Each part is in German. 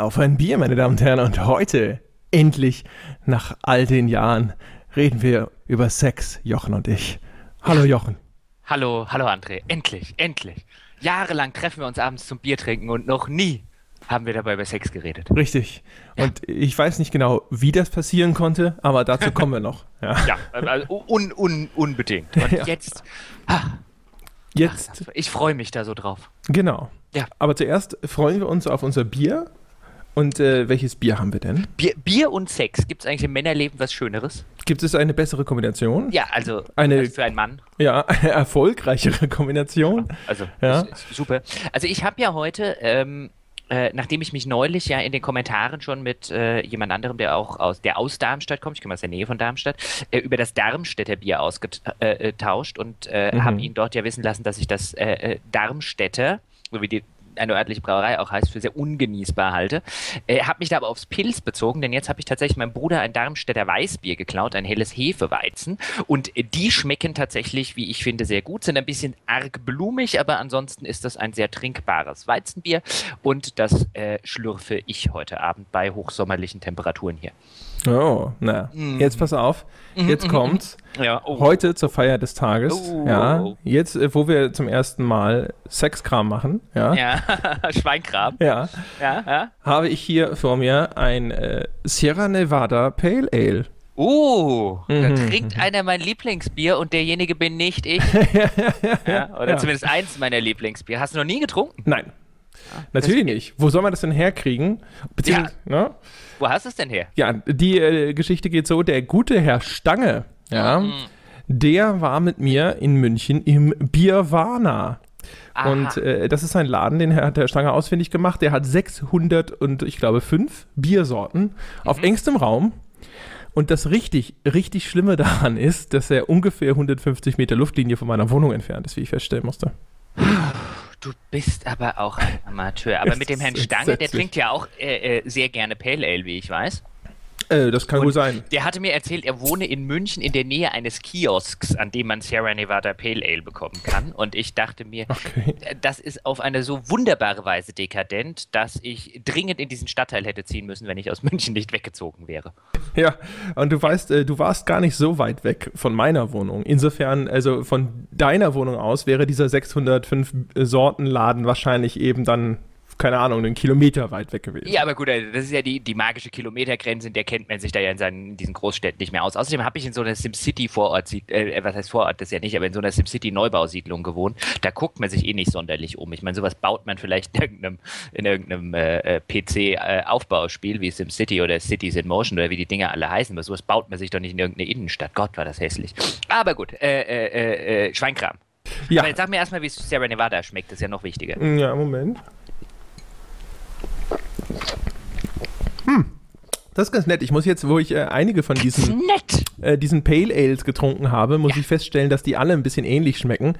auf ein Bier, meine Damen und Herren. Und heute, endlich, nach all den Jahren, reden wir über Sex, Jochen und ich. Hallo Jochen. Hallo, hallo André. Endlich, endlich. Jahrelang treffen wir uns abends zum Bier trinken und noch nie haben wir dabei über Sex geredet. Richtig. Und ich weiß nicht genau, wie das passieren konnte, aber dazu kommen wir noch. Ja, ja also un, un, unbedingt. Und ja. jetzt. Ah, jetzt. Ich freue mich da so drauf. Genau. Ja. Aber zuerst freuen wir uns auf unser Bier und äh, welches Bier haben wir denn? Bier, Bier und Sex. Gibt es eigentlich im Männerleben was Schöneres? Gibt es eine bessere Kombination? Ja, also eine, für einen Mann. Ja, eine erfolgreichere Kombination. Ja, also, ja. Ist, ist super. Also ich habe ja heute, ähm, äh, nachdem ich mich neulich ja in den Kommentaren schon mit äh, jemand anderem, der auch aus, der aus Darmstadt kommt, ich komme aus der Nähe von Darmstadt, äh, über das Darmstädter Bier ausgetauscht äh, äh, und äh, mhm. habe ihn dort ja wissen lassen, dass ich das Darmstädter, so wie die eine örtliche Brauerei auch heißt, für sehr ungenießbar halte. Äh, habe mich da aber aufs Pilz bezogen, denn jetzt habe ich tatsächlich meinem Bruder ein Darmstädter Weißbier geklaut, ein helles Hefeweizen. Und äh, die schmecken tatsächlich, wie ich finde, sehr gut, sind ein bisschen arg blumig, aber ansonsten ist das ein sehr trinkbares Weizenbier. Und das äh, schlürfe ich heute Abend bei hochsommerlichen Temperaturen hier. Oh, na. Mhm. Jetzt pass auf. Mhm, jetzt mhm, kommt's. Ja, oh. Heute zur Feier des Tages. Oh. Ja. Jetzt, äh, wo wir zum ersten Mal Sexkram machen. Ja. ja. Schweinkram. Ja. ja. Ja. Habe ich hier vor mir ein äh, Sierra Nevada Pale Ale. Uh, mhm. da trinkt einer mein Lieblingsbier und derjenige bin nicht ich. ja, oder zumindest eins meiner Lieblingsbier. Hast du noch nie getrunken? Nein. Ja, Natürlich nicht. Wo soll man das denn herkriegen? Beziehungsweise, ja. ne? Wo hast du es denn her? Ja, die äh, Geschichte geht so: der gute Herr Stange, ja, mhm. der war mit mir in München im Bierwana. Aha. Und äh, das ist ein Laden, den hat der Stange ausfindig gemacht. Der hat 600 und ich glaube fünf Biersorten mhm. auf engstem Raum. Und das richtig, richtig Schlimme daran ist, dass er ungefähr 150 Meter Luftlinie von meiner Wohnung entfernt ist, wie ich feststellen musste. Du bist aber auch ein Amateur. Aber mit dem Herrn Stange, der trinkt ja auch äh, äh, sehr gerne Pale Ale, wie ich weiß. Äh, das kann und wohl sein. Der hatte mir erzählt, er wohne in München in der Nähe eines Kiosks, an dem man Sierra Nevada Pale Ale bekommen kann. Und ich dachte mir, okay. das ist auf eine so wunderbare Weise dekadent, dass ich dringend in diesen Stadtteil hätte ziehen müssen, wenn ich aus München nicht weggezogen wäre. Ja, und du weißt, äh, du warst gar nicht so weit weg von meiner Wohnung. Insofern, also von deiner Wohnung aus wäre dieser 605 Sortenladen wahrscheinlich eben dann keine Ahnung, einen Kilometer weit weg gewesen. Ja, aber gut, also das ist ja die, die magische Kilometergrenze, in der kennt man sich da ja in, seinen, in diesen Großstädten nicht mehr aus. Außerdem habe ich in so einer SimCity-Vorort, äh, was heißt Vorort, das ist ja nicht, aber in so einer SimCity-Neubausiedlung gewohnt. Da guckt man sich eh nicht sonderlich um. Ich meine, sowas baut man vielleicht in irgendeinem, in irgendeinem äh, äh PC-Aufbauspiel wie SimCity oder Cities in Motion oder wie die Dinger alle heißen. Aber sowas baut man sich doch nicht in irgendeine Innenstadt. Gott, war das hässlich. Aber gut, äh, äh, äh, äh Schweinkram. Ja. Aber jetzt sag mir erstmal, wie es Sierra Nevada schmeckt, das ist ja noch wichtiger. Ja, Moment. Hm. Das ist ganz nett. Ich muss jetzt, wo ich äh, einige von diesen, äh, diesen Pale Ales getrunken habe, muss ja. ich feststellen, dass die alle ein bisschen ähnlich schmecken.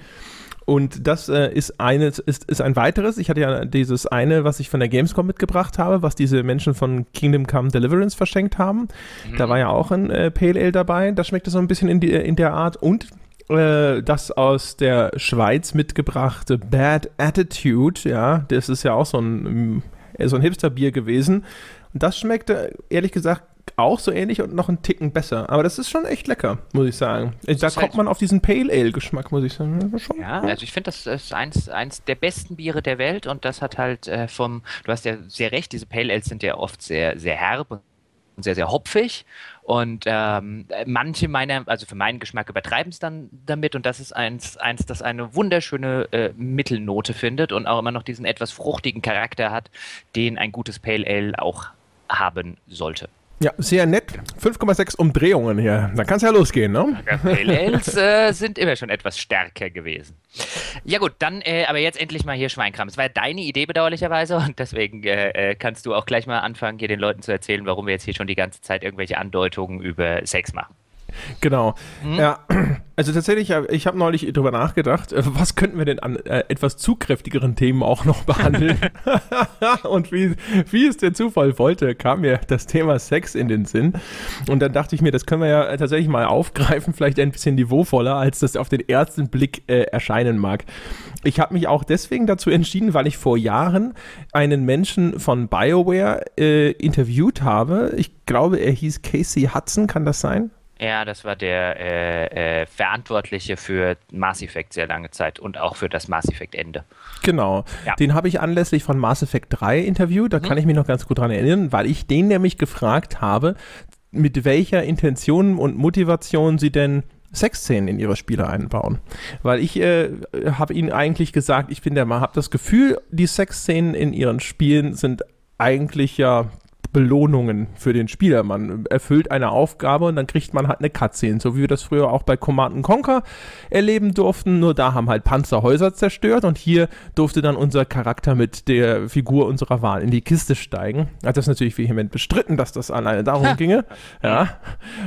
Und das äh, ist, eines, ist, ist ein weiteres. Ich hatte ja dieses eine, was ich von der Gamescom mitgebracht habe, was diese Menschen von Kingdom Come Deliverance verschenkt haben. Mhm. Da war ja auch ein äh, Pale Ale dabei. Das schmeckte so ein bisschen in, die, in der Art. Und äh, das aus der Schweiz mitgebrachte Bad Attitude, ja, das ist ja auch so ein äh, so ein Hipster-Bier gewesen. Und das schmeckte, ehrlich gesagt, auch so ähnlich und noch einen Ticken besser. Aber das ist schon echt lecker, muss ich sagen. Äh, da kommt halt man auf diesen Pale Ale-Geschmack, muss ich sagen. Schon, ja, also ich finde, das ist eins, eins der besten Biere der Welt und das hat halt äh, vom, du hast ja sehr recht, diese Pale Ales sind ja oft sehr, sehr herb und sehr, sehr hopfig. Und ähm, manche meiner, also für meinen Geschmack übertreiben es dann damit und das ist eins, eins das eine wunderschöne äh, Mittelnote findet und auch immer noch diesen etwas fruchtigen Charakter hat, den ein gutes Pale Ale auch haben sollte. Ja, sehr nett. 5,6 Umdrehungen hier. Dann kann es ja losgehen, ne? Pale äh, sind immer schon etwas stärker gewesen. Ja gut, dann äh, aber jetzt endlich mal hier Schweinkram. Es war ja deine Idee bedauerlicherweise und deswegen äh, äh, kannst du auch gleich mal anfangen, hier den Leuten zu erzählen, warum wir jetzt hier schon die ganze Zeit irgendwelche Andeutungen über Sex machen. Genau. Mhm. Ja, also tatsächlich, ich habe neulich drüber nachgedacht, äh, was könnten wir denn an äh, etwas zugkräftigeren Themen auch noch behandeln? und wie, wie es der Zufall wollte, kam mir das Thema Sex in den Sinn. Und dann dachte ich mir, das können wir ja tatsächlich mal aufgreifen, vielleicht ein bisschen niveauvoller, als das auf den ersten Blick äh, erscheinen mag. Ich habe mich auch deswegen dazu entschieden, weil ich vor Jahren einen Menschen von BioWare äh, interviewt habe. Ich glaube, er hieß Casey Hudson, kann das sein? Ja, das war der äh, äh, Verantwortliche für Mass Effect sehr lange Zeit und auch für das Mass Effect Ende. Genau. Ja. Den habe ich anlässlich von Mass Effect 3 interviewt. Da mhm. kann ich mich noch ganz gut dran erinnern, weil ich den nämlich gefragt habe, mit welcher Intention und Motivation sie denn Sexszenen in ihre Spiele einbauen. Weil ich äh, habe ihnen eigentlich gesagt, ich bin der Mal, habe das Gefühl, die Sexszenen in ihren Spielen sind eigentlich ja Belohnungen für den Spieler. Man erfüllt eine Aufgabe und dann kriegt man halt eine Cutscene, so wie wir das früher auch bei Command Conquer erleben durften. Nur da haben halt Panzer Häuser zerstört und hier durfte dann unser Charakter mit der Figur unserer Wahl in die Kiste steigen. Hat das natürlich vehement bestritten, dass das alleine darum ha. ginge. Ja,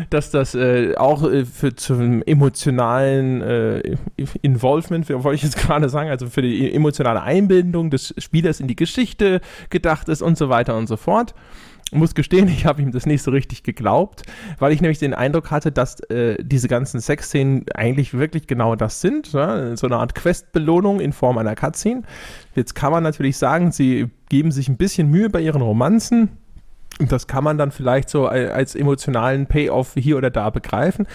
dass das äh, auch äh, für zum emotionalen äh, Involvement, wollte ich jetzt gerade sagen, also für die emotionale Einbindung des Spielers in die Geschichte gedacht ist und so weiter und so fort muss gestehen, ich habe ihm das nicht so richtig geglaubt, weil ich nämlich den Eindruck hatte, dass äh, diese ganzen Sexszenen eigentlich wirklich genau das sind. Ne? So eine Art Questbelohnung in Form einer Cutscene. Jetzt kann man natürlich sagen, sie geben sich ein bisschen Mühe bei ihren Romanzen. Und das kann man dann vielleicht so als emotionalen Payoff hier oder da begreifen.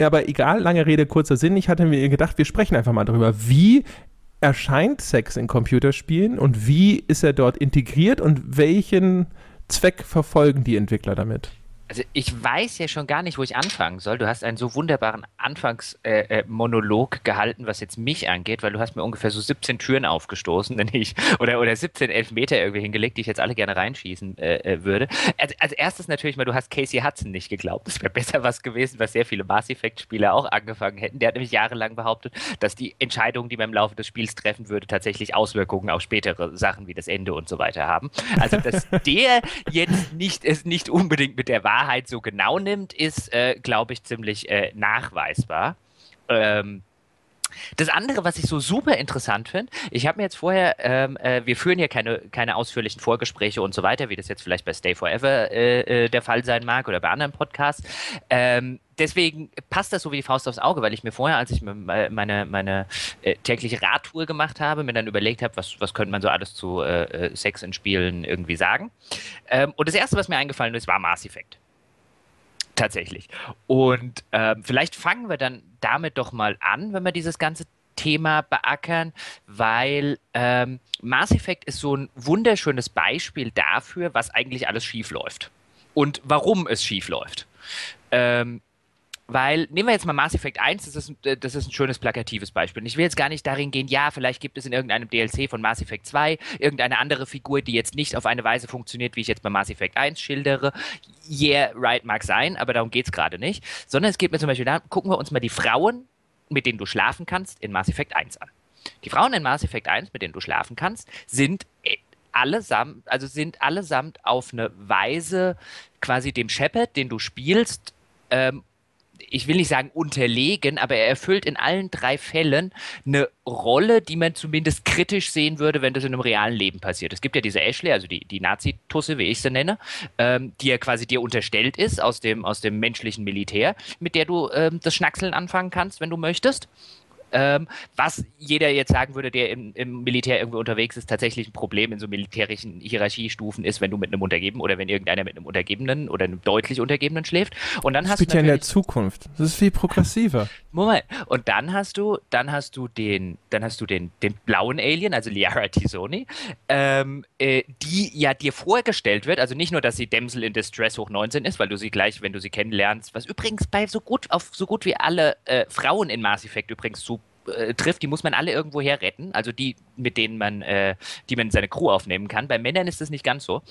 Aber egal, lange Rede, kurzer Sinn. Ich hatte mir gedacht, wir sprechen einfach mal darüber, wie erscheint Sex in Computerspielen und wie ist er dort integriert und welchen Zweck verfolgen die Entwickler damit? Also ich weiß ja schon gar nicht, wo ich anfangen soll. Du hast einen so wunderbaren Anfangsmonolog äh, äh, gehalten, was jetzt mich angeht, weil du hast mir ungefähr so 17 Türen aufgestoßen, wenn ich, oder, oder 17 Elfmeter irgendwie hingelegt, die ich jetzt alle gerne reinschießen äh, äh, würde. Also, als erstes natürlich mal, du hast Casey Hudson nicht geglaubt. Das wäre besser was gewesen, was sehr viele Mass Effect-Spieler auch angefangen hätten. Der hat nämlich jahrelang behauptet, dass die Entscheidungen, die man im Laufe des Spiels treffen würde, tatsächlich Auswirkungen auf spätere Sachen wie das Ende und so weiter haben. Also, dass der jetzt nicht, es nicht unbedingt mit der Wahrheit Wahrheit so genau nimmt, ist, äh, glaube ich, ziemlich äh, nachweisbar. Ähm, das andere, was ich so super interessant finde, ich habe mir jetzt vorher, ähm, äh, wir führen hier keine, keine ausführlichen Vorgespräche und so weiter, wie das jetzt vielleicht bei Stay Forever äh, äh, der Fall sein mag oder bei anderen Podcasts. Ähm, deswegen passt das so wie die Faust aufs Auge, weil ich mir vorher, als ich meine, meine äh, tägliche Radtour gemacht habe, mir dann überlegt habe, was, was könnte man so alles zu äh, äh, Sex in Spielen irgendwie sagen. Ähm, und das erste, was mir eingefallen ist, war Mass Effect tatsächlich. Und ähm, vielleicht fangen wir dann damit doch mal an, wenn wir dieses ganze Thema beackern, weil ähm, Mass Effect ist so ein wunderschönes Beispiel dafür, was eigentlich alles schief läuft und warum es schief läuft. Ähm, weil, nehmen wir jetzt mal Mass Effect 1, das ist, äh, das ist ein schönes plakatives Beispiel. Und ich will jetzt gar nicht darin gehen, ja, vielleicht gibt es in irgendeinem DLC von Mass Effect 2 irgendeine andere Figur, die jetzt nicht auf eine Weise funktioniert, wie ich jetzt bei Mass Effect 1 schildere. Yeah, right, mag sein, aber darum geht es gerade nicht. Sondern es geht mir zum Beispiel darum, gucken wir uns mal die Frauen, mit denen du schlafen kannst, in Mass Effect 1 an. Die Frauen in Mass Effect 1, mit denen du schlafen kannst, sind äh, allesamt, also sind allesamt auf eine Weise quasi dem Shepard, den du spielst, ähm, ich will nicht sagen unterlegen, aber er erfüllt in allen drei Fällen eine Rolle, die man zumindest kritisch sehen würde, wenn das in einem realen Leben passiert. Es gibt ja diese Ashley, also die, die Nazi-Tusse, wie ich sie nenne, ähm, die ja quasi dir unterstellt ist aus dem, aus dem menschlichen Militär, mit der du ähm, das Schnackseln anfangen kannst, wenn du möchtest. Ähm, was jeder jetzt sagen würde, der im, im, Militär irgendwo unterwegs ist, tatsächlich ein Problem in so militärischen Hierarchiestufen ist, wenn du mit einem Untergebenen oder wenn irgendeiner mit einem Untergebenen oder einem deutlich Untergebenen schläft. Und dann das hast du ja in der Zukunft. Das ist viel progressiver. Moment. Und dann hast du, dann hast du den, dann hast du den, den blauen Alien, also Liara Tisoni, ähm, äh, die ja dir vorgestellt wird. Also nicht nur, dass sie Damsel in Distress hoch 19 ist, weil du sie gleich, wenn du sie kennenlernst, was übrigens bei so gut auf so gut wie alle äh, Frauen in Mass Effect übrigens zu äh, trifft, die muss man alle irgendwo her retten. Also die, mit denen man, äh, die man in seine Crew aufnehmen kann. Bei Männern ist das nicht ganz so.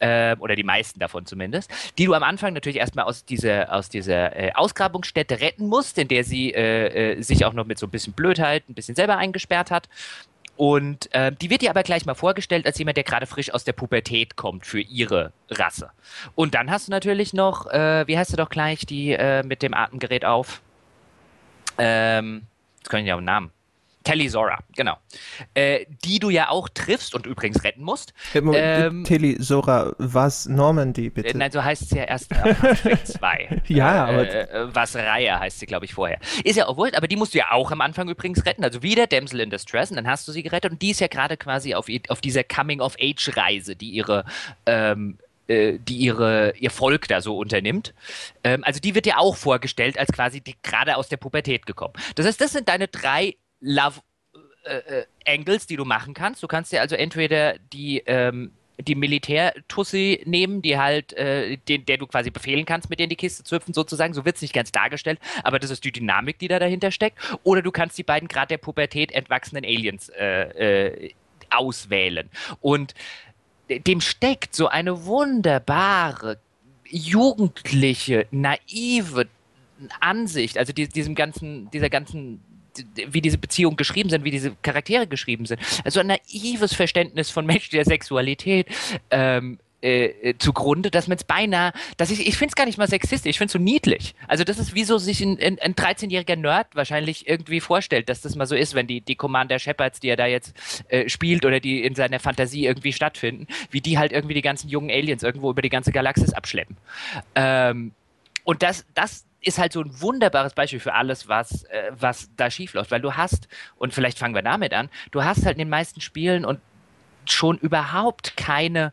Äh, oder die meisten davon zumindest. Die du am Anfang natürlich erstmal aus dieser, aus dieser äh, Ausgrabungsstätte retten musst, in der sie äh, sich auch noch mit so ein bisschen Blödheit ein bisschen selber eingesperrt hat. Und äh, die wird dir aber gleich mal vorgestellt als jemand, der gerade frisch aus der Pubertät kommt für ihre Rasse. Und dann hast du natürlich noch, äh, wie heißt du doch gleich, die äh, mit dem Atemgerät auf? Ähm, jetzt ich ja auch einen Namen. Telisora, genau. Äh, die du ja auch triffst und übrigens retten musst. Ähm, Telisora, was Normandy, bitte? Äh, nein, so heißt es ja erst ab 2. ja, aber. Äh, äh, was Reihe heißt sie, glaube ich, vorher. Ist ja auch wohl, aber die musst du ja auch am Anfang übrigens retten. Also wieder Damsel in Distress und dann hast du sie gerettet und die ist ja gerade quasi auf, auf dieser Coming-of-Age-Reise, die ihre ähm, äh, die ihre, ihr Volk da so unternimmt. Ähm, also die wird ja auch vorgestellt als quasi die gerade aus der Pubertät gekommen. Das heißt, das sind deine drei Love äh, äh, Angles, die du machen kannst. Du kannst dir also entweder die ähm, die Militär-Tussi nehmen, die halt, äh, den, der du quasi befehlen kannst, mit denen die Kiste zu hüpfen, sozusagen. So wird es nicht ganz dargestellt, aber das ist die Dynamik, die da dahinter steckt. Oder du kannst die beiden gerade der Pubertät entwachsenen Aliens äh, äh, auswählen. Und dem steckt so eine wunderbare, jugendliche, naive Ansicht, also die, diesem ganzen, dieser ganzen wie diese Beziehungen geschrieben sind, wie diese Charaktere geschrieben sind. Also ein naives Verständnis von menschlicher Sexualität. Ähm, äh, äh zugrunde, dass man es beinahe, dass ich, ich finde es gar nicht mal sexistisch, ich finde es so niedlich. Also das ist wie so sich ein, ein, ein 13-jähriger Nerd wahrscheinlich irgendwie vorstellt, dass das mal so ist, wenn die, die Commander Shepherds, die er da jetzt äh, spielt oder die in seiner Fantasie irgendwie stattfinden, wie die halt irgendwie die ganzen jungen Aliens irgendwo über die ganze Galaxis abschleppen. Ähm, und das, das, ist halt so ein wunderbares Beispiel für alles, was, äh, was da schiefläuft. Weil du hast, und vielleicht fangen wir damit an, du hast halt in den meisten Spielen und schon überhaupt keine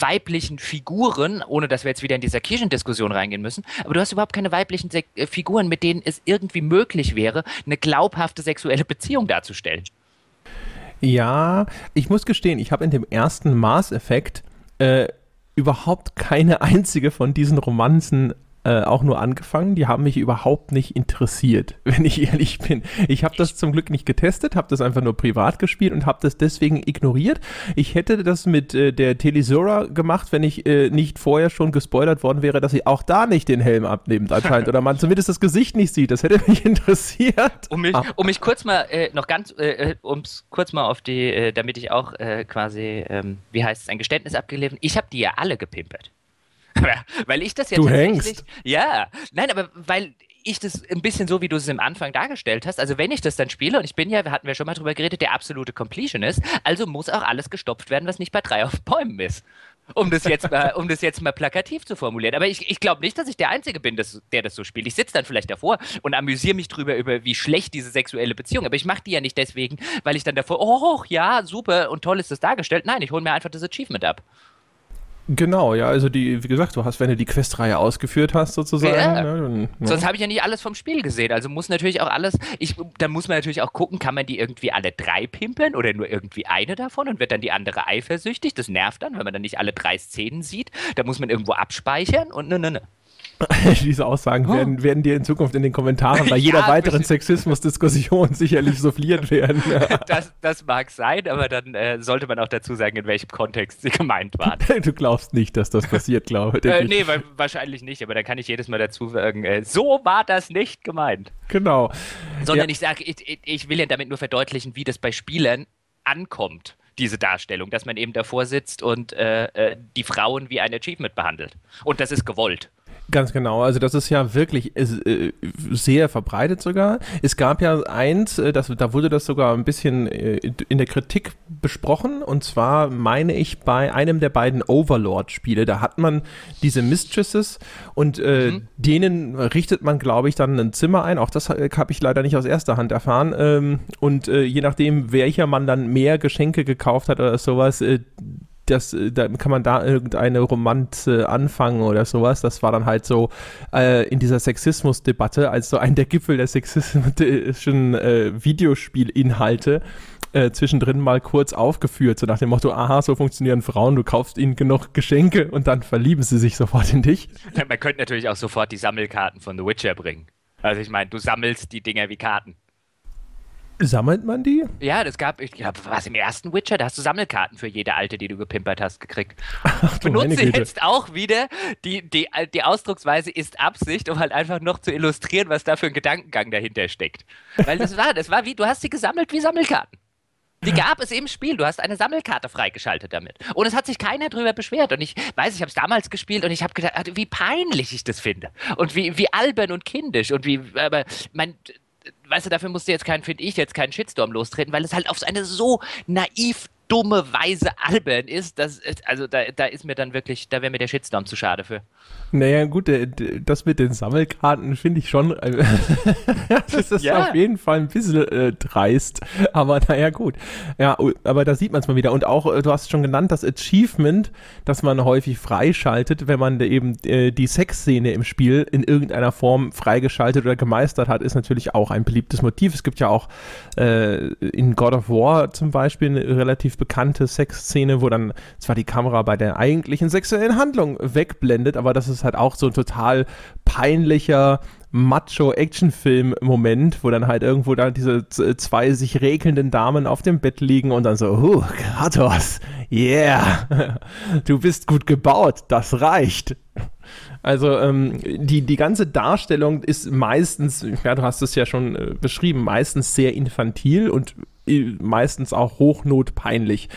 weiblichen Figuren, ohne dass wir jetzt wieder in dieser Kirchendiskussion reingehen müssen, aber du hast überhaupt keine weiblichen Se äh, Figuren, mit denen es irgendwie möglich wäre, eine glaubhafte sexuelle Beziehung darzustellen. Ja, ich muss gestehen, ich habe in dem ersten Maß-Effekt äh, überhaupt keine einzige von diesen Romanzen äh, auch nur angefangen. Die haben mich überhaupt nicht interessiert, wenn ich ehrlich bin. Ich habe das zum Glück nicht getestet, habe das einfach nur privat gespielt und habe das deswegen ignoriert. Ich hätte das mit äh, der Telesora gemacht, wenn ich äh, nicht vorher schon gespoilert worden wäre, dass sie auch da nicht den Helm abnimmt anscheinend oder man zumindest das Gesicht nicht sieht. Das hätte mich interessiert. Um mich, ah. um mich kurz mal äh, noch ganz, äh, um kurz mal auf die, damit ich auch quasi, ähm, wie heißt es, ein Geständnis abgeliefert. Ich habe die ja alle gepimpert. Weil ich das ja du hängst. Ja, nein, aber weil ich das ein bisschen so, wie du es im Anfang dargestellt hast, also wenn ich das dann spiele, und ich bin ja, hatten wir schon mal drüber geredet, der absolute Completionist, also muss auch alles gestopft werden, was nicht bei drei auf Bäumen ist. Um das jetzt mal, um das jetzt mal plakativ zu formulieren. Aber ich, ich glaube nicht, dass ich der Einzige bin, das, der das so spielt. Ich sitze dann vielleicht davor und amüsiere mich drüber, über wie schlecht diese sexuelle Beziehung. Aber ich mache die ja nicht deswegen, weil ich dann davor, oh ja, super und toll ist das dargestellt. Nein, ich hole mir einfach das Achievement ab. Genau, ja, also die, wie gesagt, du hast, wenn du die Questreihe ausgeführt hast, sozusagen. Ja. Ne, dann, ja. Sonst habe ich ja nicht alles vom Spiel gesehen. Also muss natürlich auch alles, ich, dann muss man natürlich auch gucken, kann man die irgendwie alle drei pimpeln oder nur irgendwie eine davon und wird dann die andere eifersüchtig. Das nervt dann, wenn man dann nicht alle drei Szenen sieht. Da muss man irgendwo abspeichern und ne, ne, ne. Diese Aussagen oh. werden, werden dir in Zukunft in den Kommentaren bei jeder ja, weiteren Sexismusdiskussion sicherlich souffliert werden. das, das mag sein, aber dann äh, sollte man auch dazu sagen, in welchem Kontext sie gemeint waren. du glaubst nicht, dass das passiert, glaube ich. Äh, nee, wahrscheinlich nicht, aber dann kann ich jedes Mal dazu sagen, äh, so war das nicht gemeint. Genau. Sondern ja. ich sage, ich, ich will ja damit nur verdeutlichen, wie das bei Spielern ankommt diese Darstellung, dass man eben davor sitzt und äh, äh, die Frauen wie ein Achievement behandelt. Und das ist gewollt. Ganz genau, also das ist ja wirklich äh, sehr verbreitet sogar. Es gab ja eins, äh, das, da wurde das sogar ein bisschen äh, in der Kritik besprochen und zwar meine ich bei einem der beiden Overlord-Spiele. Da hat man diese Mistresses und äh, mhm. denen richtet man, glaube ich, dann ein Zimmer ein. Auch das äh, habe ich leider nicht aus erster Hand erfahren. Ähm, und je nachdem, welcher man dann mehr Geschenke gekauft hat oder sowas, das, äh, da kann man da irgendeine Romanze anfangen oder sowas. Das war dann halt so äh, in dieser Sexismus-Debatte als so ein der Gipfel der sexistischen äh, Videospielinhalte äh, zwischendrin mal kurz aufgeführt, so nach dem Motto, aha, so funktionieren Frauen, du kaufst ihnen genug Geschenke und dann verlieben sie sich sofort in dich. Man könnte natürlich auch sofort die Sammelkarten von The Witcher bringen. Also ich meine, du sammelst die Dinger wie Karten. Sammelt man die? Ja, das gab, ich glaube, was im ersten Witcher, da hast du Sammelkarten für jede alte, die du gepimpert hast, gekriegt. Ach, Benutze jetzt auch wieder, die, die, die Ausdrucksweise ist Absicht, um halt einfach noch zu illustrieren, was da für ein Gedankengang dahinter steckt. Weil das war, das war wie, du hast sie gesammelt wie Sammelkarten. Die gab es im Spiel. Du hast eine Sammelkarte freigeschaltet damit. Und es hat sich keiner drüber beschwert. Und ich weiß, ich habe es damals gespielt und ich habe gedacht, wie peinlich ich das finde. Und wie, wie albern und kindisch. Und wie, aber mein, weißt du, dafür musst du jetzt keinen, finde ich, jetzt keinen Shitstorm lostreten, weil es halt auf eine so naiv dumme Weise albern ist, das also da, da ist mir dann wirklich, da wäre mir der Shitstorm zu schade für. Naja, gut, das mit den Sammelkarten finde ich schon, äh, das ist ja. auf jeden Fall ein bisschen äh, dreist, aber naja, gut. Ja, aber da sieht man es mal wieder. Und auch, äh, du hast schon genannt, das Achievement, das man häufig freischaltet, wenn man eben äh, die Sexszene im Spiel in irgendeiner Form freigeschaltet oder gemeistert hat, ist natürlich auch ein beliebtes Motiv. Es gibt ja auch äh, in God of War zum Beispiel eine relativ bekannte Sexszene, wo dann zwar die Kamera bei der eigentlichen sexuellen Handlung wegblendet, aber das ist halt auch so ein total peinlicher Macho-Action-Film-Moment, wo dann halt irgendwo da diese zwei sich regelnden Damen auf dem Bett liegen und dann so, huh, Kratos, yeah, du bist gut gebaut, das reicht. Also ähm, die, die ganze Darstellung ist meistens, ja, du hast es ja schon äh, beschrieben, meistens sehr infantil und meistens auch hochnotpeinlich.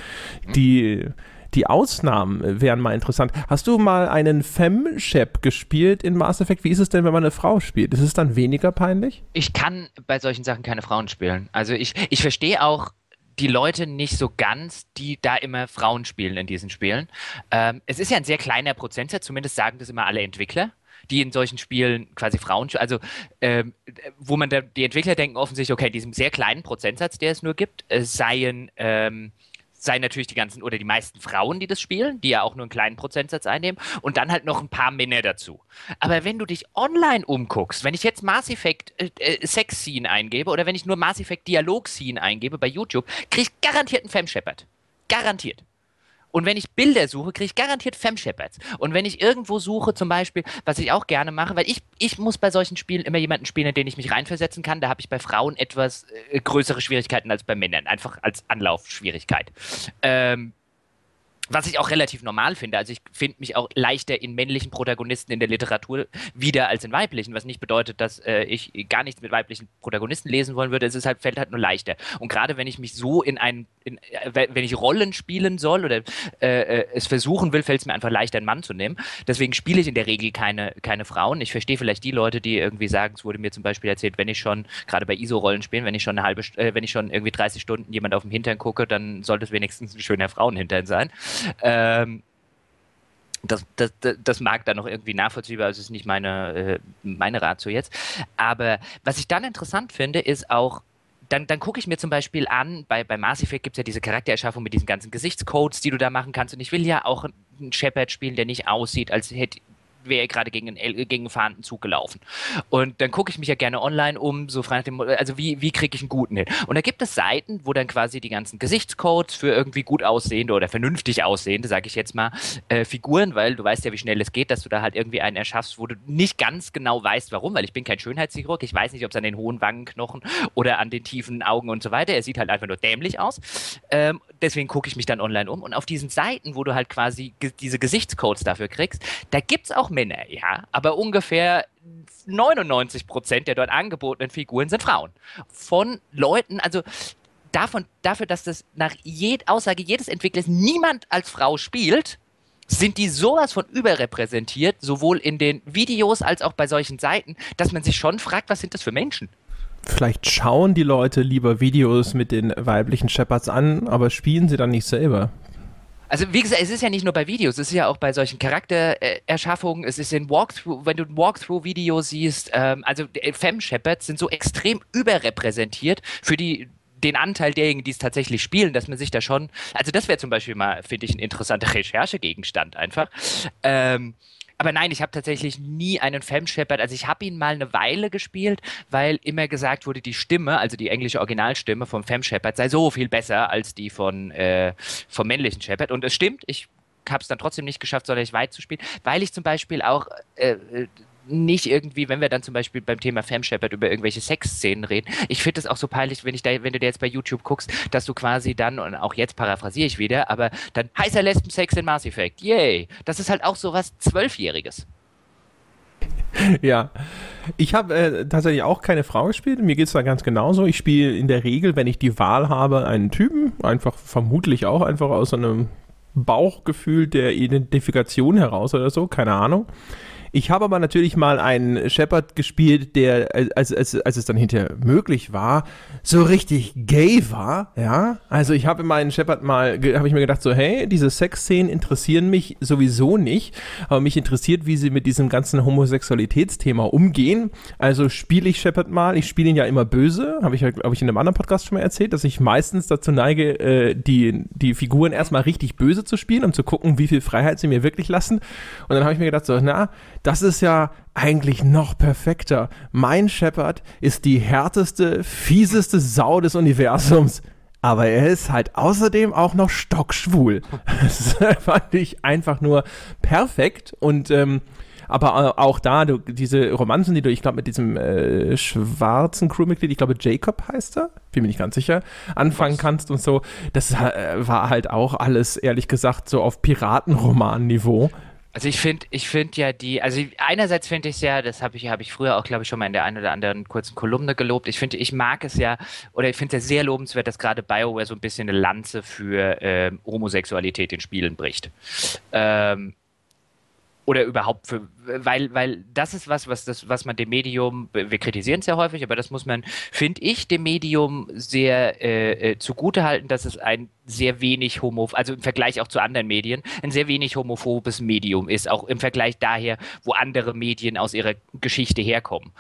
Die die Ausnahmen wären mal interessant. Hast du mal einen Fem-Shep gespielt in Mass Effect? Wie ist es denn, wenn man eine Frau spielt? Ist es dann weniger peinlich? Ich kann bei solchen Sachen keine Frauen spielen. Also ich, ich verstehe auch die Leute nicht so ganz, die da immer Frauen spielen in diesen Spielen. Ähm, es ist ja ein sehr kleiner Prozentsatz, zumindest sagen das immer alle Entwickler die in solchen Spielen quasi Frauen, also ähm, wo man da, die Entwickler denken offensichtlich, okay, diesem sehr kleinen Prozentsatz, der es nur gibt, es seien ähm, seien natürlich die ganzen oder die meisten Frauen, die das spielen, die ja auch nur einen kleinen Prozentsatz einnehmen und dann halt noch ein paar Männer dazu. Aber wenn du dich online umguckst, wenn ich jetzt Mass Effect äh, äh Sex Scene eingebe oder wenn ich nur Mass Effect Dialog Scene eingebe bei YouTube, krieg ich garantiert einen Fem Shepard. Garantiert. Und wenn ich Bilder suche, kriege ich garantiert Fem-Shepherds. Und wenn ich irgendwo suche, zum Beispiel, was ich auch gerne mache, weil ich, ich muss bei solchen Spielen immer jemanden spielen, in den ich mich reinversetzen kann. Da habe ich bei Frauen etwas äh, größere Schwierigkeiten als bei Männern. Einfach als Anlaufschwierigkeit. Ähm, was ich auch relativ normal finde. Also ich finde mich auch leichter in männlichen Protagonisten in der Literatur wieder als in weiblichen, was nicht bedeutet, dass äh, ich gar nichts mit weiblichen Protagonisten lesen wollen würde. Es ist halt, fällt halt nur leichter. Und gerade wenn ich mich so in einen, in, äh, wenn ich Rollen spielen soll oder äh, äh es versuchen will, fällt es mir einfach leichter, einen Mann zu nehmen. Deswegen spiele ich in der Regel keine, keine Frauen. Ich verstehe vielleicht die Leute, die irgendwie sagen, es wurde mir zum Beispiel erzählt, wenn ich schon, gerade bei ISO-Rollen spielen, wenn ich schon eine halbe, äh, wenn ich schon irgendwie 30 Stunden jemand auf dem Hintern gucke, dann sollte es wenigstens ein schöner Frauenhintern sein. Ähm, das, das, das, mag dann noch irgendwie nachvollziehbar, also ist nicht meine, äh, meine Ratio jetzt. Aber was ich dann interessant finde, ist auch, dann, dann gucke ich mir zum Beispiel an, bei, bei Mass Effect gibt es ja diese Charaktererschaffung mit diesen ganzen Gesichtscodes, die du da machen kannst. Und ich will ja auch einen Shepard spielen, der nicht aussieht, als hätte wäre gerade gegen einen, gegen einen fahrenden Zug gelaufen. Und dann gucke ich mich ja gerne online um, so frei nach dem, also wie, wie kriege ich einen guten hin? Und da gibt es Seiten, wo dann quasi die ganzen Gesichtscodes für irgendwie gut aussehende oder vernünftig aussehende, sage ich jetzt mal, äh, Figuren, weil du weißt ja, wie schnell es geht, dass du da halt irgendwie einen erschaffst, wo du nicht ganz genau weißt, warum, weil ich bin kein Schönheitschirurg, ich weiß nicht, ob es an den hohen Wangenknochen oder an den tiefen Augen und so weiter, er sieht halt einfach nur dämlich aus. Ähm, deswegen gucke ich mich dann online um und auf diesen Seiten, wo du halt quasi diese Gesichtscodes dafür kriegst, da gibt es auch Männer, ja, aber ungefähr 99 Prozent der dort angebotenen Figuren sind Frauen. Von Leuten, also davon, dafür, dass das nach jed Aussage jedes Entwicklers niemand als Frau spielt, sind die sowas von überrepräsentiert, sowohl in den Videos als auch bei solchen Seiten, dass man sich schon fragt, was sind das für Menschen? Vielleicht schauen die Leute lieber Videos mit den weiblichen Shepherds an, aber spielen sie dann nicht selber. Also wie gesagt, es ist ja nicht nur bei Videos, es ist ja auch bei solchen Charaktererschaffungen, es ist in Walkthrough, wenn du ein Walkthrough-Video siehst, ähm, also Femme Shepherds sind so extrem überrepräsentiert für die den Anteil derjenigen, die es tatsächlich spielen, dass man sich da schon, also das wäre zum Beispiel mal, finde ich, ein interessanter Recherchegegenstand einfach. Ähm, aber nein, ich habe tatsächlich nie einen Fem Shepard. Also ich habe ihn mal eine Weile gespielt, weil immer gesagt wurde, die Stimme, also die englische Originalstimme vom Fem Shepard sei so viel besser als die von äh, vom männlichen Shepard. Und es stimmt, ich habe es dann trotzdem nicht geschafft, sonderlich weit zu spielen, weil ich zum Beispiel auch äh, äh nicht irgendwie, wenn wir dann zum Beispiel beim Thema Fem Shepard über irgendwelche Sexszenen reden. Ich finde es auch so peinlich, wenn ich da, wenn du dir jetzt bei YouTube guckst, dass du quasi dann, und auch jetzt paraphrasiere ich wieder, aber dann heißer Lesben-Sex in Mass Effect. Yay! Das ist halt auch so was Zwölfjähriges. ja. Ich habe äh, tatsächlich auch keine Frau gespielt. Mir geht es da ganz genauso. Ich spiele in der Regel, wenn ich die Wahl habe, einen Typen. Einfach vermutlich auch einfach aus einem Bauchgefühl der Identifikation heraus oder so. Keine Ahnung. Ich habe aber natürlich mal einen Shepard gespielt, der, als, als, als es dann hinterher möglich war, so richtig gay war, ja. Also ich habe meinen Shepard mal, habe ich mir gedacht so, hey, diese Sexszenen interessieren mich sowieso nicht, aber mich interessiert, wie sie mit diesem ganzen Homosexualitätsthema umgehen. Also spiele ich Shepard mal, ich spiele ihn ja immer böse, habe ich, glaube ich, in einem anderen Podcast schon mal erzählt, dass ich meistens dazu neige, äh, die, die Figuren erstmal richtig böse zu spielen, um zu gucken, wie viel Freiheit sie mir wirklich lassen. Und dann habe ich mir gedacht so, na, das ist ja eigentlich noch perfekter. Mein Shepard ist die härteste, fieseste Sau des Universums. Aber er ist halt außerdem auch noch stockschwul. Das fand ich einfach nur perfekt. Und ähm, aber auch da, du, diese Romanzen, die du, ich glaube, mit diesem äh, schwarzen Crewmitglied, ich glaube, Jacob heißt er, bin mir nicht ganz sicher, anfangen Was? kannst und so, das äh, war halt auch alles, ehrlich gesagt, so auf Piratenroman-Niveau. Also ich finde, ich finde ja die, also einerseits finde ich es ja, das habe ich, habe ich früher auch, glaube ich, schon mal in der einen oder anderen kurzen Kolumne gelobt. Ich finde, ich mag es ja, oder ich finde es ja sehr lobenswert, dass gerade BioWare so ein bisschen eine Lanze für ähm, Homosexualität in Spielen bricht. Ähm, oder überhaupt für, weil, weil das ist was, was das, was man dem Medium, wir kritisieren es ja häufig, aber das muss man, finde ich, dem Medium sehr äh, äh, zugute halten, dass es ein sehr wenig homophob, also im Vergleich auch zu anderen Medien, ein sehr wenig homophobes Medium ist, auch im Vergleich daher, wo andere Medien aus ihrer Geschichte herkommen.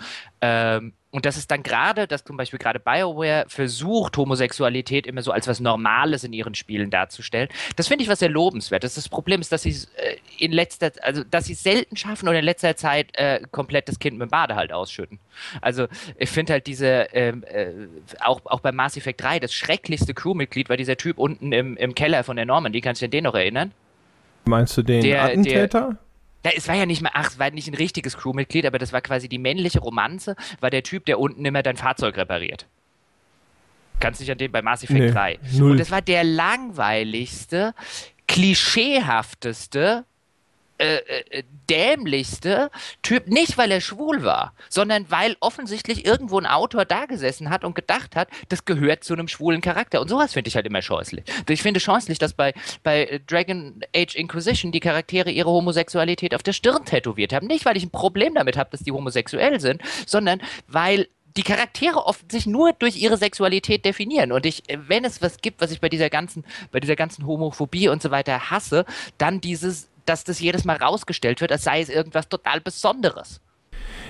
Ähm, und das ist dann gerade, dass zum Beispiel gerade BioWare versucht, Homosexualität immer so als was Normales in ihren Spielen darzustellen. Das finde ich was sehr lobenswert. Das, das Problem ist, dass sie es äh, in letzter, also dass sie es selten schaffen oder in letzter Zeit äh, komplett das Kind mit dem Bade halt ausschütten. Also ich finde halt diese, ähm, äh, auch, auch bei Mass Effect 3, das schrecklichste Crewmitglied war dieser Typ unten im, im Keller von der Normandy. Kannst du dich an den noch erinnern? Meinst du den der, Attentäter? Der, ja, es war ja nicht mal, ach, es war nicht ein richtiges Crewmitglied, aber das war quasi die männliche Romanze, war der Typ, der unten immer dein Fahrzeug repariert. Kannst du dich an den bei Mass Effect nee, 3. Null. Und das war der langweiligste, klischeehafteste äh, äh, dämlichste Typ, nicht weil er schwul war, sondern weil offensichtlich irgendwo ein Autor da gesessen hat und gedacht hat, das gehört zu einem schwulen Charakter. Und sowas finde ich halt immer scheußlich. Ich finde scheußlich, dass bei, bei Dragon Age Inquisition die Charaktere ihre Homosexualität auf der Stirn tätowiert haben. Nicht, weil ich ein Problem damit habe, dass die homosexuell sind, sondern weil die Charaktere oft sich nur durch ihre Sexualität definieren. Und ich, wenn es was gibt, was ich bei dieser ganzen, bei dieser ganzen Homophobie und so weiter hasse, dann dieses dass das jedes Mal rausgestellt wird, als sei es irgendwas total Besonderes.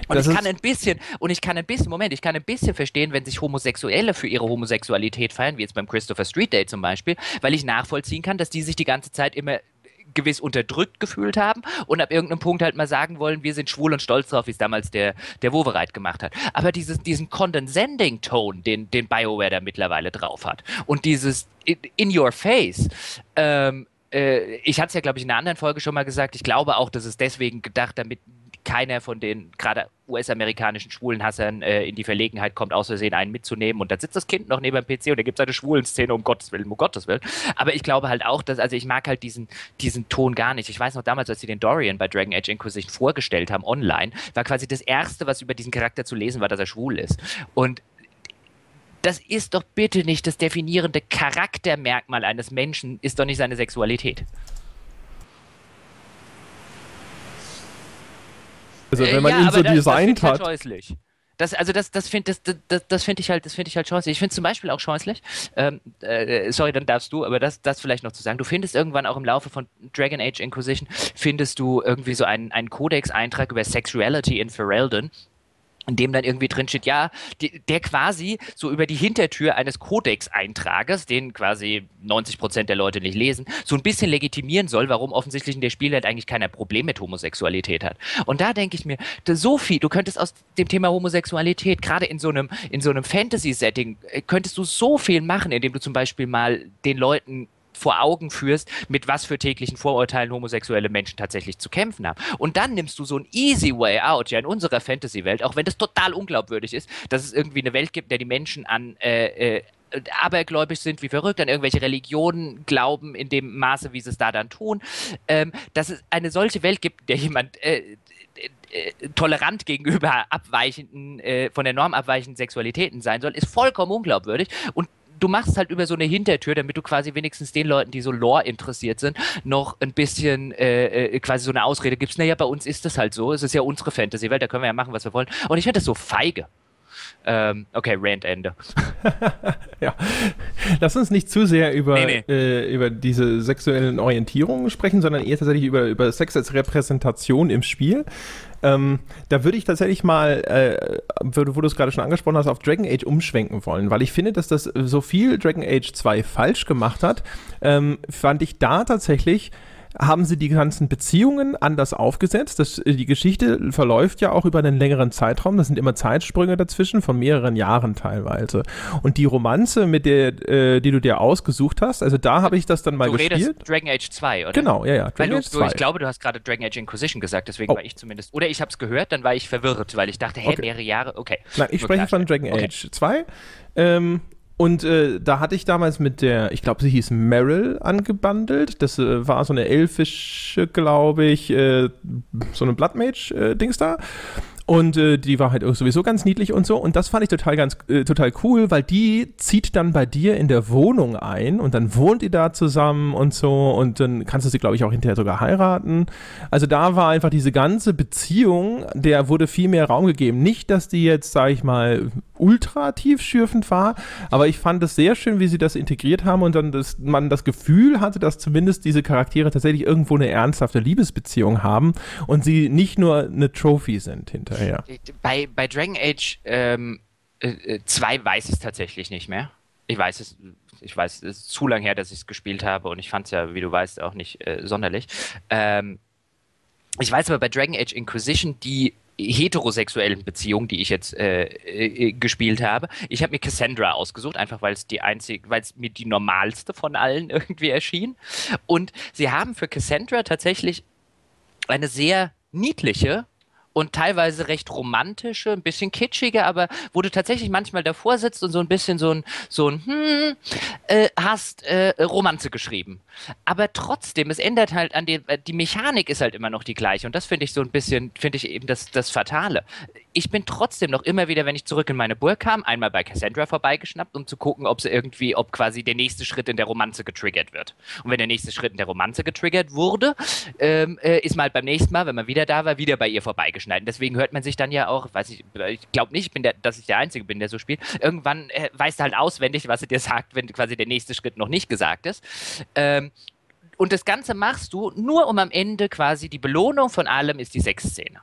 Und das ich kann ein bisschen, und ich kann ein bisschen, Moment, ich kann ein bisschen verstehen, wenn sich Homosexuelle für ihre Homosexualität feiern, wie jetzt beim Christopher Street Day zum Beispiel, weil ich nachvollziehen kann, dass die sich die ganze Zeit immer gewiss unterdrückt gefühlt haben und ab irgendeinem Punkt halt mal sagen wollen, wir sind schwul und stolz drauf, wie es damals der, der Wovereit gemacht hat. Aber dieses, diesen Condescending-Tone, den, den BioWare da mittlerweile drauf hat und dieses in your face, ähm, äh, ich hatte es ja, glaube ich, in einer anderen Folge schon mal gesagt, ich glaube auch, dass es deswegen gedacht, damit keiner von den gerade US-amerikanischen Schwulenhassern äh, in die Verlegenheit kommt, aus Versehen einen mitzunehmen. Und dann sitzt das Kind noch neben dem PC und da gibt es eine Schwulenszene, um Gottes Willen, um Gottes Willen. Aber ich glaube halt auch, dass, also ich mag halt diesen, diesen Ton gar nicht. Ich weiß noch damals, als sie den Dorian bei Dragon Age Inquisition vorgestellt haben online, war quasi das Erste, was über diesen Charakter zu lesen war, dass er schwul ist. Und das ist doch bitte nicht das definierende Charaktermerkmal eines Menschen, ist doch nicht seine Sexualität. Also wenn man ja, ihn so das, designt das hat. Halt das, also das, das finde das, das, das find ich halt, das finde ich halt scheußlich. Ich finde zum Beispiel auch scheußlich, ähm, äh, sorry, dann darfst du, aber das, das vielleicht noch zu sagen. Du findest irgendwann auch im Laufe von Dragon Age Inquisition, findest du irgendwie so einen, einen Codex-Eintrag über Sexuality in Ferelden, in dem dann irgendwie drin steht, ja, die, der quasi so über die Hintertür eines Codex-Eintrages, den quasi 90 Prozent der Leute nicht lesen, so ein bisschen legitimieren soll, warum offensichtlich in der Spielwelt eigentlich keiner Problem mit Homosexualität hat. Und da denke ich mir, so viel, du könntest aus dem Thema Homosexualität, gerade in so einem, in so einem Fantasy-Setting, äh, könntest du so viel machen, indem du zum Beispiel mal den Leuten vor Augen führst, mit was für täglichen Vorurteilen homosexuelle Menschen tatsächlich zu kämpfen haben. Und dann nimmst du so ein easy way out, ja, in unserer Fantasy-Welt, auch wenn das total unglaubwürdig ist, dass es irgendwie eine Welt gibt, der die Menschen an äh, äh, abergläubisch sind wie verrückt, an irgendwelche Religionen glauben in dem Maße, wie sie es da dann tun, ähm, dass es eine solche Welt gibt, der jemand äh, äh, tolerant gegenüber abweichenden, äh, von der Norm abweichenden Sexualitäten sein soll, ist vollkommen unglaubwürdig. Und du machst halt über so eine Hintertür, damit du quasi wenigstens den Leuten, die so Lore interessiert sind, noch ein bisschen äh, äh, quasi so eine Ausrede gibst. Naja, bei uns ist das halt so. Es ist ja unsere Fantasy-Welt, da können wir ja machen, was wir wollen. Und ich finde das so feige. Ähm, okay, Rant Ende. ja. Lass uns nicht zu sehr über, nee, nee. Äh, über diese sexuellen Orientierungen sprechen, sondern eher tatsächlich über, über Sex als Repräsentation im Spiel. Ähm, da würde ich tatsächlich mal, äh, wo, du es gerade schon angesprochen hast, auf Dragon Age umschwenken wollen, weil ich finde, dass das so viel Dragon Age 2 falsch gemacht hat, ähm, fand ich da tatsächlich haben sie die ganzen Beziehungen anders aufgesetzt. Das, die Geschichte verläuft ja auch über einen längeren Zeitraum. Das sind immer Zeitsprünge dazwischen von mehreren Jahren teilweise. Und die Romanze, mit der, äh, die du dir ausgesucht hast, also da habe ich das dann mal du gespielt. Redest Dragon Age 2, oder? Genau, ja, ja. Dragon Age 2. ich glaube, du hast gerade Dragon Age Inquisition gesagt, deswegen oh. war ich zumindest, oder ich habe es gehört, dann war ich verwirrt, weil ich dachte, hä, okay. mehrere Jahre, okay. Nein, ich spreche von Dragon Age okay. 2. Ähm, und äh, da hatte ich damals mit der, ich glaube, sie hieß Meryl angebandelt. Das äh, war so eine elfische, glaube ich, äh, so eine Bloodmage-Dings äh, da. Und äh, die war halt sowieso ganz niedlich und so. Und das fand ich total ganz äh, total cool, weil die zieht dann bei dir in der Wohnung ein und dann wohnt ihr da zusammen und so. Und dann kannst du sie, glaube ich, auch hinterher sogar heiraten. Also da war einfach diese ganze Beziehung, der wurde viel mehr Raum gegeben. Nicht, dass die jetzt, sage ich mal, ultra tiefschürfend war, aber ich fand es sehr schön, wie sie das integriert haben und dann dass man das Gefühl hatte, dass zumindest diese Charaktere tatsächlich irgendwo eine ernsthafte Liebesbeziehung haben und sie nicht nur eine Trophy sind hinterher hinterher. Bei, bei Dragon Age 2 ähm, äh, äh weiß ich es tatsächlich nicht mehr. Ich weiß es, ich weiß, es ist zu lange her, dass ich es gespielt habe und ich fand es ja, wie du weißt, auch nicht äh, sonderlich. Ähm, ich weiß aber bei Dragon Age Inquisition die heterosexuellen Beziehungen, die ich jetzt äh, äh, gespielt habe. Ich habe mir Cassandra ausgesucht, einfach weil es die einzige, weil es mir die normalste von allen irgendwie erschien. Und sie haben für Cassandra tatsächlich eine sehr niedliche und teilweise recht romantische, ein bisschen kitschige, aber wo du tatsächlich manchmal davor sitzt und so ein bisschen so ein, so ein hm, äh, hast äh, Romanze geschrieben. Aber trotzdem, es ändert halt an den, die Mechanik ist halt immer noch die gleiche und das finde ich so ein bisschen, finde ich eben das, das Fatale. Ich bin trotzdem noch immer wieder, wenn ich zurück in meine Burg kam, einmal bei Cassandra vorbeigeschnappt, um zu gucken, ob sie irgendwie, ob quasi der nächste Schritt in der Romanze getriggert wird. Und wenn der nächste Schritt in der Romanze getriggert wurde, ähm, äh, ist man halt beim nächsten Mal, wenn man wieder da war, wieder bei ihr vorbeigeschnappt schneiden. Deswegen hört man sich dann ja auch, weiß ich, ich glaube nicht, bin der, dass ich der Einzige bin, der so spielt. Irgendwann äh, weißt du halt auswendig, was sie dir sagt, wenn quasi der nächste Schritt noch nicht gesagt ist. Ähm, und das Ganze machst du nur um am Ende quasi die Belohnung von allem ist die Sexszene.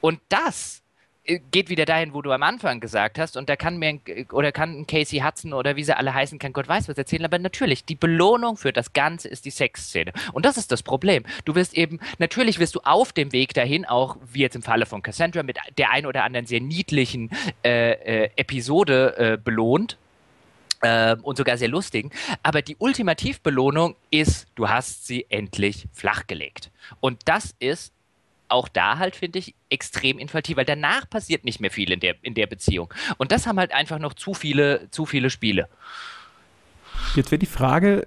Und das geht wieder dahin, wo du am Anfang gesagt hast, und da kann mir oder kann Casey Hudson oder wie sie alle heißen, kann Gott weiß was erzählen, aber natürlich, die Belohnung für das Ganze ist die Sexszene. Und das ist das Problem. Du wirst eben, natürlich wirst du auf dem Weg dahin auch, wie jetzt im Falle von Cassandra, mit der ein oder anderen sehr niedlichen äh, äh, Episode äh, belohnt. Ähm, und sogar sehr lustigen. Aber die Ultimativbelohnung ist, du hast sie endlich flachgelegt. Und das ist auch da halt, finde ich, extrem infantil, weil danach passiert nicht mehr viel in der, in der Beziehung. Und das haben halt einfach noch zu viele, zu viele Spiele. Jetzt wäre die Frage,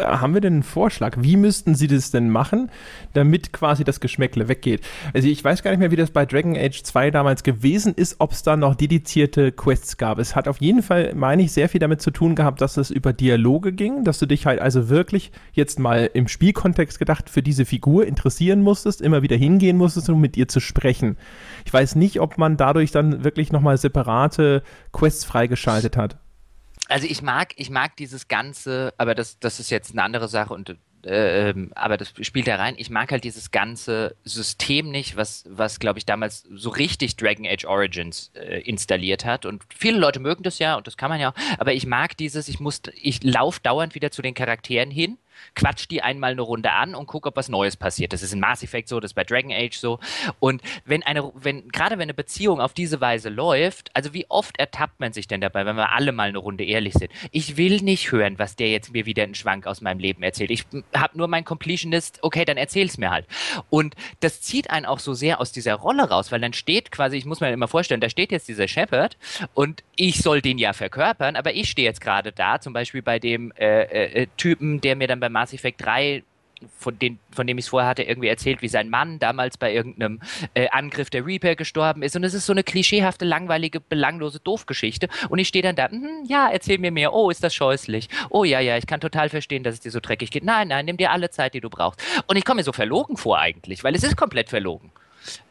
haben wir denn einen Vorschlag? Wie müssten sie das denn machen, damit quasi das Geschmäckle weggeht? Also ich weiß gar nicht mehr, wie das bei Dragon Age 2 damals gewesen ist, ob es da noch dedizierte Quests gab. Es hat auf jeden Fall, meine ich, sehr viel damit zu tun gehabt, dass es über Dialoge ging, dass du dich halt also wirklich jetzt mal im Spielkontext gedacht für diese Figur interessieren musstest, immer wieder hingehen musstest, um mit ihr zu sprechen. Ich weiß nicht, ob man dadurch dann wirklich nochmal separate Quests freigeschaltet hat also ich mag, ich mag dieses ganze, aber das, das ist jetzt eine andere Sache und äh, ähm, aber das spielt da rein. Ich mag halt dieses ganze System nicht, was, was glaube ich, damals so richtig Dragon Age Origins äh, installiert hat. Und viele Leute mögen das ja und das kann man ja auch. Aber ich mag dieses, ich muss, ich laufe dauernd wieder zu den Charakteren hin quatsch die einmal eine Runde an und guck, ob was Neues passiert. Das ist in Mass Effect so, das ist bei Dragon Age so. Und wenn eine, wenn, gerade wenn eine Beziehung auf diese Weise läuft, also wie oft ertappt man sich denn dabei, wenn wir alle mal eine Runde ehrlich sind? Ich will nicht hören, was der jetzt mir wieder einen Schwank aus meinem Leben erzählt. Ich habe nur mein Completionist, okay, dann erzähl's mir halt. Und das zieht einen auch so sehr aus dieser Rolle raus, weil dann steht quasi, ich muss mir immer vorstellen, da steht jetzt dieser Shepard und ich soll den ja verkörpern, aber ich stehe jetzt gerade da, zum Beispiel bei dem äh, äh, Typen, der mir dann bei Mass Effect 3 von, den, von dem ich es vorher hatte, irgendwie erzählt, wie sein Mann damals bei irgendeinem äh, Angriff der Reaper gestorben ist. Und es ist so eine klischeehafte, langweilige, belanglose Doofgeschichte. Und ich stehe dann da, hm, ja, erzähl mir mehr. Oh, ist das scheußlich. Oh ja, ja, ich kann total verstehen, dass es dir so dreckig geht. Nein, nein, nimm dir alle Zeit, die du brauchst. Und ich komme mir so verlogen vor eigentlich, weil es ist komplett verlogen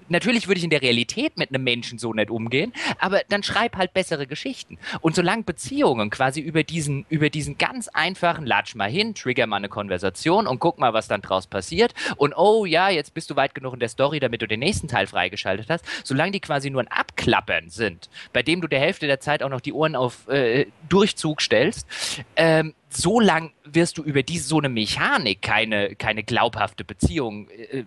natürlich würde ich in der Realität mit einem Menschen so nicht umgehen, aber dann schreib halt bessere Geschichten. Und solange Beziehungen quasi über diesen, über diesen ganz einfachen, latsch mal hin, trigger mal eine Konversation und guck mal, was dann draus passiert. Und oh ja, jetzt bist du weit genug in der Story, damit du den nächsten Teil freigeschaltet hast. Solange die quasi nur ein Abklappern sind, bei dem du der Hälfte der Zeit auch noch die Ohren auf äh, Durchzug stellst, ähm, so lang wirst du über diese so eine Mechanik keine, keine glaubhafte Beziehung äh,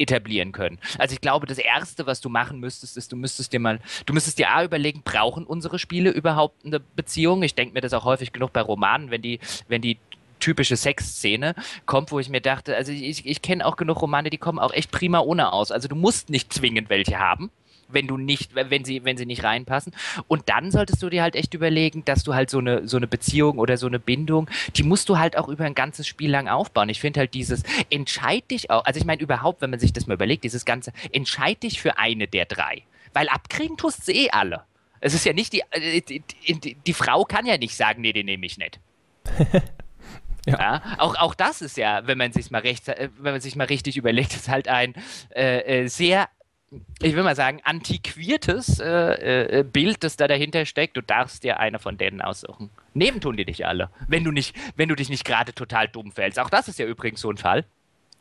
etablieren können. Also ich glaube, das Erste, was du machen müsstest, ist, du müsstest dir mal, du müsstest dir A überlegen, brauchen unsere Spiele überhaupt eine Beziehung? Ich denke mir das auch häufig genug bei Romanen, wenn die, wenn die typische Sexszene kommt, wo ich mir dachte, also ich, ich kenne auch genug Romane, die kommen auch echt prima ohne aus. Also du musst nicht zwingend welche haben wenn du nicht, wenn sie, wenn sie nicht reinpassen. Und dann solltest du dir halt echt überlegen, dass du halt so eine, so eine Beziehung oder so eine Bindung, die musst du halt auch über ein ganzes Spiel lang aufbauen. Ich finde halt dieses, entscheid dich auch, also ich meine überhaupt, wenn man sich das mal überlegt, dieses Ganze, entscheid dich für eine der drei. Weil abkriegen tust sie eh alle. Es ist ja nicht die, äh, die, die, die Frau kann ja nicht sagen, nee, den nehme ich nicht. Ja. ja. auch, auch das ist ja, wenn man sich mal recht, äh, wenn man sich mal richtig überlegt, ist halt ein äh, äh sehr ich will mal sagen, antiquiertes äh, äh, Bild, das da dahinter steckt. Du darfst dir eine von denen aussuchen. Nehmen tun die dich alle, wenn du, nicht, wenn du dich nicht gerade total dumm fällst. Auch das ist ja übrigens so ein Fall.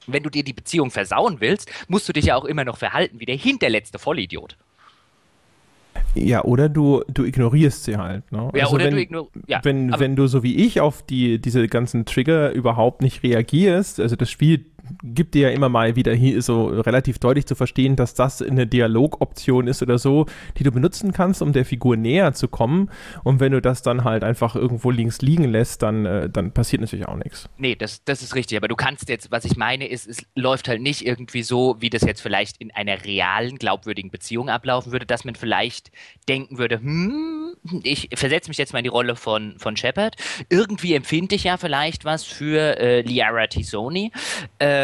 Wenn du dir die Beziehung versauen willst, musst du dich ja auch immer noch verhalten wie der hinterletzte Vollidiot. Ja, oder du, du ignorierst sie halt. Ne? Ja, also oder wenn, du ignorierst. Ja, wenn, wenn du so wie ich auf die, diese ganzen Trigger überhaupt nicht reagierst, also das Spiel gibt dir ja immer mal wieder hier so relativ deutlich zu verstehen, dass das eine Dialogoption ist oder so, die du benutzen kannst, um der Figur näher zu kommen. Und wenn du das dann halt einfach irgendwo links liegen lässt, dann, äh, dann passiert natürlich auch nichts. Nee, das, das ist richtig. Aber du kannst jetzt, was ich meine, ist, es läuft halt nicht irgendwie so, wie das jetzt vielleicht in einer realen, glaubwürdigen Beziehung ablaufen würde, dass man vielleicht denken würde, hm, ich versetze mich jetzt mal in die Rolle von, von Shepard. Irgendwie empfinde ich ja vielleicht was für äh, Liara Tisoni.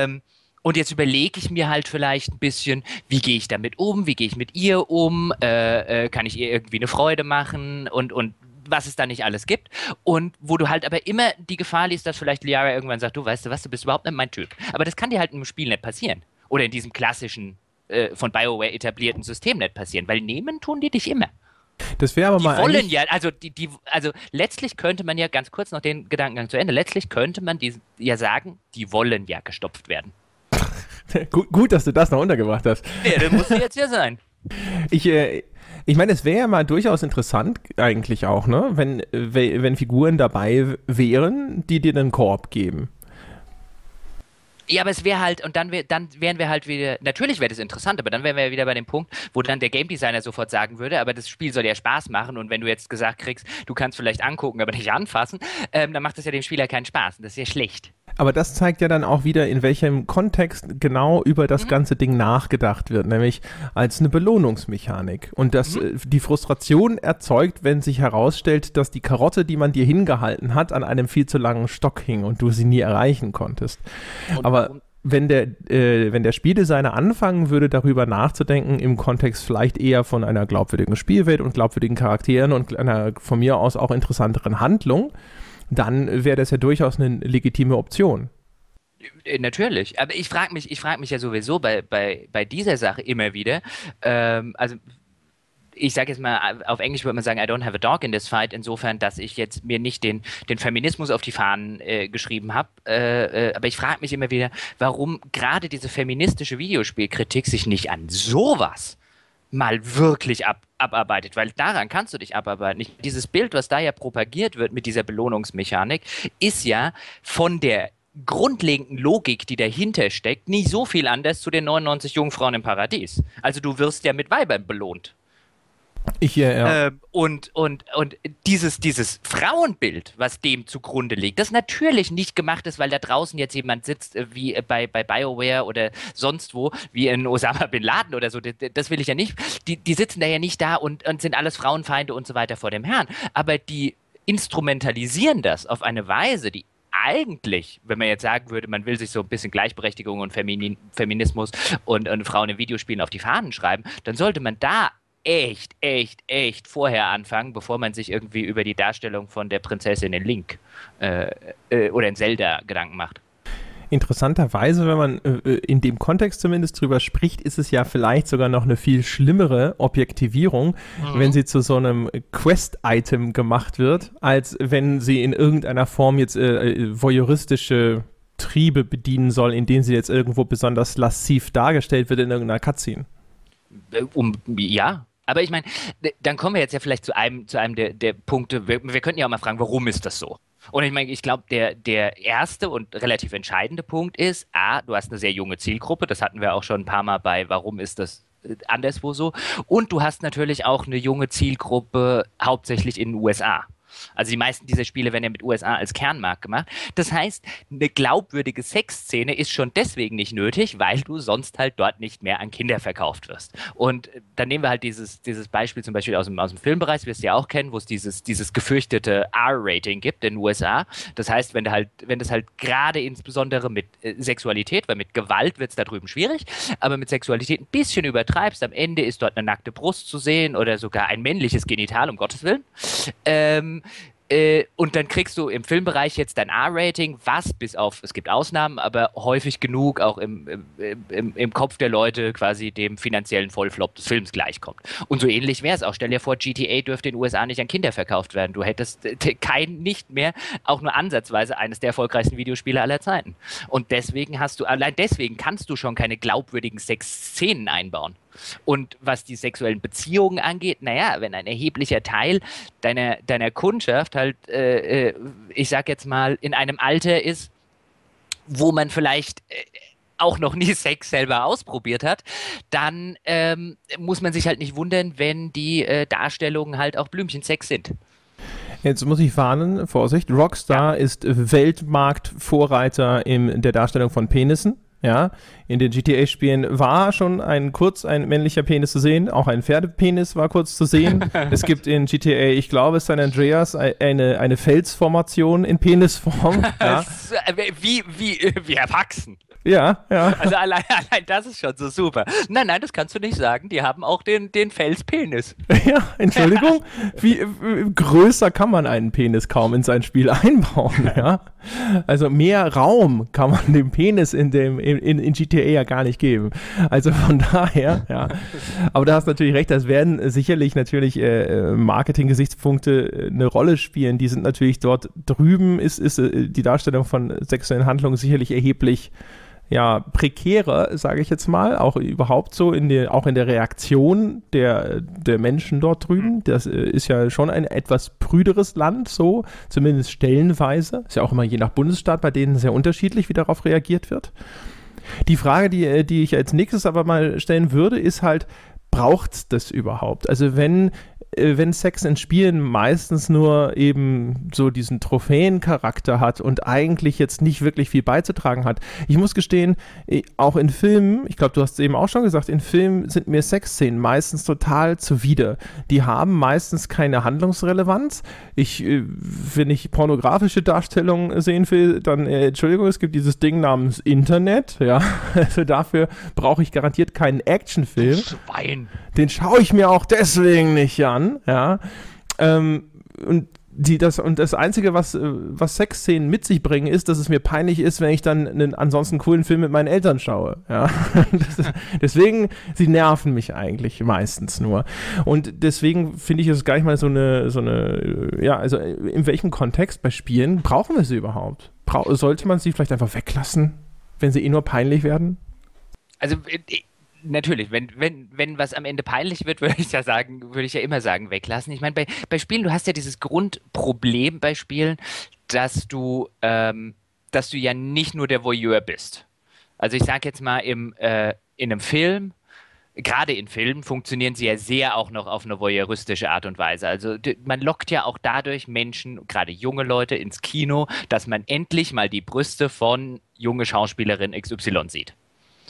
Ähm, und jetzt überlege ich mir halt vielleicht ein bisschen, wie gehe ich damit um, wie gehe ich mit ihr um, äh, äh, kann ich ihr irgendwie eine Freude machen und, und was es da nicht alles gibt. Und wo du halt aber immer die Gefahr liest, dass vielleicht Liara irgendwann sagt, du weißt du was, du bist überhaupt nicht mein Typ. Aber das kann dir halt im Spiel nicht passieren. Oder in diesem klassischen, äh, von BioWare etablierten System nicht passieren, weil nehmen tun die dich immer. Das wäre aber die mal. wollen ja, also die, die, also letztlich könnte man ja ganz kurz noch den Gedankengang zu Ende, letztlich könnte man die, ja sagen, die wollen ja gestopft werden. gut, gut, dass du das noch untergebracht hast. Ja, das muss jetzt ja sein. Ich, äh, ich meine, es wäre ja mal durchaus interessant, eigentlich auch, ne? Wenn, wenn Figuren dabei wären, die dir einen Korb geben. Ja, aber es wäre halt, und dann, wär, dann wären wir halt wieder, natürlich wäre das interessant, aber dann wären wir wieder bei dem Punkt, wo dann der Game Designer sofort sagen würde, aber das Spiel soll ja Spaß machen und wenn du jetzt gesagt kriegst, du kannst vielleicht angucken, aber nicht anfassen, ähm, dann macht das ja dem Spieler keinen Spaß und das ist ja schlecht. Aber das zeigt ja dann auch wieder, in welchem Kontext genau über das mhm. ganze Ding nachgedacht wird, nämlich als eine Belohnungsmechanik. Und dass mhm. Äh, die Frustration erzeugt, wenn sich herausstellt, dass die Karotte, die man dir hingehalten hat, an einem viel zu langen Stock hing und du sie nie erreichen konntest. Und Aber wenn der, äh, wenn der Spieldesigner anfangen würde, darüber nachzudenken, im Kontext vielleicht eher von einer glaubwürdigen Spielwelt und glaubwürdigen Charakteren und einer von mir aus auch interessanteren Handlung, dann wäre das ja durchaus eine legitime Option. Äh, natürlich, aber ich frage mich, ich mich ja sowieso bei, bei, bei dieser Sache immer wieder. Ähm, also ich sage jetzt mal, auf Englisch würde man sagen, I don't have a dog in this fight, insofern, dass ich jetzt mir nicht den, den Feminismus auf die Fahnen äh, geschrieben habe. Äh, äh, aber ich frage mich immer wieder, warum gerade diese feministische Videospielkritik sich nicht an sowas mal wirklich ab, abarbeitet, weil daran kannst du dich abarbeiten. Ich, dieses Bild, was da ja propagiert wird mit dieser Belohnungsmechanik, ist ja von der grundlegenden Logik, die dahinter steckt, nicht so viel anders zu den 99 Jungfrauen im Paradies. Also du wirst ja mit Weibern belohnt. Ich, ja, ja. Ähm, und, und, und dieses, dieses Frauenbild, was dem zugrunde liegt, das natürlich nicht gemacht ist, weil da draußen jetzt jemand sitzt, äh, wie bei, bei BioWare oder sonst wo, wie in Osama Bin Laden oder so. Das will ich ja nicht. Die, die sitzen da ja nicht da und, und sind alles Frauenfeinde und so weiter vor dem Herrn. Aber die instrumentalisieren das auf eine Weise, die eigentlich, wenn man jetzt sagen würde, man will sich so ein bisschen Gleichberechtigung und Feminin Feminismus und, und Frauen in Videospielen auf die Fahnen schreiben, dann sollte man da echt, echt, echt vorher anfangen, bevor man sich irgendwie über die Darstellung von der Prinzessin in Link äh, äh, oder in Zelda Gedanken macht. Interessanterweise, wenn man äh, äh, in dem Kontext zumindest drüber spricht, ist es ja vielleicht sogar noch eine viel schlimmere Objektivierung, mhm. wenn sie zu so einem Quest-Item gemacht wird, als wenn sie in irgendeiner Form jetzt äh, äh voyeuristische Triebe bedienen soll, indem sie jetzt irgendwo besonders lassiv dargestellt wird in irgendeiner Cutscene. Um, ja, aber ich meine, dann kommen wir jetzt ja vielleicht zu einem, zu einem der, der Punkte. Wir, wir könnten ja auch mal fragen, warum ist das so? Und ich meine, ich glaube, der, der erste und relativ entscheidende Punkt ist, A, du hast eine sehr junge Zielgruppe, das hatten wir auch schon ein paar Mal bei, warum ist das äh, anderswo so? Und du hast natürlich auch eine junge Zielgruppe, hauptsächlich in den USA. Also die meisten dieser Spiele werden ja mit USA als Kernmarkt gemacht. Das heißt, eine glaubwürdige Sexszene ist schon deswegen nicht nötig, weil du sonst halt dort nicht mehr an Kinder verkauft wirst. Und dann nehmen wir halt dieses, dieses Beispiel zum Beispiel aus dem, aus dem Filmbereich, wirst du ja auch kennen, wo es dieses, dieses gefürchtete R-Rating gibt in den USA. Das heißt, wenn halt, wenn das halt gerade insbesondere mit äh, Sexualität, weil mit Gewalt wird es da drüben schwierig, aber mit Sexualität ein bisschen übertreibst, am Ende ist dort eine nackte Brust zu sehen oder sogar ein männliches Genital, um Gottes Willen. Ähm, äh, und dann kriegst du im Filmbereich jetzt dein R-Rating, was bis auf, es gibt Ausnahmen, aber häufig genug auch im, im, im, Kopf der Leute quasi dem finanziellen Vollflop des Films gleichkommt. Und so ähnlich wäre es auch. Stell dir vor, GTA dürfte in den USA nicht an Kinder verkauft werden. Du hättest äh, kein, nicht mehr, auch nur ansatzweise eines der erfolgreichsten Videospiele aller Zeiten. Und deswegen hast du, allein deswegen kannst du schon keine glaubwürdigen Sexszenen einbauen. Und was die sexuellen Beziehungen angeht, naja, wenn ein erheblicher Teil deiner, deiner Kundschaft halt, äh, äh, ich sag jetzt mal, in einem Alter ist, wo man vielleicht äh, auch noch nie Sex selber ausprobiert hat, dann ähm, muss man sich halt nicht wundern, wenn die äh, Darstellungen halt auch Blümchensex sind. Jetzt muss ich warnen, Vorsicht, Rockstar ist Weltmarktvorreiter in der Darstellung von Penissen ja, in den GTA-Spielen war schon ein kurz ein männlicher Penis zu sehen, auch ein Pferdepenis war kurz zu sehen. es gibt in GTA, ich glaube, San Andreas eine, eine Felsformation in Penisform. Ja. Äh, wie, wie, wie erwachsen. Ja, ja. Also allein, allein das ist schon so super. Nein, nein, das kannst du nicht sagen. Die haben auch den, den Felspenis. Ja, Entschuldigung. Wie, wie größer kann man einen Penis kaum in sein Spiel einbauen, ja? Also mehr Raum kann man dem Penis in dem in, in GTA ja gar nicht geben. Also von daher, ja. Aber da hast du natürlich recht, das werden sicherlich natürlich äh, Marketing-Gesichtspunkte äh, eine Rolle spielen. Die sind natürlich dort drüben, ist, ist äh, die Darstellung von sexuellen Handlungen sicherlich erheblich ja, prekärer, sage ich jetzt mal, auch überhaupt so in der, auch in der Reaktion der, der Menschen dort drüben. Das äh, ist ja schon ein etwas prüderes Land, so, zumindest stellenweise. Ist ja auch immer je nach Bundesstaat bei denen sehr unterschiedlich, wie darauf reagiert wird. Die Frage, die, äh, die ich als nächstes aber mal stellen würde, ist halt, braucht das überhaupt? Also wenn wenn Sex in Spielen meistens nur eben so diesen Trophäencharakter hat und eigentlich jetzt nicht wirklich viel beizutragen hat. Ich muss gestehen, äh, auch in Filmen, ich glaube, du hast es eben auch schon gesagt, in Filmen sind mir Sexszenen meistens total zuwider. Die haben meistens keine Handlungsrelevanz. Ich, äh, wenn ich pornografische Darstellungen sehen will, dann, äh, Entschuldigung, es gibt dieses Ding namens Internet, ja. Also dafür brauche ich garantiert keinen Actionfilm. Schwein. Den schaue ich mir auch deswegen nicht an an, ja. Ähm, und die, das, und das Einzige, was, äh, was Sexszenen mit sich bringen, ist, dass es mir peinlich ist, wenn ich dann einen ansonsten coolen Film mit meinen Eltern schaue. Ja? Ist, deswegen, sie nerven mich eigentlich meistens nur. Und deswegen finde ich es gar nicht mal so eine, so eine, ja, also in welchem Kontext bei Spielen brauchen wir sie überhaupt? Bra sollte man sie vielleicht einfach weglassen, wenn sie eh nur peinlich werden? Also, ich natürlich, wenn, wenn, wenn was am Ende peinlich wird, würde ich ja sagen, würde ich ja immer sagen, weglassen. Ich meine, bei, bei Spielen, du hast ja dieses Grundproblem bei Spielen, dass du, ähm, dass du ja nicht nur der Voyeur bist. Also ich sage jetzt mal, im, äh, in einem Film, gerade in Filmen funktionieren sie ja sehr auch noch auf eine voyeuristische Art und Weise. Also man lockt ja auch dadurch Menschen, gerade junge Leute, ins Kino, dass man endlich mal die Brüste von junge Schauspielerin XY sieht.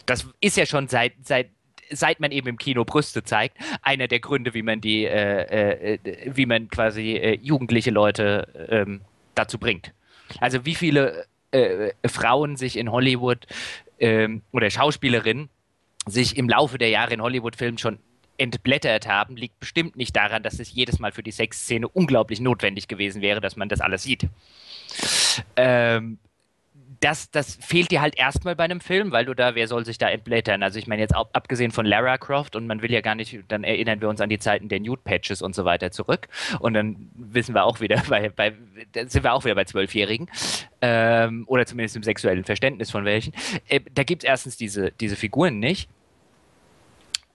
Das ist ja schon seit, seit seit man eben im Kino Brüste zeigt, einer der Gründe, wie man die, äh, äh, wie man quasi äh, jugendliche Leute ähm, dazu bringt. Also wie viele äh, Frauen sich in Hollywood ähm, oder Schauspielerinnen sich im Laufe der Jahre in Hollywood-Filmen schon entblättert haben, liegt bestimmt nicht daran, dass es jedes Mal für die Sexszene unglaublich notwendig gewesen wäre, dass man das alles sieht. Ähm, das, das fehlt dir halt erstmal bei einem Film, weil du da, wer soll sich da entblättern? Also ich meine jetzt ab, abgesehen von Lara Croft und man will ja gar nicht, dann erinnern wir uns an die Zeiten der Nude-Patches und so weiter zurück und dann wissen wir auch wieder, bei, bei sind wir auch wieder bei Zwölfjährigen ähm, oder zumindest im sexuellen Verständnis von welchen. Äh, da gibt es erstens diese, diese Figuren nicht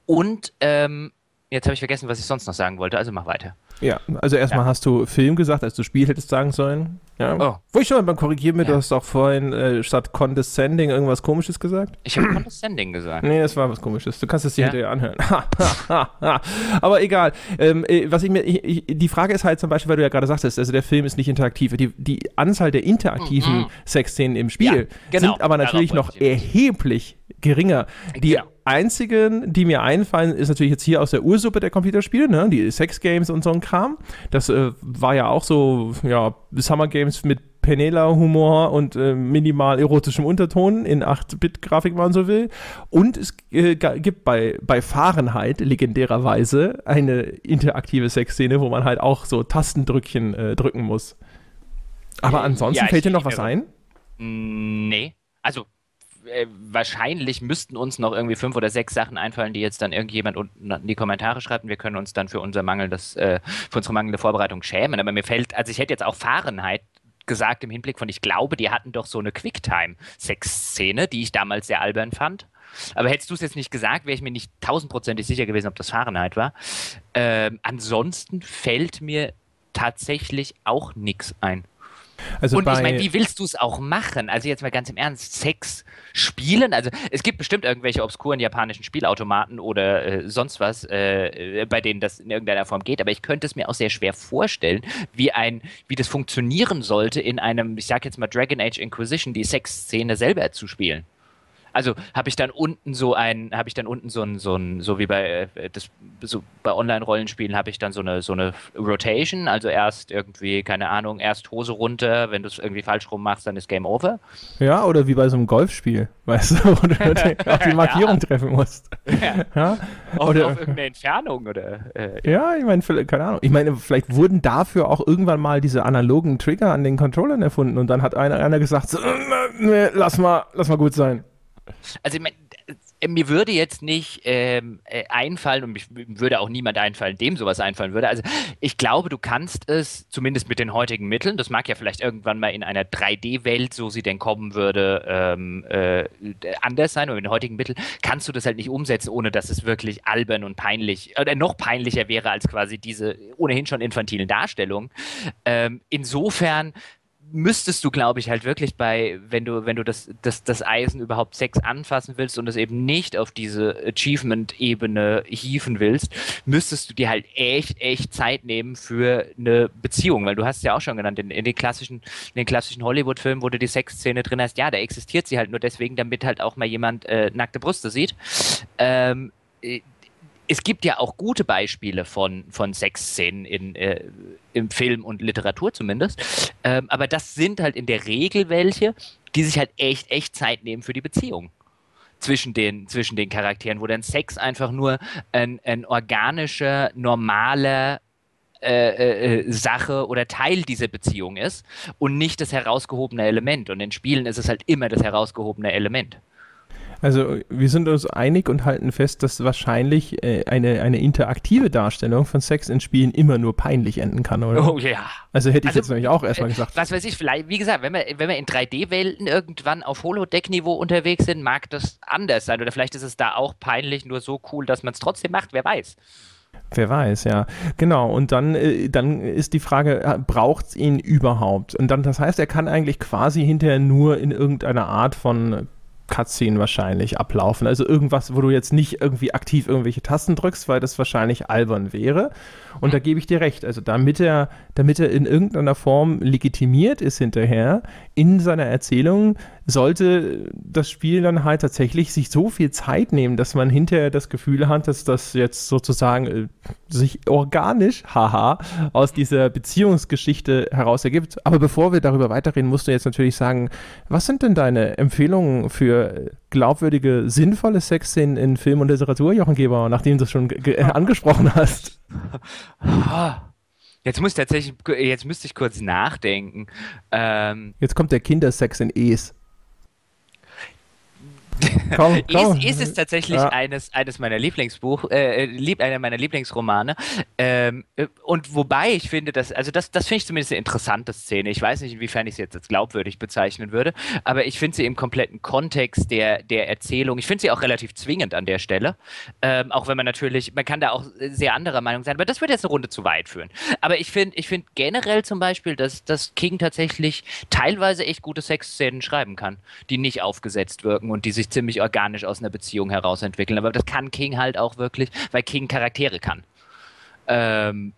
und ähm, jetzt habe ich vergessen, was ich sonst noch sagen wollte, also mach weiter. Ja, also erstmal ja. hast du Film gesagt, als du Spiel hättest sagen sollen. Ja. Oh. Wo ich schon mal korrigieren mir, ja. du hast auch vorhin äh, statt Condescending irgendwas komisches gesagt. Ich habe Condescending gesagt. Nee, das war was komisches. Du kannst es dir ja. hinterher anhören. Aber egal. Ähm, äh, was ich mir, ich, ich, die Frage ist halt zum Beispiel, weil du ja gerade sagtest, also der Film ist nicht interaktiv. Die, die Anzahl der interaktiven mhm. Sexszenen im Spiel genau. sind aber natürlich noch erheblich geringer. Die genau einzigen, die mir einfallen, ist natürlich jetzt hier aus der Ursuppe der Computerspiele, ne? die Sex Games und so ein Kram. Das äh, war ja auch so, ja, Summer Games mit Penela-Humor und äh, minimal erotischem Unterton in 8-Bit-Grafik, wenn man so will. Und es äh, gibt bei, bei Fahrenheit legendärerweise eine interaktive Sexszene, wo man halt auch so Tastendrückchen äh, drücken muss. Aber ansonsten ja, fällt dir noch was ein? Nee. Also äh, wahrscheinlich müssten uns noch irgendwie fünf oder sechs Sachen einfallen, die jetzt dann irgendjemand unten in die Kommentare schreibt. Und wir können uns dann für unser mangelndes, äh, für unsere mangelnde Vorbereitung schämen. Aber mir fällt, also ich hätte jetzt auch Fahrenheit gesagt im Hinblick von, ich glaube, die hatten doch so eine Quicktime-Sex-Szene, die ich damals sehr albern fand. Aber hättest du es jetzt nicht gesagt, wäre ich mir nicht tausendprozentig sicher gewesen, ob das Fahrenheit war. Ähm, ansonsten fällt mir tatsächlich auch nichts ein. Also und ich meine, wie willst du es auch machen? Also jetzt mal ganz im Ernst, Sex spielen? Also es gibt bestimmt irgendwelche obskuren japanischen Spielautomaten oder äh, sonst was, äh, bei denen das in irgendeiner Form geht, aber ich könnte es mir auch sehr schwer vorstellen, wie ein, wie das funktionieren sollte, in einem, ich sag jetzt mal Dragon Age Inquisition, die Sexszene selber zu spielen. Also habe ich dann unten so ein, habe ich dann unten so ein, so ein, so wie bei äh, das, so bei Online-Rollenspielen habe ich dann so eine so eine Rotation, also erst irgendwie, keine Ahnung, erst Hose runter, wenn du es irgendwie falsch rum machst, dann ist Game Over. Ja, oder wie bei so einem Golfspiel, weißt du, wo du auf die Markierung ja. treffen musst. Ja. ja? Oder auf irgendeine Entfernung oder äh, ja. ich meine, keine Ahnung. Ich meine, vielleicht wurden dafür auch irgendwann mal diese analogen Trigger an den Controllern erfunden und dann hat einer, einer gesagt, so, äh, lass mal, lass mal gut sein. Also ich mein, äh, mir würde jetzt nicht ähm, äh, einfallen und mir würde auch niemand einfallen, dem sowas einfallen würde. Also ich glaube, du kannst es zumindest mit den heutigen Mitteln, das mag ja vielleicht irgendwann mal in einer 3D-Welt, so sie denn kommen würde, ähm, äh, anders sein, aber mit den heutigen Mitteln kannst du das halt nicht umsetzen, ohne dass es wirklich albern und peinlich oder noch peinlicher wäre als quasi diese ohnehin schon infantilen Darstellungen. Ähm, insofern müsstest du, glaube ich, halt wirklich bei, wenn du, wenn du das, das, das Eisen überhaupt Sex anfassen willst und es eben nicht auf diese Achievement-Ebene hieven willst, müsstest du dir halt echt, echt Zeit nehmen für eine Beziehung, weil du hast ja auch schon genannt, in, in den klassischen, in den klassischen Hollywood-Filmen, wo du die Sexszene drin hast, ja, da existiert sie halt nur deswegen, damit halt auch mal jemand äh, nackte Brüste sieht. Ähm, äh, es gibt ja auch gute Beispiele von, von Sexszenen in, äh, im Film und Literatur zumindest. Ähm, aber das sind halt in der Regel welche, die sich halt echt, echt Zeit nehmen für die Beziehung zwischen den, zwischen den Charakteren, wo dann Sex einfach nur ein, ein organischer, normaler äh, äh, äh Sache oder Teil dieser Beziehung ist und nicht das herausgehobene Element. Und in Spielen ist es halt immer das herausgehobene Element. Also wir sind uns einig und halten fest, dass wahrscheinlich äh, eine, eine interaktive Darstellung von Sex in Spielen immer nur peinlich enden kann, oder? Oh ja. Also hätte ich also, jetzt nämlich auch erstmal äh, gesagt. Was weiß ich, vielleicht, wie gesagt, wenn wir, wenn wir in 3D-Welten irgendwann auf Holodeck-Niveau unterwegs sind, mag das anders sein. Oder vielleicht ist es da auch peinlich, nur so cool, dass man es trotzdem macht, wer weiß. Wer weiß, ja. Genau. Und dann, äh, dann ist die Frage, äh, braucht es ihn überhaupt? Und dann, das heißt, er kann eigentlich quasi hinterher nur in irgendeiner Art von Cutscene wahrscheinlich ablaufen. Also irgendwas, wo du jetzt nicht irgendwie aktiv irgendwelche Tasten drückst, weil das wahrscheinlich albern wäre. Und da gebe ich dir recht. Also damit er, damit er in irgendeiner Form legitimiert ist hinterher, in seiner Erzählung sollte das Spiel dann halt tatsächlich sich so viel Zeit nehmen, dass man hinterher das Gefühl hat, dass das jetzt sozusagen äh, sich organisch, haha, aus dieser Beziehungsgeschichte heraus ergibt. Aber bevor wir darüber weiterreden, musst du jetzt natürlich sagen, was sind denn deine Empfehlungen für glaubwürdige, sinnvolle Sexszenen in Film und Literatur, Jochen Geber, nachdem du es schon angesprochen hast? Jetzt muss ich tatsächlich, jetzt müsste ich kurz nachdenken. Ähm, jetzt kommt der Kindersex in Es. Komm, komm. Ist, ist es tatsächlich ja. eines, eines meiner Lieblingsbuch, äh, lieb, einer meiner Lieblingsromane. Ähm, äh, und wobei ich finde, dass, also das, das finde ich zumindest eine interessante Szene. Ich weiß nicht, inwiefern ich sie jetzt als glaubwürdig bezeichnen würde, aber ich finde sie im kompletten Kontext der, der Erzählung, ich finde sie auch relativ zwingend an der Stelle. Ähm, auch wenn man natürlich, man kann da auch sehr anderer Meinung sein, aber das würde jetzt eine Runde zu weit führen. Aber ich finde, ich finde generell zum Beispiel, dass, dass King tatsächlich teilweise echt gute Sexszenen schreiben kann, die nicht aufgesetzt wirken und die sich ziemlich organisch aus einer Beziehung heraus entwickeln. Aber das kann King halt auch wirklich, weil King Charaktere kann. Ähm,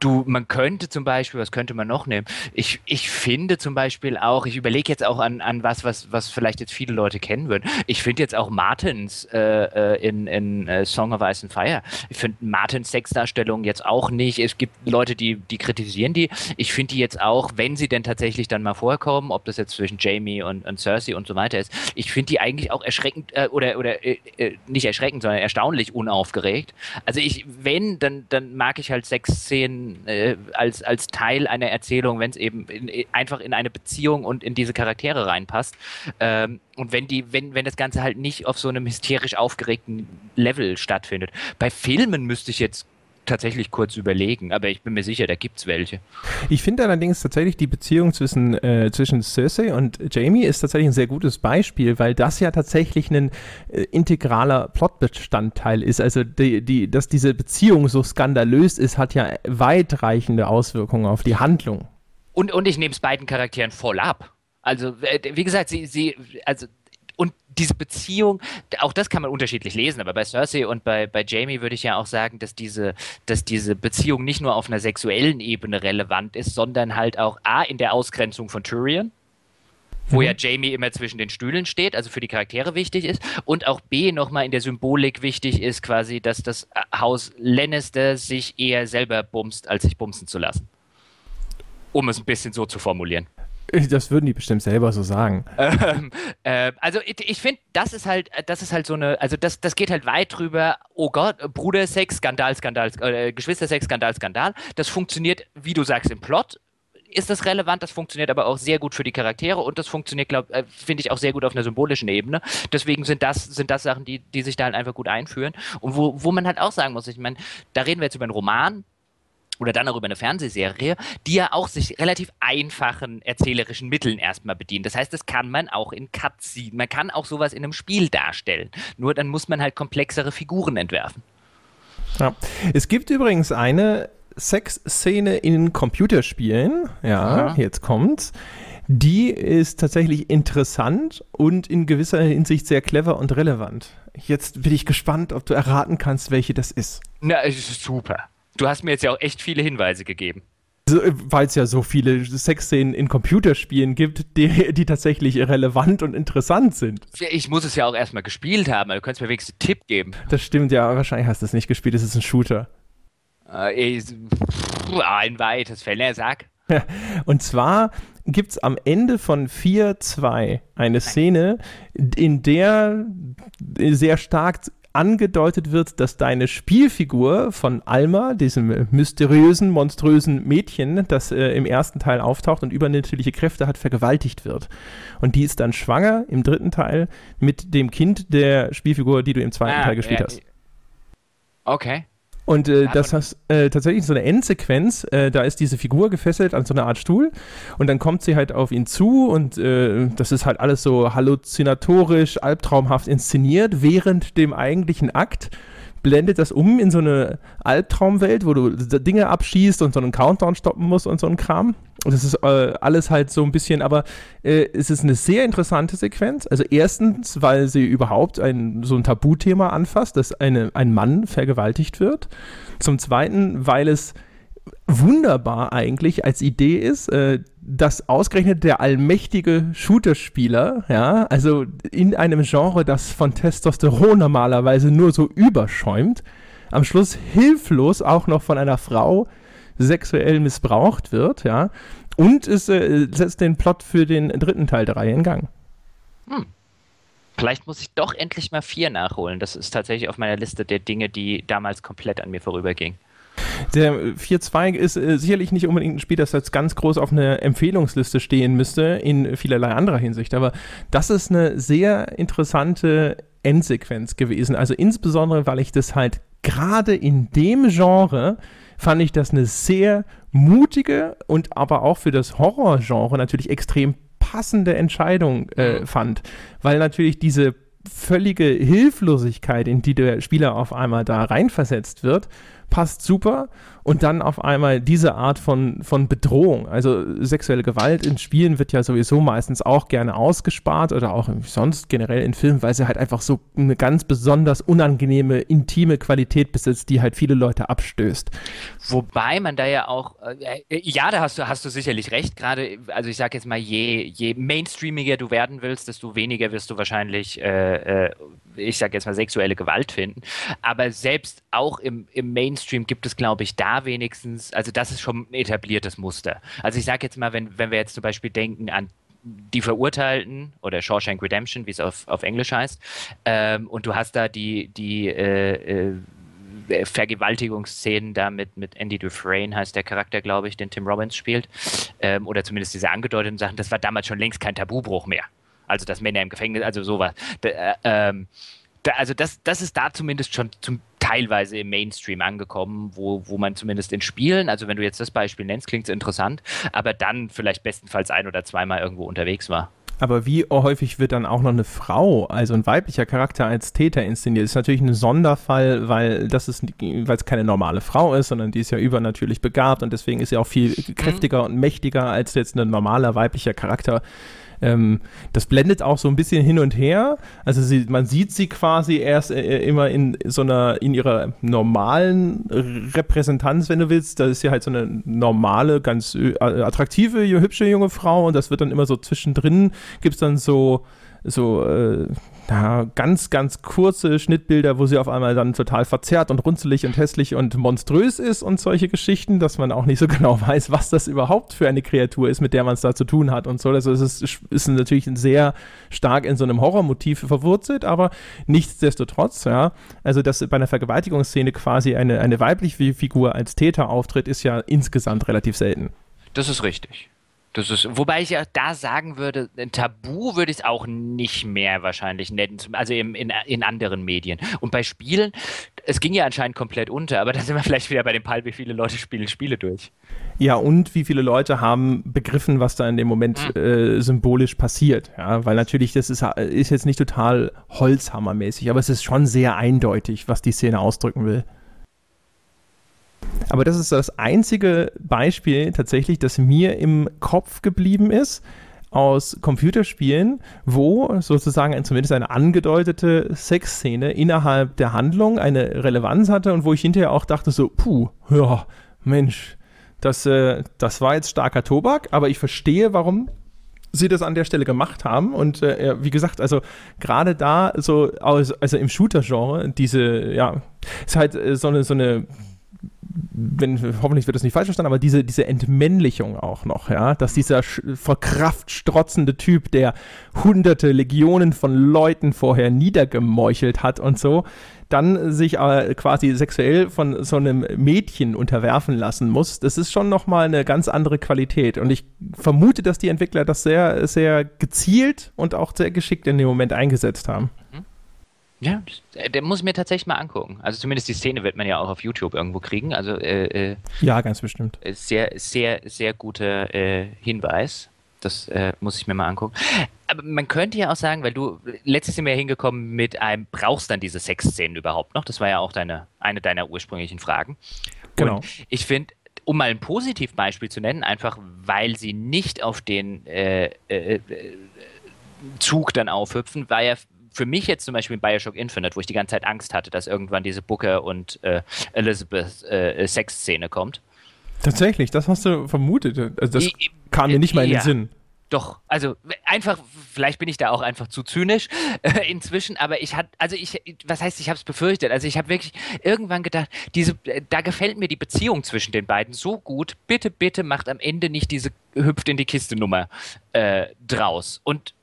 du, man könnte zum Beispiel, was könnte man noch nehmen? Ich, ich finde zum Beispiel auch, ich überlege jetzt auch an, an was, was, was vielleicht jetzt viele Leute kennen würden. Ich finde jetzt auch Martins äh, äh, in, in äh, Song of Ice and Fire. Ich finde Martins Sexdarstellung jetzt auch nicht. Es gibt Leute, die, die kritisieren die. Ich finde die jetzt auch, wenn sie denn tatsächlich dann mal vorkommen, ob das jetzt zwischen Jamie und, und Cersei und so weiter ist, ich finde die eigentlich auch erschreckend äh, oder, oder äh, äh, nicht erschreckend, sondern erstaunlich unaufgeregt. Also ich, wenn, dann, dann mag ich halt Sexszenen äh, als, als Teil einer Erzählung, wenn es eben in, einfach in eine Beziehung und in diese Charaktere reinpasst. Ähm, und wenn die, wenn, wenn das Ganze halt nicht auf so einem hysterisch aufgeregten Level stattfindet. Bei Filmen müsste ich jetzt tatsächlich kurz überlegen, aber ich bin mir sicher, da gibt es welche. Ich finde allerdings tatsächlich die Beziehung zwischen, äh, zwischen Cersei und Jamie ist tatsächlich ein sehr gutes Beispiel, weil das ja tatsächlich ein äh, integraler Plotbestandteil ist. Also die, die, dass diese Beziehung so skandalös ist, hat ja weitreichende Auswirkungen auf die Handlung. Und, und ich nehme es beiden Charakteren voll ab. Also, äh, wie gesagt, sie, sie, also und diese Beziehung, auch das kann man unterschiedlich lesen, aber bei Cersei und bei, bei Jamie würde ich ja auch sagen, dass diese, dass diese Beziehung nicht nur auf einer sexuellen Ebene relevant ist, sondern halt auch A, in der Ausgrenzung von Tyrion, wo mhm. ja Jamie immer zwischen den Stühlen steht, also für die Charaktere wichtig ist, und auch B nochmal in der Symbolik wichtig ist, quasi, dass das Haus Lannister sich eher selber bumst, als sich bumsen zu lassen. Um es ein bisschen so zu formulieren. Das würden die bestimmt selber so sagen. Ähm, äh, also ich, ich finde, das ist halt, das ist halt so eine, also das, das geht halt weit drüber, oh Gott, Brudersex, Skandal, Skandal, äh, Geschwistersex, Skandal, Skandal. Das funktioniert, wie du sagst, im Plot ist das relevant, das funktioniert aber auch sehr gut für die Charaktere und das funktioniert, äh, finde ich, auch sehr gut auf einer symbolischen Ebene. Deswegen sind das, sind das Sachen, die, die sich da halt einfach gut einführen. Und wo, wo man halt auch sagen muss, ich meine, da reden wir jetzt über einen Roman, oder dann auch über eine Fernsehserie, die ja auch sich relativ einfachen erzählerischen Mitteln erstmal bedient. Das heißt, das kann man auch in Cutscene, man kann auch sowas in einem Spiel darstellen. Nur dann muss man halt komplexere Figuren entwerfen. Ja. Es gibt übrigens eine Sexszene in Computerspielen, ja, ja. jetzt kommt's. Die ist tatsächlich interessant und in gewisser Hinsicht sehr clever und relevant. Jetzt bin ich gespannt, ob du erraten kannst, welche das ist. Na, es ist super. Du hast mir jetzt ja auch echt viele Hinweise gegeben. Weil es ja so viele Sexszenen in Computerspielen gibt, die, die tatsächlich relevant und interessant sind. Ich muss es ja auch erstmal gespielt haben, du könntest mir wenigstens einen Tipp geben. Das stimmt, ja, wahrscheinlich hast du es nicht gespielt, es ist ein Shooter. Äh, ein weites Feld, sag. Und zwar gibt es am Ende von 4.2 eine Szene, in der sehr stark angedeutet wird, dass deine Spielfigur von Alma, diesem mysteriösen, monströsen Mädchen, das äh, im ersten Teil auftaucht und übernatürliche Kräfte hat, vergewaltigt wird. Und die ist dann schwanger im dritten Teil mit dem Kind der Spielfigur, die du im zweiten ah, Teil gespielt ja, hast. Okay. Und äh, das hast äh, tatsächlich so eine Endsequenz, äh, da ist diese Figur gefesselt an so einer Art Stuhl und dann kommt sie halt auf ihn zu und äh, das ist halt alles so halluzinatorisch, albtraumhaft inszeniert, während dem eigentlichen Akt blendet das um in so eine Albtraumwelt, wo du Dinge abschießt und so einen Countdown stoppen musst und so ein Kram. Und das ist äh, alles halt so ein bisschen, aber äh, es ist eine sehr interessante Sequenz. Also erstens, weil sie überhaupt ein, so ein Tabuthema anfasst, dass eine, ein Mann vergewaltigt wird. Zum Zweiten, weil es wunderbar eigentlich als Idee ist, äh, dass ausgerechnet der allmächtige Shooter-Spieler, ja, also in einem Genre, das von Testosteron normalerweise nur so überschäumt, am Schluss hilflos auch noch von einer Frau sexuell missbraucht wird, ja, und es äh, setzt den Plot für den dritten Teil der Reihe in Gang. Hm. Vielleicht muss ich doch endlich mal vier nachholen. Das ist tatsächlich auf meiner Liste der Dinge, die damals komplett an mir vorübergingen. Der 4.2 ist äh, sicherlich nicht unbedingt ein Spiel, das jetzt ganz groß auf einer Empfehlungsliste stehen müsste, in vielerlei anderer Hinsicht. Aber das ist eine sehr interessante Endsequenz gewesen. Also insbesondere, weil ich das halt gerade in dem Genre fand ich das eine sehr mutige und aber auch für das Horrorgenre natürlich extrem passende Entscheidung äh, fand, weil natürlich diese völlige Hilflosigkeit, in die der Spieler auf einmal da reinversetzt wird, passt super. Und dann auf einmal diese Art von, von Bedrohung. Also sexuelle Gewalt in Spielen wird ja sowieso meistens auch gerne ausgespart oder auch sonst generell in Filmen, weil sie halt einfach so eine ganz besonders unangenehme, intime Qualität besitzt, die halt viele Leute abstößt. Wobei man da ja auch, äh, äh ja, da hast du, hast du sicherlich recht, gerade, also ich sage jetzt mal, je, je mainstreamiger du werden willst, desto weniger wirst du wahrscheinlich äh, äh ich sage jetzt mal, sexuelle Gewalt finden. Aber selbst auch im, im Mainstream gibt es, glaube ich, da wenigstens, also das ist schon ein etabliertes Muster. Also ich sage jetzt mal, wenn, wenn wir jetzt zum Beispiel denken an die Verurteilten oder Shawshank Redemption, wie es auf, auf Englisch heißt, ähm, und du hast da die, die äh, äh, Vergewaltigungsszenen da mit, mit Andy Dufresne, heißt der Charakter, glaube ich, den Tim Robbins spielt, ähm, oder zumindest diese angedeuteten Sachen, das war damals schon längst kein Tabubruch mehr. Also, dass Männer im Gefängnis, also sowas. Da, äh, ähm, da, also, das, das ist da zumindest schon zum, teilweise im Mainstream angekommen, wo, wo man zumindest in Spielen, also wenn du jetzt das Beispiel nennst, klingt es interessant, aber dann vielleicht bestenfalls ein oder zweimal irgendwo unterwegs war. Aber wie häufig wird dann auch noch eine Frau, also ein weiblicher Charakter als Täter inszeniert? Das ist natürlich ein Sonderfall, weil das ist, weil es keine normale Frau ist, sondern die ist ja übernatürlich begabt und deswegen ist sie auch viel mhm. kräftiger und mächtiger als jetzt ein normaler weiblicher Charakter. Ähm, das blendet auch so ein bisschen hin und her. Also sie, man sieht sie quasi erst äh, immer in so einer, in ihrer normalen Repräsentanz, wenn du willst. Da ist sie halt so eine normale, ganz äh, attraktive, hübsche junge Frau und das wird dann immer so zwischendrin, gibt es dann so, so, äh, ja, ganz, ganz kurze Schnittbilder, wo sie auf einmal dann total verzerrt und runzelig und hässlich und monströs ist und solche Geschichten, dass man auch nicht so genau weiß, was das überhaupt für eine Kreatur ist, mit der man es da zu tun hat und so. Also es ist, ist natürlich sehr stark in so einem Horrormotiv verwurzelt, aber nichtsdestotrotz, ja, also dass bei einer Vergewaltigungsszene quasi eine, eine weibliche Figur als Täter auftritt, ist ja insgesamt relativ selten. Das ist richtig. Das ist, wobei ich ja da sagen würde, ein Tabu würde ich es auch nicht mehr wahrscheinlich nennen, also in, in, in anderen Medien. Und bei Spielen, es ging ja anscheinend komplett unter, aber da sind wir vielleicht wieder bei dem Fall, wie viele Leute spielen Spiele durch. Ja, und wie viele Leute haben begriffen, was da in dem Moment mhm. äh, symbolisch passiert. Ja, weil natürlich, das ist, ist jetzt nicht total Holzhammermäßig, aber es ist schon sehr eindeutig, was die Szene ausdrücken will. Aber das ist das einzige Beispiel tatsächlich, das mir im Kopf geblieben ist aus Computerspielen, wo sozusagen zumindest eine angedeutete Sexszene innerhalb der Handlung eine Relevanz hatte und wo ich hinterher auch dachte so, puh, ja, Mensch, das, äh, das war jetzt starker Tobak, aber ich verstehe, warum sie das an der Stelle gemacht haben. Und äh, wie gesagt, also gerade da, so, also, also im Shooter-Genre, diese, ja, ist halt äh, so eine, so eine wenn, hoffentlich wird das nicht falsch verstanden, aber diese, diese Entmännlichung auch noch, ja, dass dieser vor Kraft strotzende Typ, der hunderte Legionen von Leuten vorher niedergemeuchelt hat und so, dann sich äh, quasi sexuell von so einem Mädchen unterwerfen lassen muss, das ist schon nochmal eine ganz andere Qualität. Und ich vermute, dass die Entwickler das sehr, sehr gezielt und auch sehr geschickt in dem Moment eingesetzt haben. Ja, äh, der muss mir tatsächlich mal angucken. Also zumindest die Szene wird man ja auch auf YouTube irgendwo kriegen. Also äh, äh, ja, ganz bestimmt. Sehr, sehr, sehr guter äh, Hinweis. Das äh, muss ich mir mal angucken. Aber man könnte ja auch sagen, weil du letztes Jahr hingekommen mit einem, brauchst dann diese Sexszenen überhaupt noch? Das war ja auch deine, eine deiner ursprünglichen Fragen. Genau. Und ich finde, um mal ein Positivbeispiel zu nennen, einfach weil sie nicht auf den äh, äh, Zug dann aufhüpfen, war ja für mich jetzt zum Beispiel in Bioshock Infinite, wo ich die ganze Zeit Angst hatte, dass irgendwann diese Booker und äh, Elizabeth äh, Sexszene kommt. Tatsächlich, das hast du vermutet. Also das ich, kam mir nicht mal in den Sinn. Doch, also einfach, vielleicht bin ich da auch einfach zu zynisch äh, inzwischen, aber ich hatte, also ich, was heißt, ich habe es befürchtet. Also ich habe wirklich irgendwann gedacht, diese, äh, da gefällt mir die Beziehung zwischen den beiden so gut. Bitte, bitte macht am Ende nicht diese hüpft in die Kiste Nummer äh, draus. Und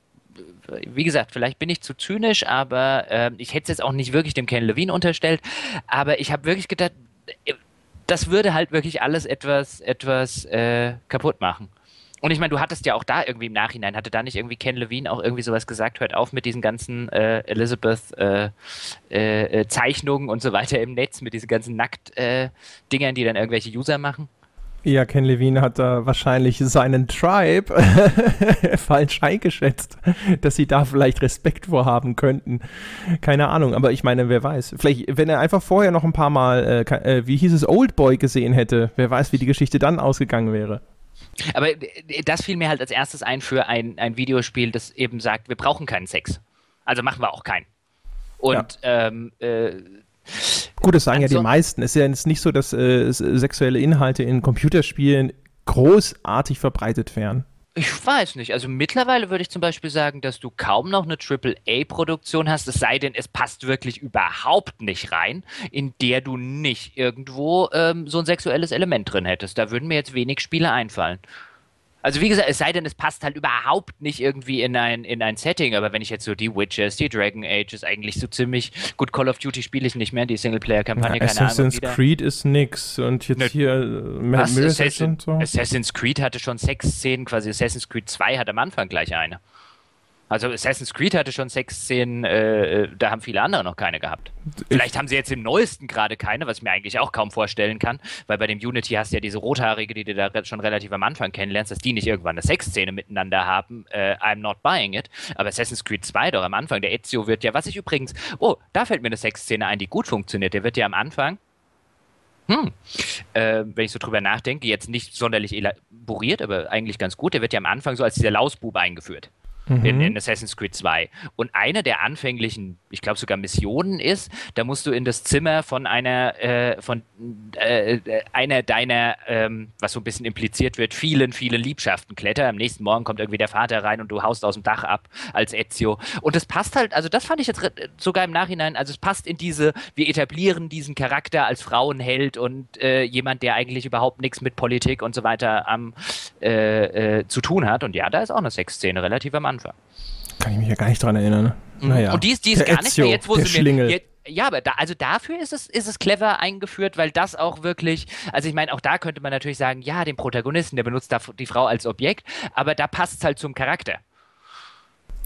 wie gesagt, vielleicht bin ich zu zynisch, aber äh, ich hätte es jetzt auch nicht wirklich dem Ken Levine unterstellt. Aber ich habe wirklich gedacht, äh, das würde halt wirklich alles etwas, etwas äh, kaputt machen. Und ich meine, du hattest ja auch da irgendwie im Nachhinein, hatte da nicht irgendwie Ken Levine auch irgendwie sowas gesagt, hört auf mit diesen ganzen äh, Elizabeth-Zeichnungen äh, äh, und so weiter im Netz, mit diesen ganzen Nackt-Dingern, die dann irgendwelche User machen? Ja, Ken Levine hat da wahrscheinlich seinen Tribe falsch eingeschätzt, dass sie da vielleicht Respekt vorhaben könnten. Keine Ahnung, aber ich meine, wer weiß. Vielleicht, wenn er einfach vorher noch ein paar Mal, äh, äh wie hieß es, Oldboy gesehen hätte, wer weiß, wie die Geschichte dann ausgegangen wäre. Aber äh, das fiel mir halt als erstes ein für ein, ein Videospiel, das eben sagt, wir brauchen keinen Sex. Also machen wir auch keinen. Und ja. ähm, äh, Gut, das sagen ja die meisten. Es ist ja jetzt nicht so, dass äh, sexuelle Inhalte in Computerspielen großartig verbreitet wären. Ich weiß nicht. Also mittlerweile würde ich zum Beispiel sagen, dass du kaum noch eine AAA-Produktion hast, es sei denn, es passt wirklich überhaupt nicht rein, in der du nicht irgendwo ähm, so ein sexuelles Element drin hättest. Da würden mir jetzt wenig Spiele einfallen. Also wie gesagt, es sei denn, es passt halt überhaupt nicht irgendwie in ein, in ein Setting, aber wenn ich jetzt so die Witches, die Dragon Ages, eigentlich so ziemlich, gut, Call of Duty spiele ich nicht mehr, die Singleplayer-Kampagne, ja, keine Assassin's Ahnung. Assassin's Creed ist nix und jetzt ne, hier äh, was, Assassin, so. Assassin's Creed hatte schon sechs Szenen, quasi Assassin's Creed 2 hat am Anfang gleich eine. Also Assassin's Creed hatte schon Sexszenen, äh, äh, da haben viele andere noch keine gehabt. Vielleicht haben sie jetzt im neuesten gerade keine, was ich mir eigentlich auch kaum vorstellen kann, weil bei dem Unity hast du ja diese Rothaarige, die du da schon relativ am Anfang kennenlernst, dass die nicht irgendwann eine Sexszene miteinander haben. Äh, I'm not buying it. Aber Assassin's Creed 2 doch am Anfang, der Ezio wird ja, was ich übrigens, oh, da fällt mir eine Sexszene ein, die gut funktioniert. Der wird ja am Anfang hm. Äh, wenn ich so drüber nachdenke, jetzt nicht sonderlich elaboriert, aber eigentlich ganz gut. Der wird ja am Anfang so als dieser Lausbub eingeführt mhm. in, in, Assassin's Creed 2. Und eine der anfänglichen, ich glaube sogar Missionen ist, da musst du in das Zimmer von einer, äh, von äh, einer deiner, ähm, was so ein bisschen impliziert wird, vielen, vielen Liebschaften klettern. Am nächsten Morgen kommt irgendwie der Vater rein und du haust aus dem Dach ab als Ezio. Und das passt halt, also das fand ich jetzt sogar im Nachhinein, also es passt in diese, wir etablieren diesen Charakter als Frauenheld und äh, jemand, der eigentlich überhaupt nichts mit Politik und so weiter am, äh, äh, zu tun hat. Und ja, da ist auch eine Sexszene relativ am Anfang. Anfang. Kann ich mich ja gar nicht dran erinnern. Mhm. Naja. Und die ist, die ist gar Ezio, nicht mehr jetzt, wo sie mir. Jetzt, ja, aber da, also dafür ist es, ist es clever eingeführt, weil das auch wirklich, also ich meine, auch da könnte man natürlich sagen, ja, den Protagonisten, der benutzt da die Frau als Objekt, aber da passt es halt zum Charakter.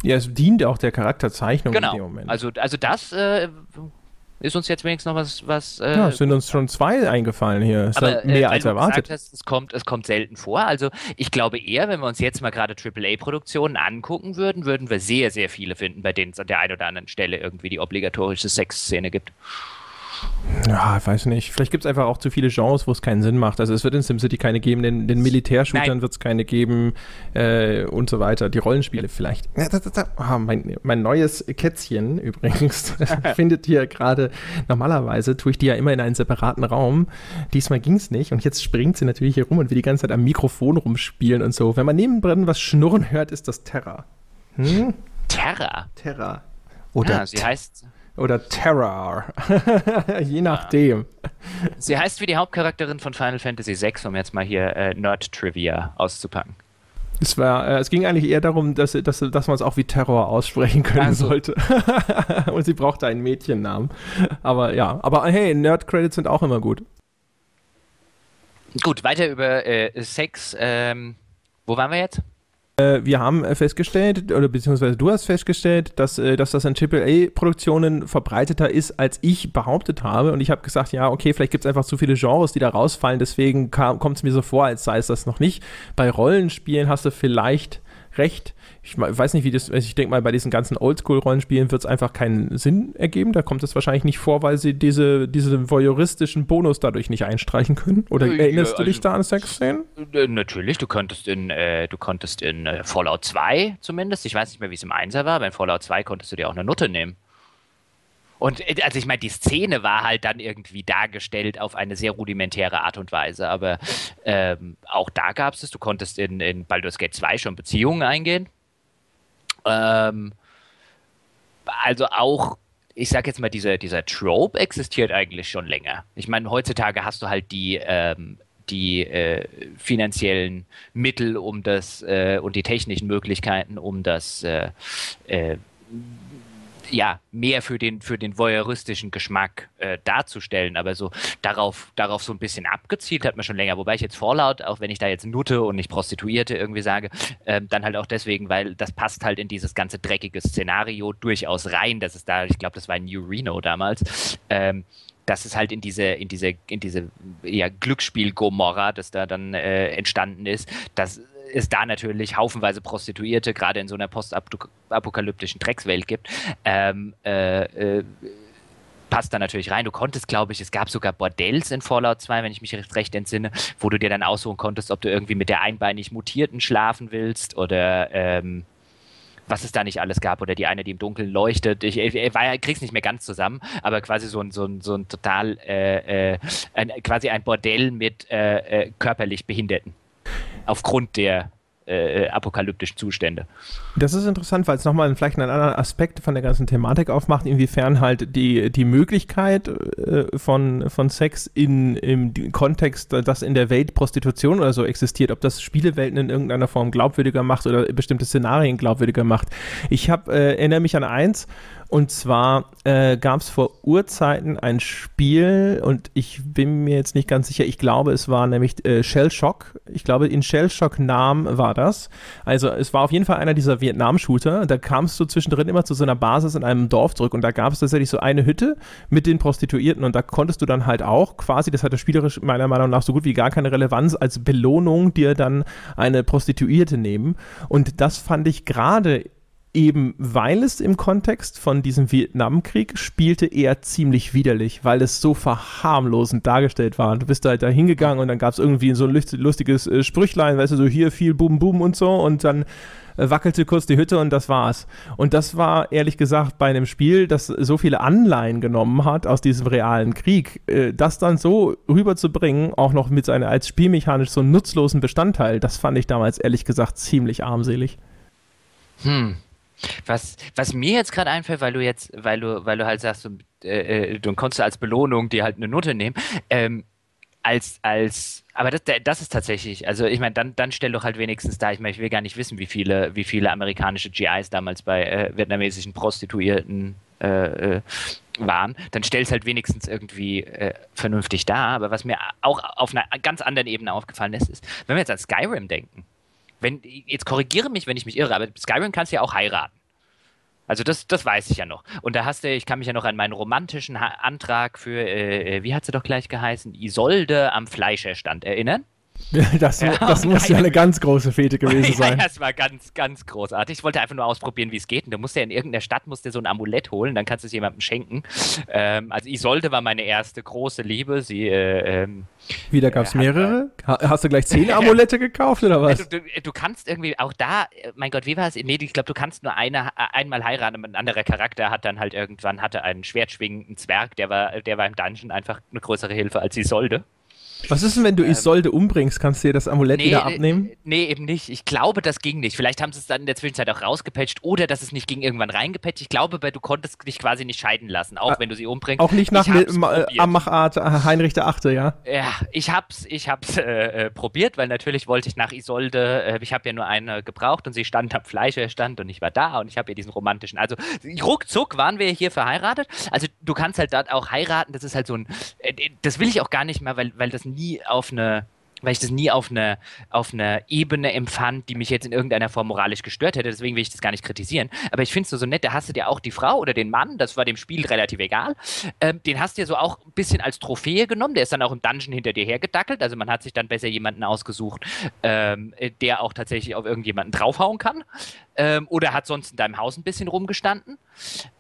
Ja, es dient auch der Charakterzeichnung genau. in dem Moment. Also, also das äh, ist uns jetzt wenigstens noch was. was äh, ja, es sind uns schon zwei eingefallen hier. Ist aber, mehr äh, als erwartet. Hast, es, kommt, es kommt selten vor. Also ich glaube eher, wenn wir uns jetzt mal gerade AAA-Produktionen angucken würden, würden wir sehr, sehr viele finden, bei denen es an der einen oder anderen Stelle irgendwie die obligatorische Sexszene gibt. Ja, ich weiß nicht. Vielleicht gibt es einfach auch zu viele Genres, wo es keinen Sinn macht. Also es wird in SimCity keine geben, den, den Militärshootern wird es keine geben äh, und so weiter. Die Rollenspiele vielleicht. Oh, mein, mein neues Kätzchen übrigens findet hier gerade, normalerweise tue ich die ja immer in einen separaten Raum. Diesmal ging es nicht und jetzt springt sie natürlich hier rum und will die ganze Zeit am Mikrofon rumspielen und so. Wenn man nebendrin was schnurren hört, ist das Terra. Hm? Terra? Terra. Oder ja, sie heißt oder Terror. Je nachdem. Sie heißt wie die Hauptcharakterin von Final Fantasy VI, um jetzt mal hier äh, Nerd-Trivia auszupacken. Es, war, äh, es ging eigentlich eher darum, dass, dass, dass man es auch wie Terror aussprechen können also. sollte. Und sie brauchte einen Mädchennamen. Aber ja, aber hey, Nerd-Credits sind auch immer gut. Gut, weiter über äh, Sex. Ähm, wo waren wir jetzt? Äh, wir haben äh, festgestellt, oder beziehungsweise du hast festgestellt, dass, äh, dass das in AAA-Produktionen verbreiteter ist, als ich behauptet habe. Und ich habe gesagt, ja, okay, vielleicht gibt es einfach zu viele Genres, die da rausfallen. Deswegen kommt es mir so vor, als sei es das noch nicht. Bei Rollenspielen hast du vielleicht recht ich weiß nicht, wie das, ich denke mal, bei diesen ganzen Oldschool-Rollenspielen wird es einfach keinen Sinn ergeben. Da kommt es wahrscheinlich nicht vor, weil sie diese, diese voyeuristischen Bonus dadurch nicht einstreichen können. Oder äh, erinnerst ja, du dich also, da an Sexszenen? Äh, natürlich, du konntest in, äh, du konntest in äh, Fallout 2 zumindest, ich weiß nicht mehr, wie es im 1er war, aber in Fallout 2 konntest du dir auch eine Nutte nehmen. Und äh, also ich meine, die Szene war halt dann irgendwie dargestellt auf eine sehr rudimentäre Art und Weise, aber ähm, auch da gab es es, du konntest in, in Baldur's Gate 2 schon Beziehungen eingehen. Ähm, also auch, ich sag jetzt mal, dieser, dieser Trope existiert eigentlich schon länger. Ich meine, heutzutage hast du halt die ähm, die äh, finanziellen Mittel um das äh, und die technischen Möglichkeiten, um das äh, äh ja, mehr für den, für den voyeuristischen Geschmack äh, darzustellen, aber so darauf, darauf so ein bisschen abgezielt hat man schon länger. Wobei ich jetzt Fallout, auch wenn ich da jetzt Nutte und nicht Prostituierte irgendwie sage, äh, dann halt auch deswegen, weil das passt halt in dieses ganze dreckige Szenario durchaus rein. Das ist da, ich glaube, das war New Reno damals. Ähm, dass es halt in diese, in diese, in diese ja, Glücksspiel-Gomorra, das da dann äh, entstanden ist, dass es da natürlich haufenweise Prostituierte, gerade in so einer postapokalyptischen Dreckswelt gibt, ähm, äh, äh, passt da natürlich rein. Du konntest, glaube ich, es gab sogar Bordells in Fallout 2, wenn ich mich recht entsinne, wo du dir dann aussuchen konntest, ob du irgendwie mit der einbeinig Mutierten schlafen willst oder ähm, was es da nicht alles gab oder die eine, die im Dunkeln leuchtet. Ich, ich, ich krieg's nicht mehr ganz zusammen, aber quasi so ein, so ein, so ein total, äh, äh, ein, quasi ein Bordell mit äh, äh körperlich Behinderten aufgrund der äh, apokalyptischen Zustände. Das ist interessant, weil es nochmal vielleicht einen anderen Aspekt von der ganzen Thematik aufmacht, inwiefern halt die, die Möglichkeit äh, von, von Sex in, im Kontext, dass in der Welt Prostitution oder so existiert, ob das Spielewelten in irgendeiner Form glaubwürdiger macht oder bestimmte Szenarien glaubwürdiger macht. Ich hab, äh, erinnere mich an eins, und zwar äh, gab es vor Urzeiten ein Spiel und ich bin mir jetzt nicht ganz sicher, ich glaube, es war nämlich äh, Shell Shock. Ich glaube, in Shell Shock Nam war das. Also es war auf jeden Fall einer dieser Vietnam-Shooter. Da kamst du zwischendrin immer zu so einer Basis in einem Dorf zurück und da gab es tatsächlich so eine Hütte mit den Prostituierten und da konntest du dann halt auch quasi, das hatte spielerisch meiner Meinung nach so gut wie gar keine Relevanz, als Belohnung dir dann eine Prostituierte nehmen. Und das fand ich gerade eben weil es im Kontext von diesem Vietnamkrieg spielte, eher ziemlich widerlich, weil es so verharmlosend dargestellt war. du bist halt da hingegangen und dann gab es irgendwie so ein lustiges äh, Sprüchlein, weißt du, so hier viel Bum Bum und so und dann äh, wackelte kurz die Hütte und das war's. Und das war ehrlich gesagt bei einem Spiel, das so viele Anleihen genommen hat aus diesem realen Krieg, äh, das dann so rüberzubringen, auch noch mit seiner als spielmechanisch so nutzlosen Bestandteil, das fand ich damals ehrlich gesagt ziemlich armselig. Hm, was, was mir jetzt gerade einfällt, weil du jetzt, weil du, weil du halt sagst, du, äh, äh, du konntest als Belohnung dir halt eine Note nehmen, ähm, als, als, aber das, das ist tatsächlich, also ich meine, dann, dann stell doch halt wenigstens da, ich meine, ich will gar nicht wissen, wie viele, wie viele amerikanische GIs damals bei äh, vietnamesischen Prostituierten äh, äh waren, dann stell es halt wenigstens irgendwie äh, vernünftig dar. Aber was mir auch auf einer ganz anderen Ebene aufgefallen ist, ist, wenn wir jetzt an Skyrim denken, wenn, jetzt korrigiere mich, wenn ich mich irre, aber Skyrim kannst du ja auch heiraten. Also das, das weiß ich ja noch. Und da hast du, ich kann mich ja noch an meinen romantischen ha Antrag für, äh, äh, wie hat sie doch gleich geheißen, Isolde am Fleischerstand erinnern? Das, ja, das muss ja eine ganz große Fete gewesen sein. Ja, das war ganz, ganz großartig. Ich wollte einfach nur ausprobieren, wie es geht. Und du musst ja in irgendeiner Stadt musst dir so ein Amulett holen, dann kannst du es jemandem schenken. Ähm, also Isolde war meine erste große Liebe. Sie äh, ähm, Wieder gab es mehrere? Hast du gleich zehn Amulette gekauft oder was? Du, du, du, kannst irgendwie auch da, äh, mein Gott, wie war es? Nee, ich glaube, du kannst nur eine, äh, einmal heiraten. Ein anderer Charakter hat dann halt irgendwann hatte einen schwertschwingenden Zwerg, der war, der war im Dungeon einfach eine größere Hilfe als Isolde. Was ist denn, wenn du ähm, Isolde umbringst? Kannst du dir das Amulett nee, wieder abnehmen? Nee, eben nicht. Ich glaube, das ging nicht. Vielleicht haben sie es dann in der Zwischenzeit auch rausgepatcht oder dass es nicht ging irgendwann reingepatcht. Ich glaube, du konntest dich quasi nicht scheiden lassen, auch ah, wenn du sie umbringst. Auch nicht nach Machart äh, Heinrich der Achte, ja? Ja, ich hab's, ich hab's äh, äh, probiert, weil natürlich wollte ich nach Isolde, äh, ich habe ja nur eine gebraucht und sie stand am Fleischerstand und ich war da und ich habe ihr diesen romantischen. Also ruckzuck waren wir hier verheiratet. Also du kannst halt dort auch heiraten, das ist halt so ein, äh, das will ich auch gar nicht mehr, weil, weil das nie auf eine weil ich das nie auf eine, auf eine Ebene empfand, die mich jetzt in irgendeiner Form moralisch gestört hätte. Deswegen will ich das gar nicht kritisieren. Aber ich finde es so, so nett, da hast du dir auch die Frau oder den Mann, das war dem Spiel relativ egal, ähm, den hast du dir so auch ein bisschen als Trophäe genommen. Der ist dann auch im Dungeon hinter dir hergedackelt. Also man hat sich dann besser jemanden ausgesucht, ähm, der auch tatsächlich auf irgendjemanden draufhauen kann. Ähm, oder hat sonst in deinem Haus ein bisschen rumgestanden.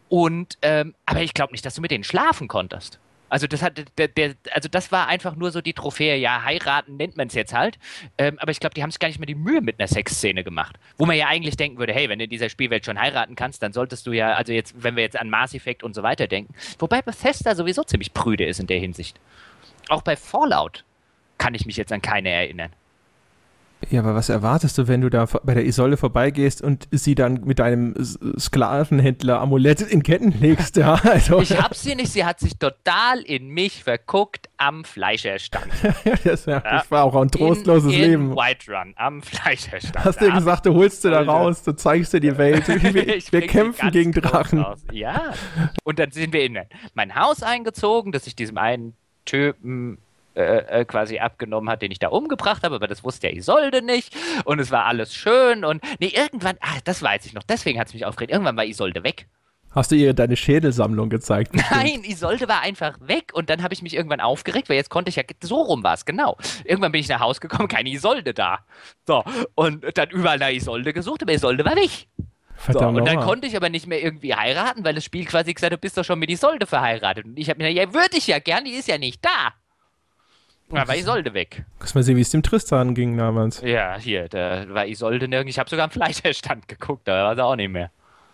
Und, ähm, aber ich glaube nicht, dass du mit denen schlafen konntest. Also das hat der, der, also das war einfach nur so die Trophäe, ja, heiraten nennt man es jetzt halt. Ähm, aber ich glaube, die haben sich gar nicht mehr die Mühe mit einer Sexszene gemacht. Wo man ja eigentlich denken würde, hey, wenn du in dieser Spielwelt schon heiraten kannst, dann solltest du ja, also jetzt, wenn wir jetzt an Mass Effect und so weiter denken. Wobei Bethesda sowieso ziemlich prüde ist in der Hinsicht. Auch bei Fallout kann ich mich jetzt an keine erinnern. Ja, aber was erwartest du, wenn du da bei der Isolde vorbeigehst und sie dann mit deinem Sklavenhändler Amulett in Ketten legst? Ja, also. Ich hab sie nicht, sie hat sich total in mich verguckt am Fleischerstand. das, ja, das war auch ein trostloses in, Leben. White Run, am Fleischerstand. Hast du gesagt, du holst sie da raus, du zeigst dir die Welt. Wir, wir kämpfen gegen Drachen. Raus. Ja. Und dann sind wir in mein Haus eingezogen, dass ich diesem einen Typen äh, äh, quasi abgenommen hat, den ich da umgebracht habe, aber das wusste ja Isolde nicht und es war alles schön und nee, irgendwann, ach, das weiß ich noch, deswegen hat es mich aufgeregt, irgendwann war Isolde weg. Hast du ihr deine Schädelsammlung gezeigt? Nein, Isolde war einfach weg und dann habe ich mich irgendwann aufgeregt, weil jetzt konnte ich ja, so rum war es, genau. Irgendwann bin ich nach Hause gekommen, keine Isolde da. So, und dann überall nach Isolde gesucht, aber Isolde war weg. So, und dann konnte ich aber nicht mehr irgendwie heiraten, weil das Spiel quasi gesagt hat, du bist doch schon mit Isolde verheiratet. Und ich habe mir gedacht, ja, würde ich ja gern, die ist ja nicht da. Aber Isolde weg. Lass mal sehen, wie es dem Tristan ging damals. Ja, hier, da war Isolde nirgends. Ich habe sogar am Fleischerstand geguckt, da war sie auch nicht mehr.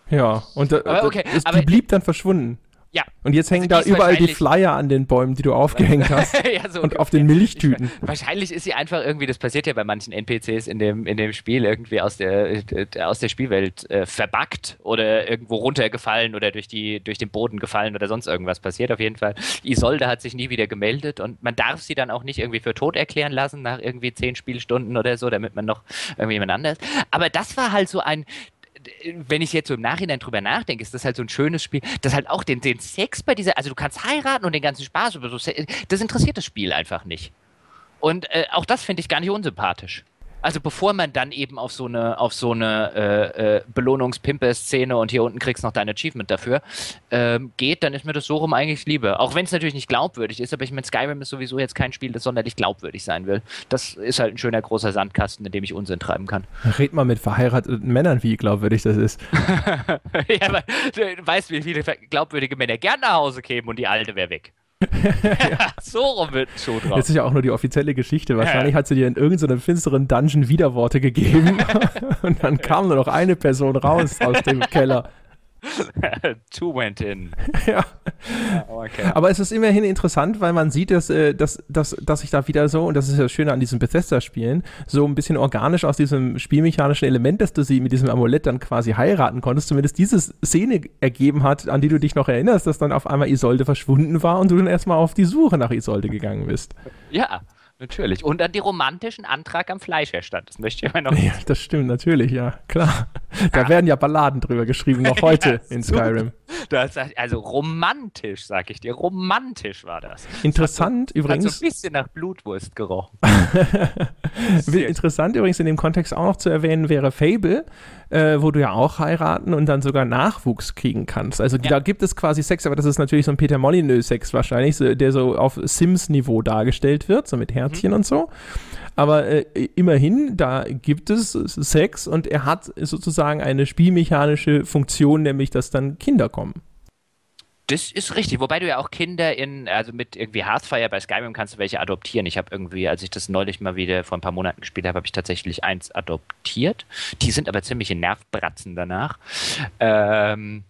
Ja, und da, aber okay, das, die blieb dann verschwunden. Ja. Und jetzt hängen also da überall die Flyer an den Bäumen, die du aufgehängt hast. ja, so und auf den Milchtüten. Ich, wahrscheinlich ist sie einfach irgendwie, das passiert ja bei manchen NPCs in dem, in dem Spiel, irgendwie aus der, aus der Spielwelt äh, verbuggt oder irgendwo runtergefallen oder durch, die, durch den Boden gefallen oder sonst irgendwas passiert. Auf jeden Fall. Isolde hat sich nie wieder gemeldet und man darf sie dann auch nicht irgendwie für tot erklären lassen nach irgendwie zehn Spielstunden oder so, damit man noch irgendwie jemand anders. Aber das war halt so ein, wenn ich jetzt so im Nachhinein drüber nachdenke, ist das halt so ein schönes Spiel, das halt auch den, den Sex bei dieser, also du kannst heiraten und den ganzen Spaß über so, das interessiert das Spiel einfach nicht. Und äh, auch das finde ich gar nicht unsympathisch. Also bevor man dann eben auf so eine, auf so eine äh, äh, Belohnungspimpe-Szene und hier unten kriegst noch dein Achievement dafür, ähm, geht, dann ist mir das so rum eigentlich lieber. Auch wenn es natürlich nicht glaubwürdig ist, aber ich meine, Skyrim ist sowieso jetzt kein Spiel, das sonderlich glaubwürdig sein will. Das ist halt ein schöner großer Sandkasten, in dem ich Unsinn treiben kann. Red mal mit verheirateten Männern, wie glaubwürdig das ist. ja, aber du weißt, wie viele glaubwürdige Männer gern nach Hause kämen und die alte wäre weg. ja, so rum wird Schuh drauf. Das ist ja auch nur die offizielle Geschichte. Wahrscheinlich ja. hat sie dir in irgendeinem finsteren Dungeon Widerworte gegeben und dann kam nur noch eine Person raus aus dem Keller. Two went in. Ja. Okay. Aber es ist immerhin interessant, weil man sieht, dass, äh, dass, dass, dass sich da wieder so, und das ist das Schöne an diesen Bethesda-Spielen, so ein bisschen organisch aus diesem spielmechanischen Element, dass du sie mit diesem Amulett dann quasi heiraten konntest, zumindest diese Szene ergeben hat, an die du dich noch erinnerst, dass dann auf einmal Isolde verschwunden war und du dann erstmal auf die Suche nach Isolde gegangen bist. Ja. Natürlich. Und dann die romantischen Antrag am Fleischerstand. Das möchte ich immer noch. Ja, das stimmt, natürlich, ja, klar. Da ja. werden ja Balladen drüber geschrieben, noch heute ja, in Skyrim. Das, also romantisch, sag ich dir. Romantisch war das. Interessant hat so, übrigens. Hat so ein bisschen nach Blutwurst gerochen. Interessant übrigens in dem Kontext auch noch zu erwähnen wäre Fable, äh, wo du ja auch heiraten und dann sogar Nachwuchs kriegen kannst. Also ja. da gibt es quasi Sex, aber das ist natürlich so ein Peter Molyneux-Sex wahrscheinlich, so, der so auf Sims-Niveau dargestellt wird, so mit Herzchen mhm. und so. Aber äh, immerhin, da gibt es Sex und er hat sozusagen eine spielmechanische Funktion, nämlich dass dann Kinder kommen. Das ist richtig, wobei du ja auch Kinder in, also mit irgendwie Hearthfire bei Skyrim kannst du welche adoptieren. Ich habe irgendwie, als ich das neulich mal wieder vor ein paar Monaten gespielt habe, habe ich tatsächlich eins adoptiert. Die sind aber ziemliche Nervbratzen danach. Ähm,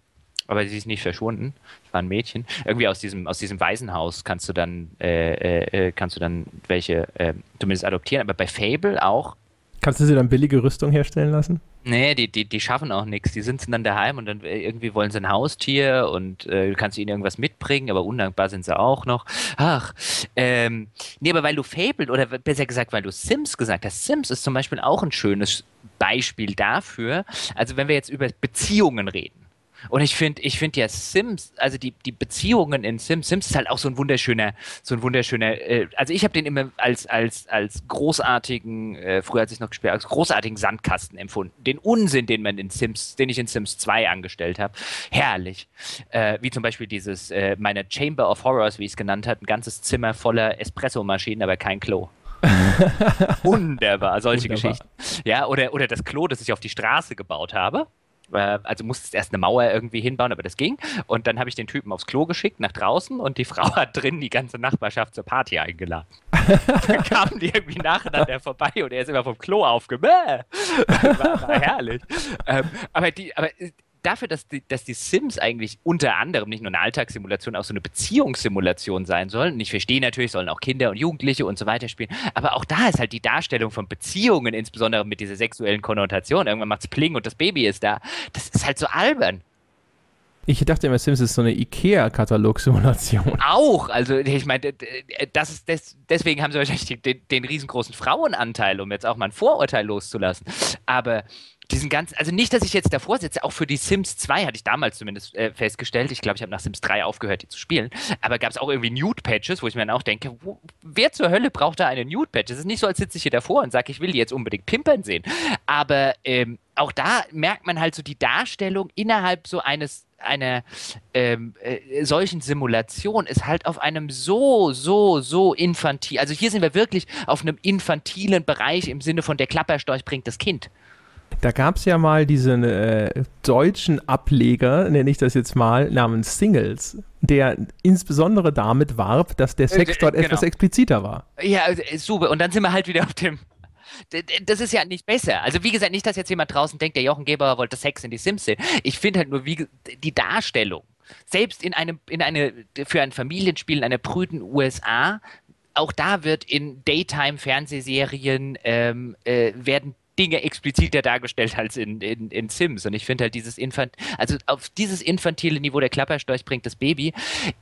aber sie ist nicht verschwunden. Das war ein Mädchen. Irgendwie aus diesem, aus diesem Waisenhaus kannst du dann, äh, äh, äh kannst du dann welche äh, zumindest adoptieren. Aber bei Fable auch Kannst du sie dann billige Rüstung herstellen lassen? Nee, die, die, die schaffen auch nichts. Die sind dann daheim und dann äh, irgendwie wollen sie ein Haustier und äh, du kannst ihnen irgendwas mitbringen, aber undankbar sind sie auch noch. Ach, ähm, nee, aber weil du Fable oder besser gesagt, weil du Sims gesagt hast, Sims ist zum Beispiel auch ein schönes Beispiel dafür. Also wenn wir jetzt über Beziehungen reden und ich finde, ich finde ja Sims, also die, die Beziehungen in Sims, Sims ist halt auch so ein wunderschöner, so ein wunderschöner, äh, also ich habe den immer als, als, als großartigen, äh, früher als ich noch gespielt als großartigen Sandkasten empfunden. Den Unsinn, den man in Sims, den ich in Sims 2 angestellt habe. Herrlich. Äh, wie zum Beispiel dieses, äh, meine Chamber of Horrors, wie ich es genannt habe, ein ganzes Zimmer voller Espressomaschinen, aber kein Klo. Wunderbar, solche Wunderbar. Geschichten. Ja, oder, oder das Klo, das ich auf die Straße gebaut habe also musstest erst eine Mauer irgendwie hinbauen, aber das ging. Und dann habe ich den Typen aufs Klo geschickt, nach draußen, und die Frau hat drin die ganze Nachbarschaft zur Party eingeladen. dann kamen die irgendwie nacheinander vorbei und er ist immer vom Klo aufgebäh. war, war herrlich. Ähm, aber die, aber äh, dafür, dass die, dass die Sims eigentlich unter anderem nicht nur eine Alltagssimulation, auch so eine Beziehungssimulation sein sollen. Und ich verstehe natürlich, sollen auch Kinder und Jugendliche und so weiter spielen. Aber auch da ist halt die Darstellung von Beziehungen, insbesondere mit dieser sexuellen Konnotation. Irgendwann macht es Pling und das Baby ist da. Das ist halt so albern. Ich dachte immer, Sims ist so eine IKEA-Katalog-Simulation. Auch, also ich meine, das ist des, deswegen haben sie wahrscheinlich den, den riesengroßen Frauenanteil, um jetzt auch mal ein Vorurteil loszulassen. Aber diesen ganzen, also nicht, dass ich jetzt davor sitze, auch für die Sims 2 hatte ich damals zumindest äh, festgestellt. Ich glaube, ich habe nach Sims 3 aufgehört, die zu spielen. Aber gab es auch irgendwie Nude-Patches, wo ich mir dann auch denke, wo, wer zur Hölle braucht da eine Nude-Patch? Es ist nicht so, als sitze ich hier davor und sage, ich will die jetzt unbedingt pimpern sehen. Aber ähm, auch da merkt man halt so die Darstellung innerhalb so eines einer ähm, äh, solchen Simulation ist halt auf einem so, so, so infantil. Also hier sind wir wirklich auf einem infantilen Bereich im Sinne von der Klapperstorch bringt das Kind. Da gab es ja mal diesen äh, deutschen Ableger, nenne ich das jetzt mal, namens Singles, der insbesondere damit warb, dass der Sex äh, dort genau. etwas expliziter war. Ja, äh, super. Und dann sind wir halt wieder auf dem. Das ist ja nicht besser. Also, wie gesagt, nicht, dass jetzt jemand draußen denkt, der Jochen Geber wollte Sex in die Sims sehen. Ich finde halt nur, wie die Darstellung, selbst in einem, in eine, für ein Familienspiel in einer prüden USA, auch da wird in Daytime-Fernsehserien ähm, äh, werden Dinge expliziter dargestellt als in, in, in Sims. Und ich finde halt dieses Infant, also auf dieses infantile Niveau der Klapperstorch bringt das Baby,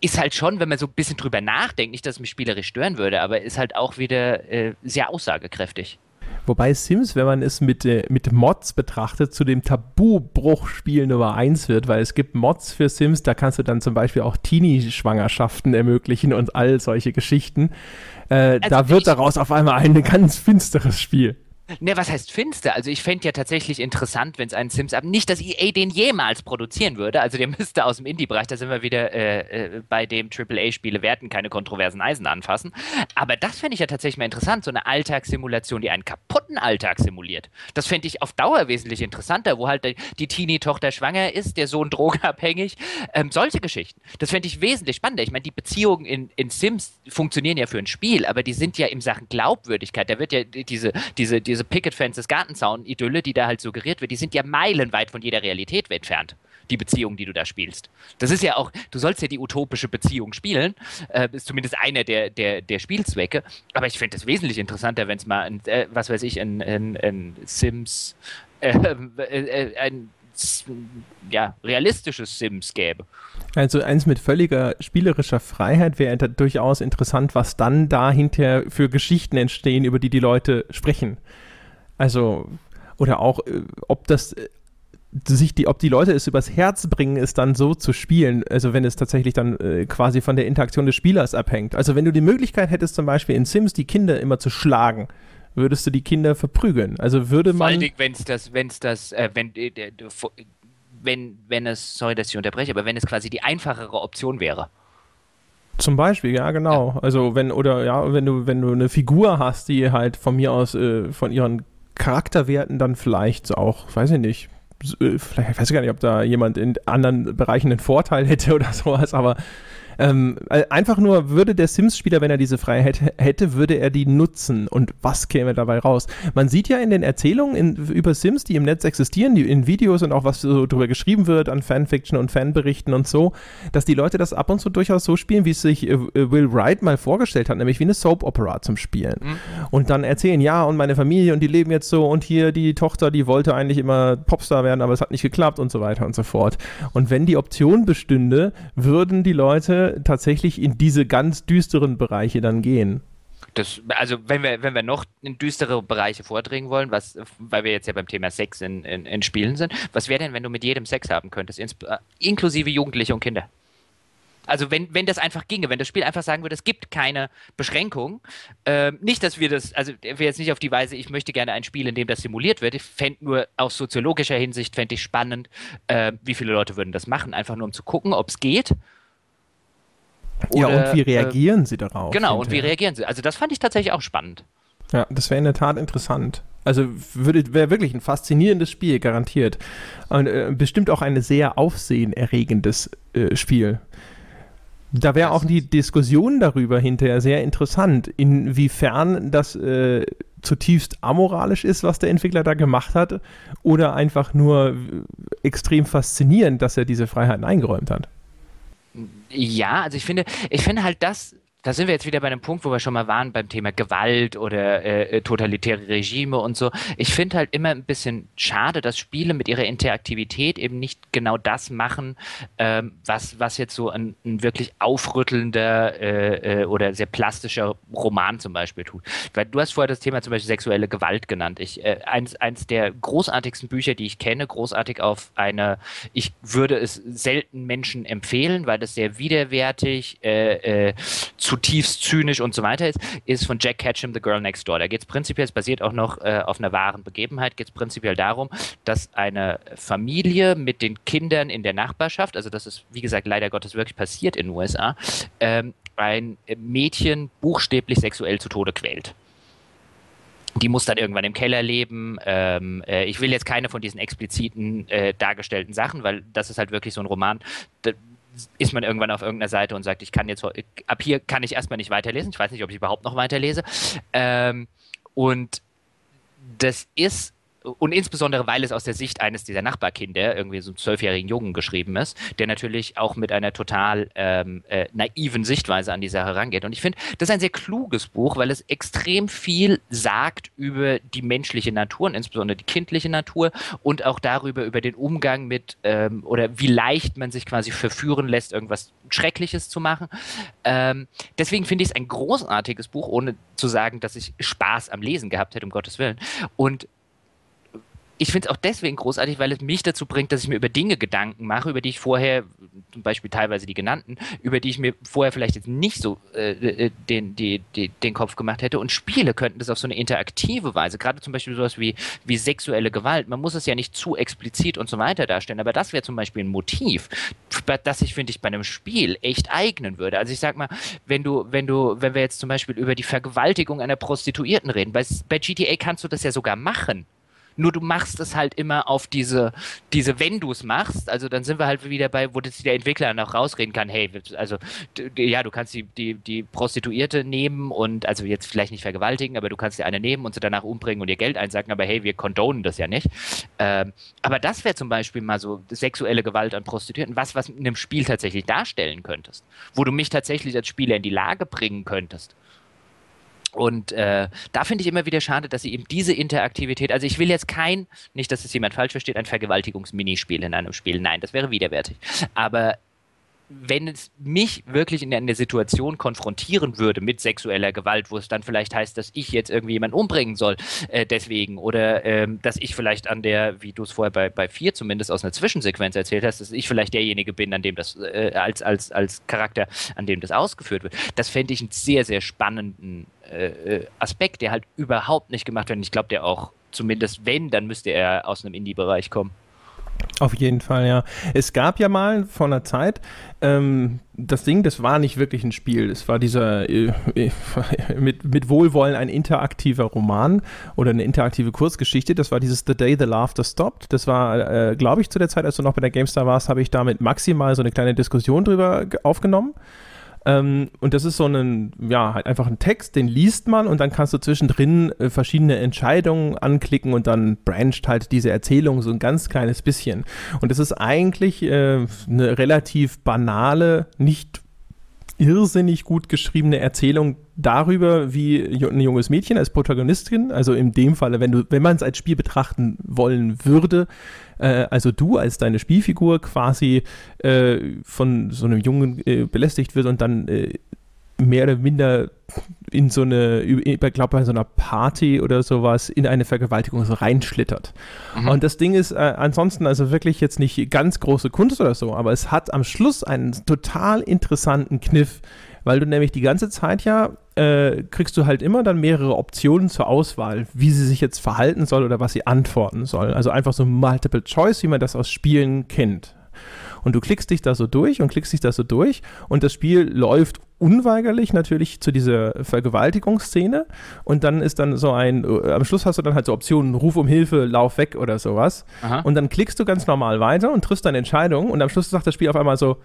ist halt schon, wenn man so ein bisschen drüber nachdenkt, nicht, dass es mich spielerisch stören würde, aber ist halt auch wieder äh, sehr aussagekräftig. Wobei Sims, wenn man es mit, äh, mit Mods betrachtet, zu dem Tabubruchspiel Nummer 1 wird, weil es gibt Mods für Sims, da kannst du dann zum Beispiel auch Teenie-Schwangerschaften ermöglichen und all solche Geschichten. Äh, also da wird daraus auf einmal ein ganz finsteres Spiel. Ne, was heißt finster? Also ich fände ja tatsächlich interessant, wenn es einen Sims ab. Nicht, dass EA den jemals produzieren würde. Also der müsste aus dem Indie-Bereich, da sind wir wieder äh, äh, bei dem AAA-Spiele werten, keine kontroversen Eisen anfassen. Aber das fände ich ja tatsächlich mal interessant, so eine Alltagssimulation, die einen kaputten Alltag simuliert. Das fände ich auf Dauer wesentlich interessanter, wo halt die Teenie-Tochter schwanger ist, der Sohn drogenabhängig. Ähm, solche Geschichten. Das fände ich wesentlich spannender. Ich meine, die Beziehungen in, in Sims funktionieren ja für ein Spiel, aber die sind ja in Sachen Glaubwürdigkeit. Da wird ja diese, diese, diese diese Picket Fences Gartenzaun-Idylle, die da halt suggeriert wird, die sind ja meilenweit von jeder Realität entfernt die Beziehung, die du da spielst. Das ist ja auch, du sollst ja die utopische Beziehung spielen, äh, ist zumindest einer der, der, der Spielzwecke, aber ich finde es wesentlich interessanter, wenn es mal, ein, äh, was weiß ich, ein, ein, ein Sims, äh, äh, ein ja, realistisches Sims gäbe. Also eins mit völliger spielerischer Freiheit wäre durchaus interessant, was dann dahinter für Geschichten entstehen, über die die Leute sprechen. Also, oder auch, äh, ob das äh, sich die, ob die Leute es übers Herz bringen, es dann so zu spielen, also wenn es tatsächlich dann äh, quasi von der Interaktion des Spielers abhängt. Also wenn du die Möglichkeit hättest, zum Beispiel in Sims die Kinder immer zu schlagen, würdest du die Kinder verprügeln. Also würde man. Vor wenn es das, wenn es das, äh, wenn, äh, wenn, wenn es, sorry, dass ich unterbreche, aber wenn es quasi die einfachere Option wäre. Zum Beispiel, ja, genau. Ja. Also wenn, oder ja, wenn du, wenn du eine Figur hast, die halt von mir aus äh, von ihren Charakterwerten dann vielleicht auch, weiß ich nicht, äh, vielleicht, ich weiß gar nicht, ob da jemand in anderen Bereichen einen Vorteil hätte oder sowas, aber ähm, äh, einfach nur, würde der Sims-Spieler, wenn er diese Freiheit hätte, würde er die nutzen und was käme dabei raus? Man sieht ja in den Erzählungen in, über Sims, die im Netz existieren, die in Videos und auch was so drüber geschrieben wird an Fanfiction und Fanberichten und so, dass die Leute das ab und zu durchaus so spielen, wie es sich äh, äh Will Wright mal vorgestellt hat, nämlich wie eine Soap-Opera zum Spielen. Mhm. Und dann erzählen, ja, und meine Familie und die leben jetzt so und hier die Tochter, die wollte eigentlich immer Popstar werden, aber es hat nicht geklappt und so weiter und so fort. Und wenn die Option bestünde, würden die Leute tatsächlich in diese ganz düsteren Bereiche dann gehen. Das, also wenn wir, wenn wir noch in düstere Bereiche vordringen wollen, was, weil wir jetzt ja beim Thema Sex in, in, in Spielen sind, was wäre denn, wenn du mit jedem Sex haben könntest, ins, äh, inklusive Jugendliche und Kinder? Also wenn, wenn das einfach ginge, wenn das Spiel einfach sagen würde, es gibt keine Beschränkung, äh, nicht, dass wir das, also wäre jetzt nicht auf die Weise, ich möchte gerne ein Spiel, in dem das simuliert wird, ich fände nur aus soziologischer Hinsicht, fände ich spannend, äh, wie viele Leute würden das machen, einfach nur um zu gucken, ob es geht oder, ja, und wie äh, reagieren äh, sie darauf? Genau, hinterher? und wie reagieren sie? Also das fand ich tatsächlich auch spannend. Ja, das wäre in der Tat interessant. Also wäre wirklich ein faszinierendes Spiel, garantiert. Und äh, bestimmt auch ein sehr aufsehenerregendes äh, Spiel. Da wäre auch die Diskussion darüber hinterher sehr interessant, inwiefern das äh, zutiefst amoralisch ist, was der Entwickler da gemacht hat, oder einfach nur extrem faszinierend, dass er diese Freiheiten eingeräumt hat. Ja, also ich finde, ich finde halt das da sind wir jetzt wieder bei einem Punkt, wo wir schon mal waren beim Thema Gewalt oder äh, totalitäre Regime und so. Ich finde halt immer ein bisschen schade, dass Spiele mit ihrer Interaktivität eben nicht genau das machen, ähm, was, was jetzt so ein, ein wirklich aufrüttelnder äh, äh, oder sehr plastischer Roman zum Beispiel tut. Weil du hast vorher das Thema zum Beispiel sexuelle Gewalt genannt. Ich, äh, eins, eins der großartigsten Bücher, die ich kenne, großartig auf eine, ich würde es selten Menschen empfehlen, weil das sehr widerwärtig äh, äh, zu zutiefst zynisch und so weiter ist, ist von Jack Ketchum, The Girl Next Door. Da geht es prinzipiell, es basiert auch noch äh, auf einer wahren Begebenheit, geht es prinzipiell darum, dass eine Familie mit den Kindern in der Nachbarschaft, also das ist, wie gesagt, leider Gottes wirklich passiert in den USA, ähm, ein Mädchen buchstäblich sexuell zu Tode quält die muss dann irgendwann im Keller leben. Ähm, äh, ich will jetzt keine von diesen expliziten äh, dargestellten Sachen, weil das ist halt wirklich so ein Roman ist man irgendwann auf irgendeiner Seite und sagt, ich kann jetzt, ab hier kann ich erstmal nicht weiterlesen. Ich weiß nicht, ob ich überhaupt noch weiterlese. Ähm, und das ist und insbesondere, weil es aus der Sicht eines dieser Nachbarkinder, irgendwie so einem zwölfjährigen Jungen geschrieben ist, der natürlich auch mit einer total ähm, äh, naiven Sichtweise an die Sache rangeht. Und ich finde, das ist ein sehr kluges Buch, weil es extrem viel sagt über die menschliche Natur und insbesondere die kindliche Natur und auch darüber, über den Umgang mit ähm, oder wie leicht man sich quasi verführen lässt, irgendwas Schreckliches zu machen. Ähm, deswegen finde ich es ein großartiges Buch, ohne zu sagen, dass ich Spaß am Lesen gehabt hätte, um Gottes Willen. Und ich finde es auch deswegen großartig, weil es mich dazu bringt, dass ich mir über Dinge Gedanken mache, über die ich vorher, zum Beispiel teilweise die genannten, über die ich mir vorher vielleicht jetzt nicht so äh, äh den, die, die, den Kopf gemacht hätte. Und Spiele könnten das auf so eine interaktive Weise, gerade zum Beispiel sowas wie, wie sexuelle Gewalt, man muss es ja nicht zu explizit und so weiter darstellen, aber das wäre zum Beispiel ein Motiv, das ich, finde ich, bei einem Spiel echt eignen würde. Also ich sag mal, wenn du, wenn du, wenn wir jetzt zum Beispiel über die Vergewaltigung einer Prostituierten reden, bei, bei GTA kannst du das ja sogar machen. Nur du machst es halt immer auf diese, diese, wenn du es machst, also dann sind wir halt wieder bei, wo das der Entwickler noch rausreden kann, hey, also ja, du kannst die, die, die Prostituierte nehmen und also jetzt vielleicht nicht vergewaltigen, aber du kannst dir eine nehmen und sie danach umbringen und ihr Geld einsacken, aber hey, wir condonen das ja nicht. Ähm, aber das wäre zum Beispiel mal so sexuelle Gewalt an Prostituierten, was, was in einem Spiel tatsächlich darstellen könntest, wo du mich tatsächlich als Spieler in die Lage bringen könntest. Und äh, da finde ich immer wieder schade, dass sie eben diese Interaktivität, also ich will jetzt kein, nicht, dass es jemand falsch versteht, ein Vergewaltigungsminispiel in einem Spiel. Nein, das wäre widerwärtig. Aber wenn es mich wirklich in eine Situation konfrontieren würde mit sexueller Gewalt, wo es dann vielleicht heißt, dass ich jetzt irgendwie jemanden umbringen soll, äh, deswegen, oder ähm, dass ich vielleicht an der, wie du es vorher bei, bei vier zumindest aus einer Zwischensequenz erzählt hast, dass ich vielleicht derjenige bin, an dem das, äh, als, als, als Charakter, an dem das ausgeführt wird. Das fände ich einen sehr, sehr spannenden äh, äh Aspekt, der halt überhaupt nicht gemacht wird. Und ich glaube, der auch, zumindest wenn, dann müsste er aus einem Indie-Bereich kommen. Auf jeden Fall, ja. Es gab ja mal vor einer Zeit ähm, das Ding, das war nicht wirklich ein Spiel. Es war dieser äh, äh, mit, mit Wohlwollen ein interaktiver Roman oder eine interaktive Kurzgeschichte. Das war dieses The Day the Laughter Stopped. Das war, äh, glaube ich, zu der Zeit, als du noch bei der GameStar warst, habe ich damit maximal so eine kleine Diskussion drüber aufgenommen. Ähm, und das ist so ein, ja, halt einfach ein Text, den liest man und dann kannst du zwischendrin äh, verschiedene Entscheidungen anklicken und dann brancht halt diese Erzählung so ein ganz kleines bisschen. Und das ist eigentlich äh, eine relativ banale, nicht irrsinnig gut geschriebene Erzählung darüber, wie ein junges Mädchen als Protagonistin, also in dem Falle, wenn wenn man es als Spiel betrachten wollen würde, äh, also du als deine Spielfigur quasi äh, von so einem Jungen äh, belästigt wird und dann äh, mehr oder minder in so eine, ich glaube bei so einer Party oder sowas, in eine Vergewaltigung so reinschlittert. Mhm. Und das Ding ist äh, ansonsten also wirklich jetzt nicht ganz große Kunst oder so, aber es hat am Schluss einen total interessanten Kniff, weil du nämlich die ganze Zeit ja äh, kriegst du halt immer dann mehrere Optionen zur Auswahl, wie sie sich jetzt verhalten soll oder was sie antworten soll. Also einfach so Multiple Choice, wie man das aus Spielen kennt. Und du klickst dich da so durch und klickst dich da so durch und das Spiel läuft unweigerlich natürlich zu dieser Vergewaltigungsszene und dann ist dann so ein, äh, am Schluss hast du dann halt so Optionen, Ruf um Hilfe, Lauf weg oder sowas. Aha. Und dann klickst du ganz normal weiter und triffst deine Entscheidung und am Schluss sagt das Spiel auf einmal so,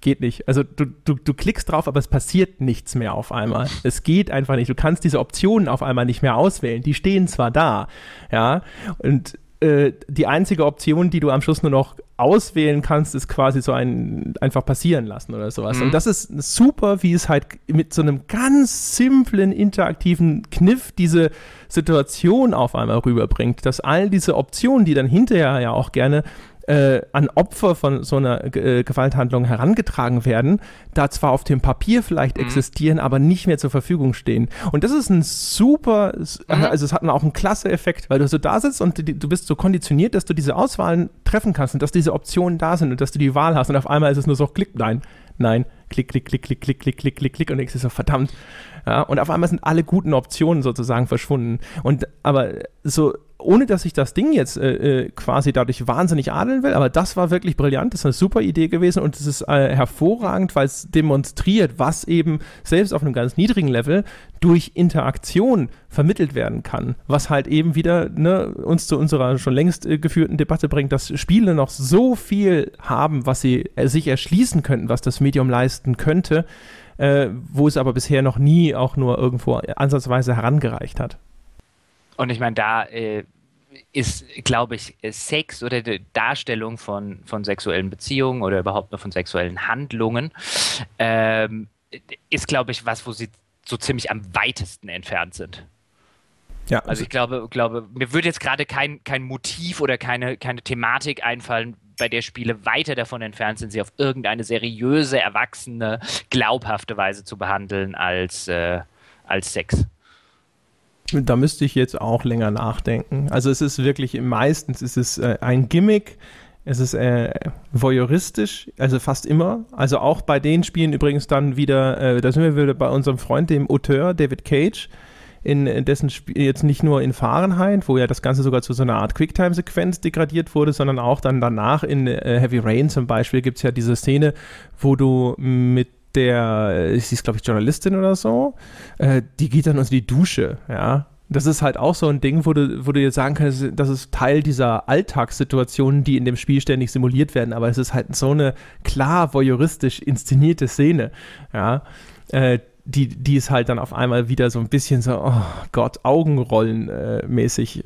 geht nicht. Also du, du, du klickst drauf, aber es passiert nichts mehr auf einmal. Es geht einfach nicht. Du kannst diese Optionen auf einmal nicht mehr auswählen. Die stehen zwar da, ja, und äh, die einzige Option, die du am Schluss nur noch auswählen kannst, ist quasi so ein einfach passieren lassen oder sowas. Mhm. Und das ist super, wie es halt mit so einem ganz simplen interaktiven Kniff diese Situation auf einmal rüberbringt, dass all diese Optionen, die dann hinterher ja auch gerne äh, an Opfer von so einer äh, Gewalthandlung herangetragen werden, da zwar auf dem Papier vielleicht mhm. existieren, aber nicht mehr zur Verfügung stehen. Und das ist ein super, mhm. also es hat auch einen klasse Effekt, weil du so da sitzt und die, du bist so konditioniert, dass du diese Auswahlen treffen kannst und dass diese Optionen da sind und dass du die Wahl hast und auf einmal ist es nur so, klick, nein, nein, klick, klick, klick, klick, klick, klick, klick, klick, klick und denkst dir so, verdammt. Ja, und auf einmal sind alle guten Optionen sozusagen verschwunden. Und aber so ohne dass ich das Ding jetzt äh, äh, quasi dadurch wahnsinnig adeln will, aber das war wirklich brillant, das ist eine super Idee gewesen und es ist äh, hervorragend, weil es demonstriert, was eben selbst auf einem ganz niedrigen Level durch Interaktion vermittelt werden kann, was halt eben wieder ne, uns zu unserer schon längst äh, geführten Debatte bringt, dass Spiele noch so viel haben, was sie äh, sich erschließen könnten, was das Medium leisten könnte, äh, wo es aber bisher noch nie auch nur irgendwo ansatzweise herangereicht hat. Und ich meine, da äh, ist, glaube ich, Sex oder die Darstellung von, von sexuellen Beziehungen oder überhaupt nur von sexuellen Handlungen ähm, ist, glaube ich, was, wo sie so ziemlich am weitesten entfernt sind. Ja, also ich glaube, glaube, mir würde jetzt gerade kein, kein Motiv oder keine, keine Thematik einfallen, bei der Spiele weiter davon entfernt sind, sie auf irgendeine seriöse, erwachsene, glaubhafte Weise zu behandeln als, äh, als Sex. Da müsste ich jetzt auch länger nachdenken. Also es ist wirklich, meistens ist es äh, ein Gimmick, es ist äh, voyeuristisch, also fast immer. Also auch bei den Spielen übrigens dann wieder, äh, da sind wir wieder bei unserem Freund, dem Auteur David Cage, in, in dessen Spiel jetzt nicht nur in Fahrenheit, wo ja das Ganze sogar zu so einer Art Quicktime-Sequenz degradiert wurde, sondern auch dann danach in äh, Heavy Rain zum Beispiel gibt es ja diese Szene, wo du mit der, sie ist glaube ich Journalistin oder so, äh, die geht dann unter die Dusche, ja. Das ist halt auch so ein Ding, wo du, wo du jetzt sagen kannst, das ist Teil dieser Alltagssituationen, die in dem Spiel ständig simuliert werden, aber es ist halt so eine klar voyeuristisch inszenierte Szene, ja, äh, die, die ist halt dann auf einmal wieder so ein bisschen so, oh Gott, Augenrollen äh, mäßig,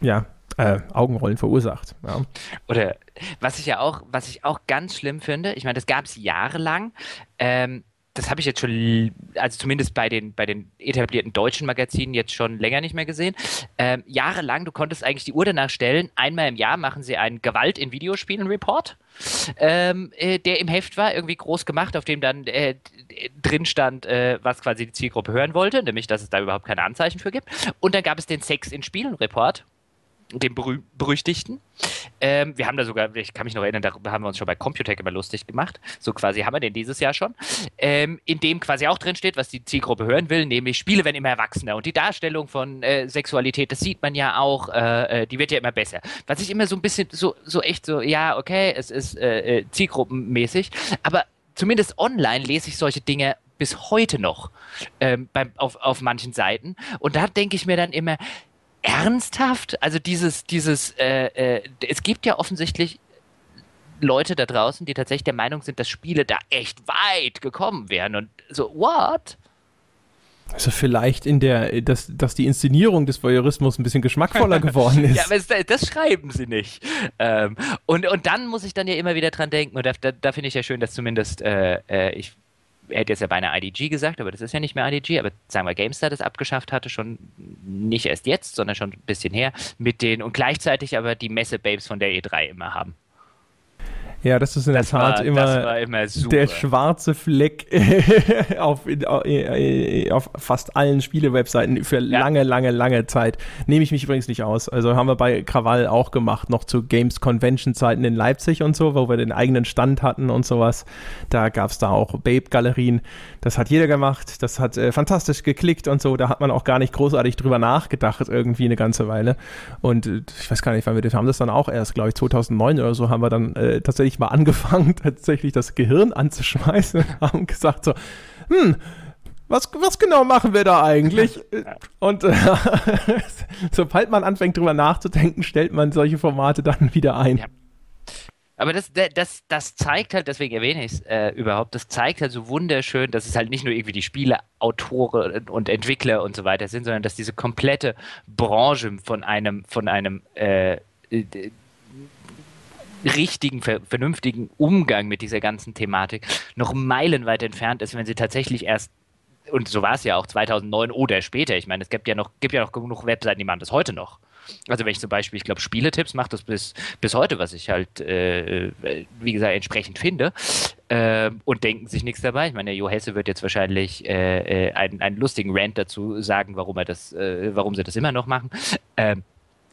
ja, äh, Augenrollen verursacht. Ja. Oder was ich ja auch, was ich auch ganz schlimm finde, ich meine, das gab es jahrelang. Ähm, das habe ich jetzt schon, also zumindest bei den, bei den etablierten deutschen Magazinen jetzt schon länger nicht mehr gesehen. Ähm, jahrelang, du konntest eigentlich die Uhr danach stellen, einmal im Jahr machen sie einen Gewalt in Videospielen Report, ähm, äh, der im Heft war, irgendwie groß gemacht, auf dem dann äh, drin stand, äh, was quasi die Zielgruppe hören wollte, nämlich, dass es da überhaupt keine Anzeichen für gibt. Und dann gab es den Sex in Spielen Report, dem berüh berüchtigten. Ähm, wir haben da sogar, ich kann mich noch erinnern, darüber haben wir uns schon bei Computec immer lustig gemacht. So quasi haben wir den dieses Jahr schon. Ähm, in dem quasi auch drin steht, was die Zielgruppe hören will, nämlich Spiele werden immer erwachsener. Und die Darstellung von äh, Sexualität, das sieht man ja auch, äh, äh, die wird ja immer besser. Was ich immer so ein bisschen so, so echt so, ja, okay, es ist äh, äh zielgruppenmäßig, aber zumindest online lese ich solche Dinge bis heute noch ähm, beim, auf, auf manchen Seiten. Und da denke ich mir dann immer, ernsthaft? Also dieses, dieses, äh, äh, es gibt ja offensichtlich Leute da draußen, die tatsächlich der Meinung sind, dass Spiele da echt weit gekommen wären und so, what? Also vielleicht in der, dass, dass die Inszenierung des Voyeurismus ein bisschen geschmackvoller geworden ist. ja, aber das, das schreiben sie nicht. Ähm, und, und dann muss ich dann ja immer wieder dran denken, und da, da, da finde ich ja schön, dass zumindest, äh, äh ich er hätte jetzt ja beinahe IDG gesagt, aber das ist ja nicht mehr IDG, aber sagen wir GameStar das abgeschafft hatte, schon nicht erst jetzt, sondern schon ein bisschen her, mit den und gleichzeitig aber die Messe-Babes von der E3 immer haben. Ja, das ist in das der Tat war, immer, immer der schwarze Fleck auf, auf, fast allen Spielewebseiten für ja. lange, lange, lange Zeit. Nehme ich mich übrigens nicht aus. Also haben wir bei Krawall auch gemacht, noch zu Games Convention Zeiten in Leipzig und so, wo wir den eigenen Stand hatten und sowas. Da gab es da auch Babe-Galerien. Das hat jeder gemacht. Das hat äh, fantastisch geklickt und so. Da hat man auch gar nicht großartig drüber nachgedacht, irgendwie eine ganze Weile. Und äh, ich weiß gar nicht, wann wir das haben das dann auch erst, glaube ich, 2009 oder so, haben wir dann äh, tatsächlich endlich mal angefangen, tatsächlich das Gehirn anzuschmeißen und haben gesagt so, hm, was, was genau machen wir da eigentlich? Und äh, sobald man anfängt drüber nachzudenken, stellt man solche Formate dann wieder ein. Ja. Aber das, das, das zeigt halt, deswegen erwähne ich es äh, überhaupt, das zeigt halt so wunderschön, dass es halt nicht nur irgendwie die Spiele, Autoren und Entwickler und so weiter sind, sondern dass diese komplette Branche von einem, von einem äh richtigen, vernünftigen Umgang mit dieser ganzen Thematik noch meilenweit entfernt ist, wenn sie tatsächlich erst und so war es ja auch 2009 oder später. Ich meine, es gibt ja noch, gibt ja noch genug Webseiten, die machen das heute noch. Also wenn ich zum Beispiel, ich glaube, Spieletipps macht das bis, bis heute, was ich halt, äh, wie gesagt, entsprechend finde. Äh, und denken sich nichts dabei. Ich meine, Jo Hesse wird jetzt wahrscheinlich äh, äh, einen, einen lustigen Rant dazu sagen, warum er das, äh, warum sie das immer noch machen. Ähm,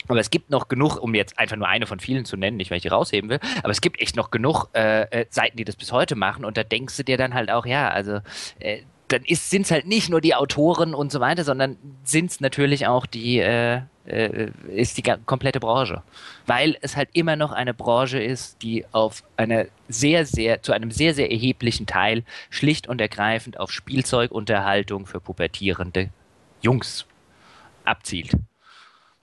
aber es gibt noch genug, um jetzt einfach nur eine von vielen zu nennen, nicht weil ich die rausheben will, aber es gibt echt noch genug äh, äh Seiten, die das bis heute machen und da denkst du dir dann halt auch, ja, also äh, dann sind es halt nicht nur die Autoren und so weiter, sondern sind es natürlich auch die, äh, äh, ist die komplette Branche. Weil es halt immer noch eine Branche ist, die auf eine sehr, sehr, zu einem sehr, sehr erheblichen Teil schlicht und ergreifend auf Spielzeugunterhaltung für pubertierende Jungs abzielt.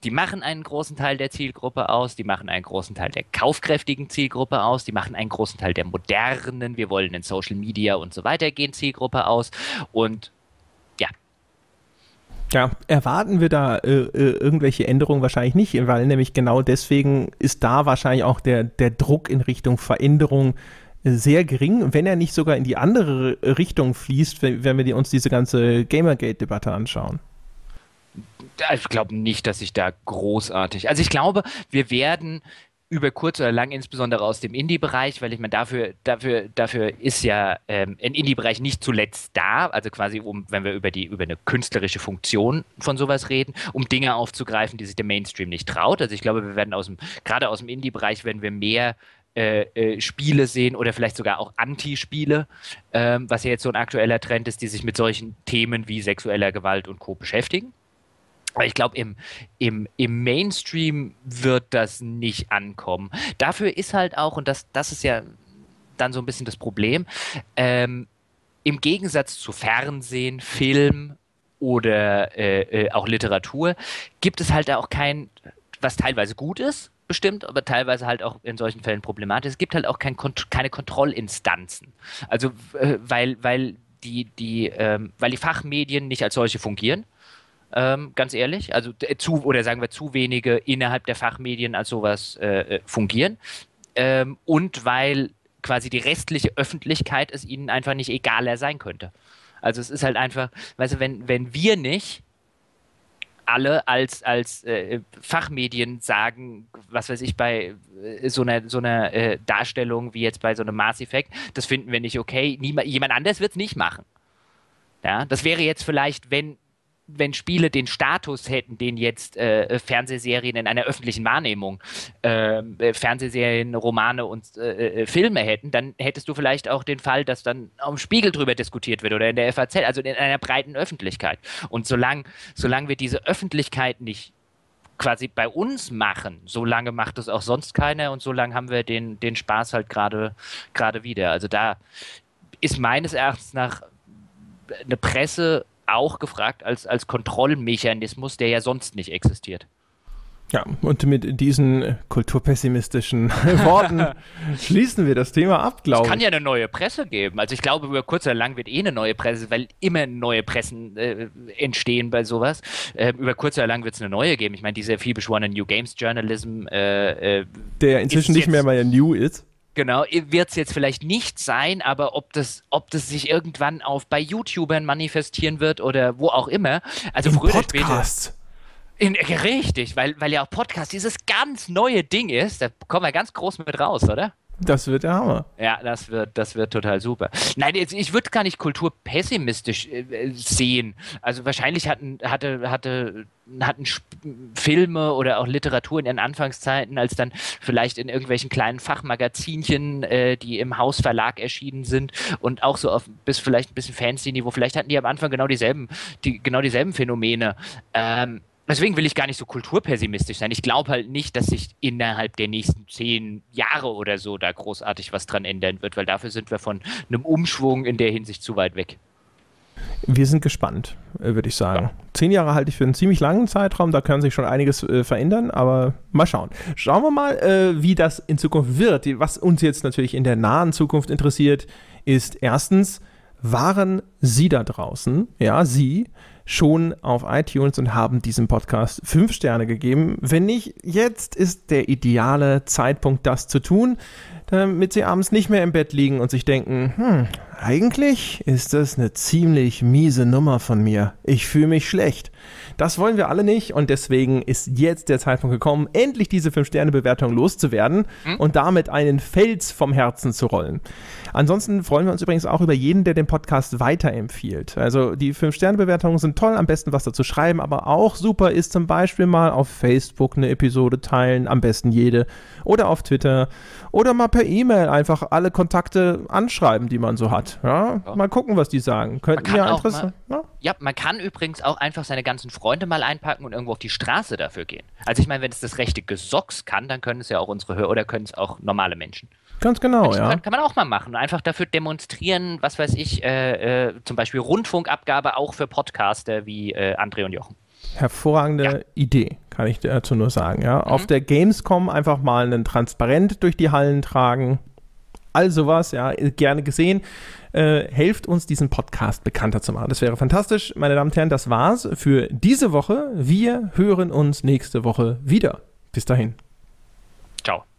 Die machen einen großen Teil der Zielgruppe aus, die machen einen großen Teil der kaufkräftigen Zielgruppe aus, die machen einen großen Teil der modernen, wir wollen in Social Media und so weiter gehen Zielgruppe aus. Und ja, ja, erwarten wir da äh, äh, irgendwelche Änderungen? Wahrscheinlich nicht, weil nämlich genau deswegen ist da wahrscheinlich auch der, der Druck in Richtung Veränderung äh, sehr gering, wenn er nicht sogar in die andere Richtung fließt, wenn, wenn wir uns diese ganze Gamergate-Debatte anschauen ich glaube nicht, dass ich da großartig. Also ich glaube, wir werden über kurz oder lang, insbesondere aus dem Indie-Bereich, weil ich meine, dafür, dafür, dafür ist ja ähm, ein Indie-Bereich nicht zuletzt da, also quasi um, wenn wir über die, über eine künstlerische Funktion von sowas reden, um Dinge aufzugreifen, die sich der Mainstream nicht traut. Also ich glaube, wir werden aus dem, gerade aus dem Indie-Bereich werden wir mehr äh, äh, Spiele sehen oder vielleicht sogar auch Anti-Spiele, ähm, was ja jetzt so ein aktueller Trend ist, die sich mit solchen Themen wie sexueller Gewalt und Co. beschäftigen. Ich glaube, im, im, im Mainstream wird das nicht ankommen. Dafür ist halt auch, und das, das ist ja dann so ein bisschen das Problem, ähm, im Gegensatz zu Fernsehen, Film oder äh, äh, auch Literatur, gibt es halt auch kein, was teilweise gut ist, bestimmt, aber teilweise halt auch in solchen Fällen problematisch. Es gibt halt auch kein, keine Kontrollinstanzen. Also, äh, weil, weil die, die, ähm, weil die Fachmedien nicht als solche fungieren ähm, ganz ehrlich. Also zu, oder sagen wir zu wenige innerhalb der Fachmedien als sowas äh, äh, fungieren. Ähm, und weil quasi die restliche Öffentlichkeit es ihnen einfach nicht egaler sein könnte. Also es ist halt einfach, weißt du, wenn, wenn wir nicht alle als, als äh, Fachmedien sagen, was weiß ich, bei äh, so einer, so einer äh, Darstellung wie jetzt bei so einem Mass Effect, das finden wir nicht okay. Niemand, jemand anders wird es nicht machen. Ja, das wäre jetzt vielleicht, wenn wenn Spiele den Status hätten, den jetzt äh, Fernsehserien in einer öffentlichen Wahrnehmung, ähm, äh, Fernsehserien, Romane und äh, äh Filme hätten, dann hättest du vielleicht auch den Fall, dass dann am Spiegel drüber diskutiert wird oder in der FAZ, also in einer breiten Öffentlichkeit. Und solange solang wir diese Öffentlichkeit nicht quasi bei uns machen, solange macht es auch sonst keiner und solange haben wir den, den Spaß halt gerade wieder. Also da ist meines Erachtens nach eine Presse auch gefragt als, als Kontrollmechanismus, der ja sonst nicht existiert. Ja, und mit diesen kulturpessimistischen Worten schließen wir das Thema ab, glaube ich. Es kann ja eine neue Presse geben. Also ich glaube, über kurz oder lang wird eh eine neue Presse, weil immer neue Pressen äh, entstehen bei sowas. Äh, über kurz oder lang wird es eine neue geben. Ich meine, dieser vielbeschworene New Games Journalism. Äh, äh Der inzwischen nicht mehr mal New ist. Genau, wird es jetzt vielleicht nicht sein, aber ob das, ob das sich irgendwann auf bei YouTubern manifestieren wird oder wo auch immer. Also In früher Podcasts. In, richtig, weil, weil ja auch Podcast dieses ganz neue Ding ist. Da kommen wir ganz groß mit raus, oder? Das wird der Hammer. Ja, das wird, das wird total super. Nein, ich würde gar nicht kulturpessimistisch äh, sehen. Also wahrscheinlich hatten, hatte, hatte, hatten Filme oder auch Literatur in ihren Anfangszeiten, als dann vielleicht in irgendwelchen kleinen Fachmagazinchen, äh, die im Hausverlag erschienen sind und auch so auf bis vielleicht ein bisschen Fancy-Niveau, vielleicht hatten die am Anfang genau dieselben, die, genau dieselben Phänomene. Ähm, deswegen will ich gar nicht so kulturpessimistisch sein. Ich glaube halt nicht, dass sich innerhalb der nächsten zehn Jahre oder so da großartig was dran ändern wird, weil dafür sind wir von einem Umschwung in der Hinsicht zu weit weg. Wir sind gespannt, äh, würde ich sagen. Ja. Zehn Jahre halte ich für einen ziemlich langen Zeitraum, da kann sich schon einiges äh, verändern, aber mal schauen. Schauen wir mal, äh, wie das in Zukunft wird. Was uns jetzt natürlich in der nahen Zukunft interessiert, ist erstens, waren Sie da draußen, ja, Sie, schon auf iTunes und haben diesem Podcast fünf Sterne gegeben? Wenn nicht, jetzt ist der ideale Zeitpunkt, das zu tun, damit Sie abends nicht mehr im Bett liegen und sich denken, hm, eigentlich ist das eine ziemlich miese Nummer von mir. Ich fühle mich schlecht. Das wollen wir alle nicht und deswegen ist jetzt der Zeitpunkt gekommen, endlich diese 5-Sterne-Bewertung loszuwerden hm? und damit einen Fels vom Herzen zu rollen. Ansonsten freuen wir uns übrigens auch über jeden, der den Podcast weiterempfiehlt. Also die 5-Sterne-Bewertungen sind toll, am besten was dazu schreiben, aber auch super ist zum Beispiel mal auf Facebook eine Episode teilen, am besten jede, oder auf Twitter oder mal per E-Mail einfach alle Kontakte anschreiben, die man so hat. Ja? ja. Mal gucken, was die sagen. Könnten ja interessant. Ja? ja, man kann übrigens auch einfach seine ganzen Freunde mal einpacken und irgendwo auf die Straße dafür gehen. Also ich meine, wenn es das rechte Gesocks kann, dann können es ja auch unsere Hörer oder können es auch normale Menschen. Ganz genau, ja. Kann, kann, man auch mal machen. Einfach dafür demonstrieren, was weiß ich, äh, äh, zum Beispiel Rundfunkabgabe auch für Podcaster wie äh, André und Jochen. Hervorragende ja. Idee, kann ich dazu nur sagen. Ja. Mhm. Auf der Gamescom einfach mal einen Transparent durch die Hallen tragen. All sowas, ja, gerne gesehen äh, helft uns, diesen Podcast bekannter zu machen. Das wäre fantastisch. Meine Damen und Herren, das war's für diese Woche. Wir hören uns nächste Woche wieder. Bis dahin. Ciao.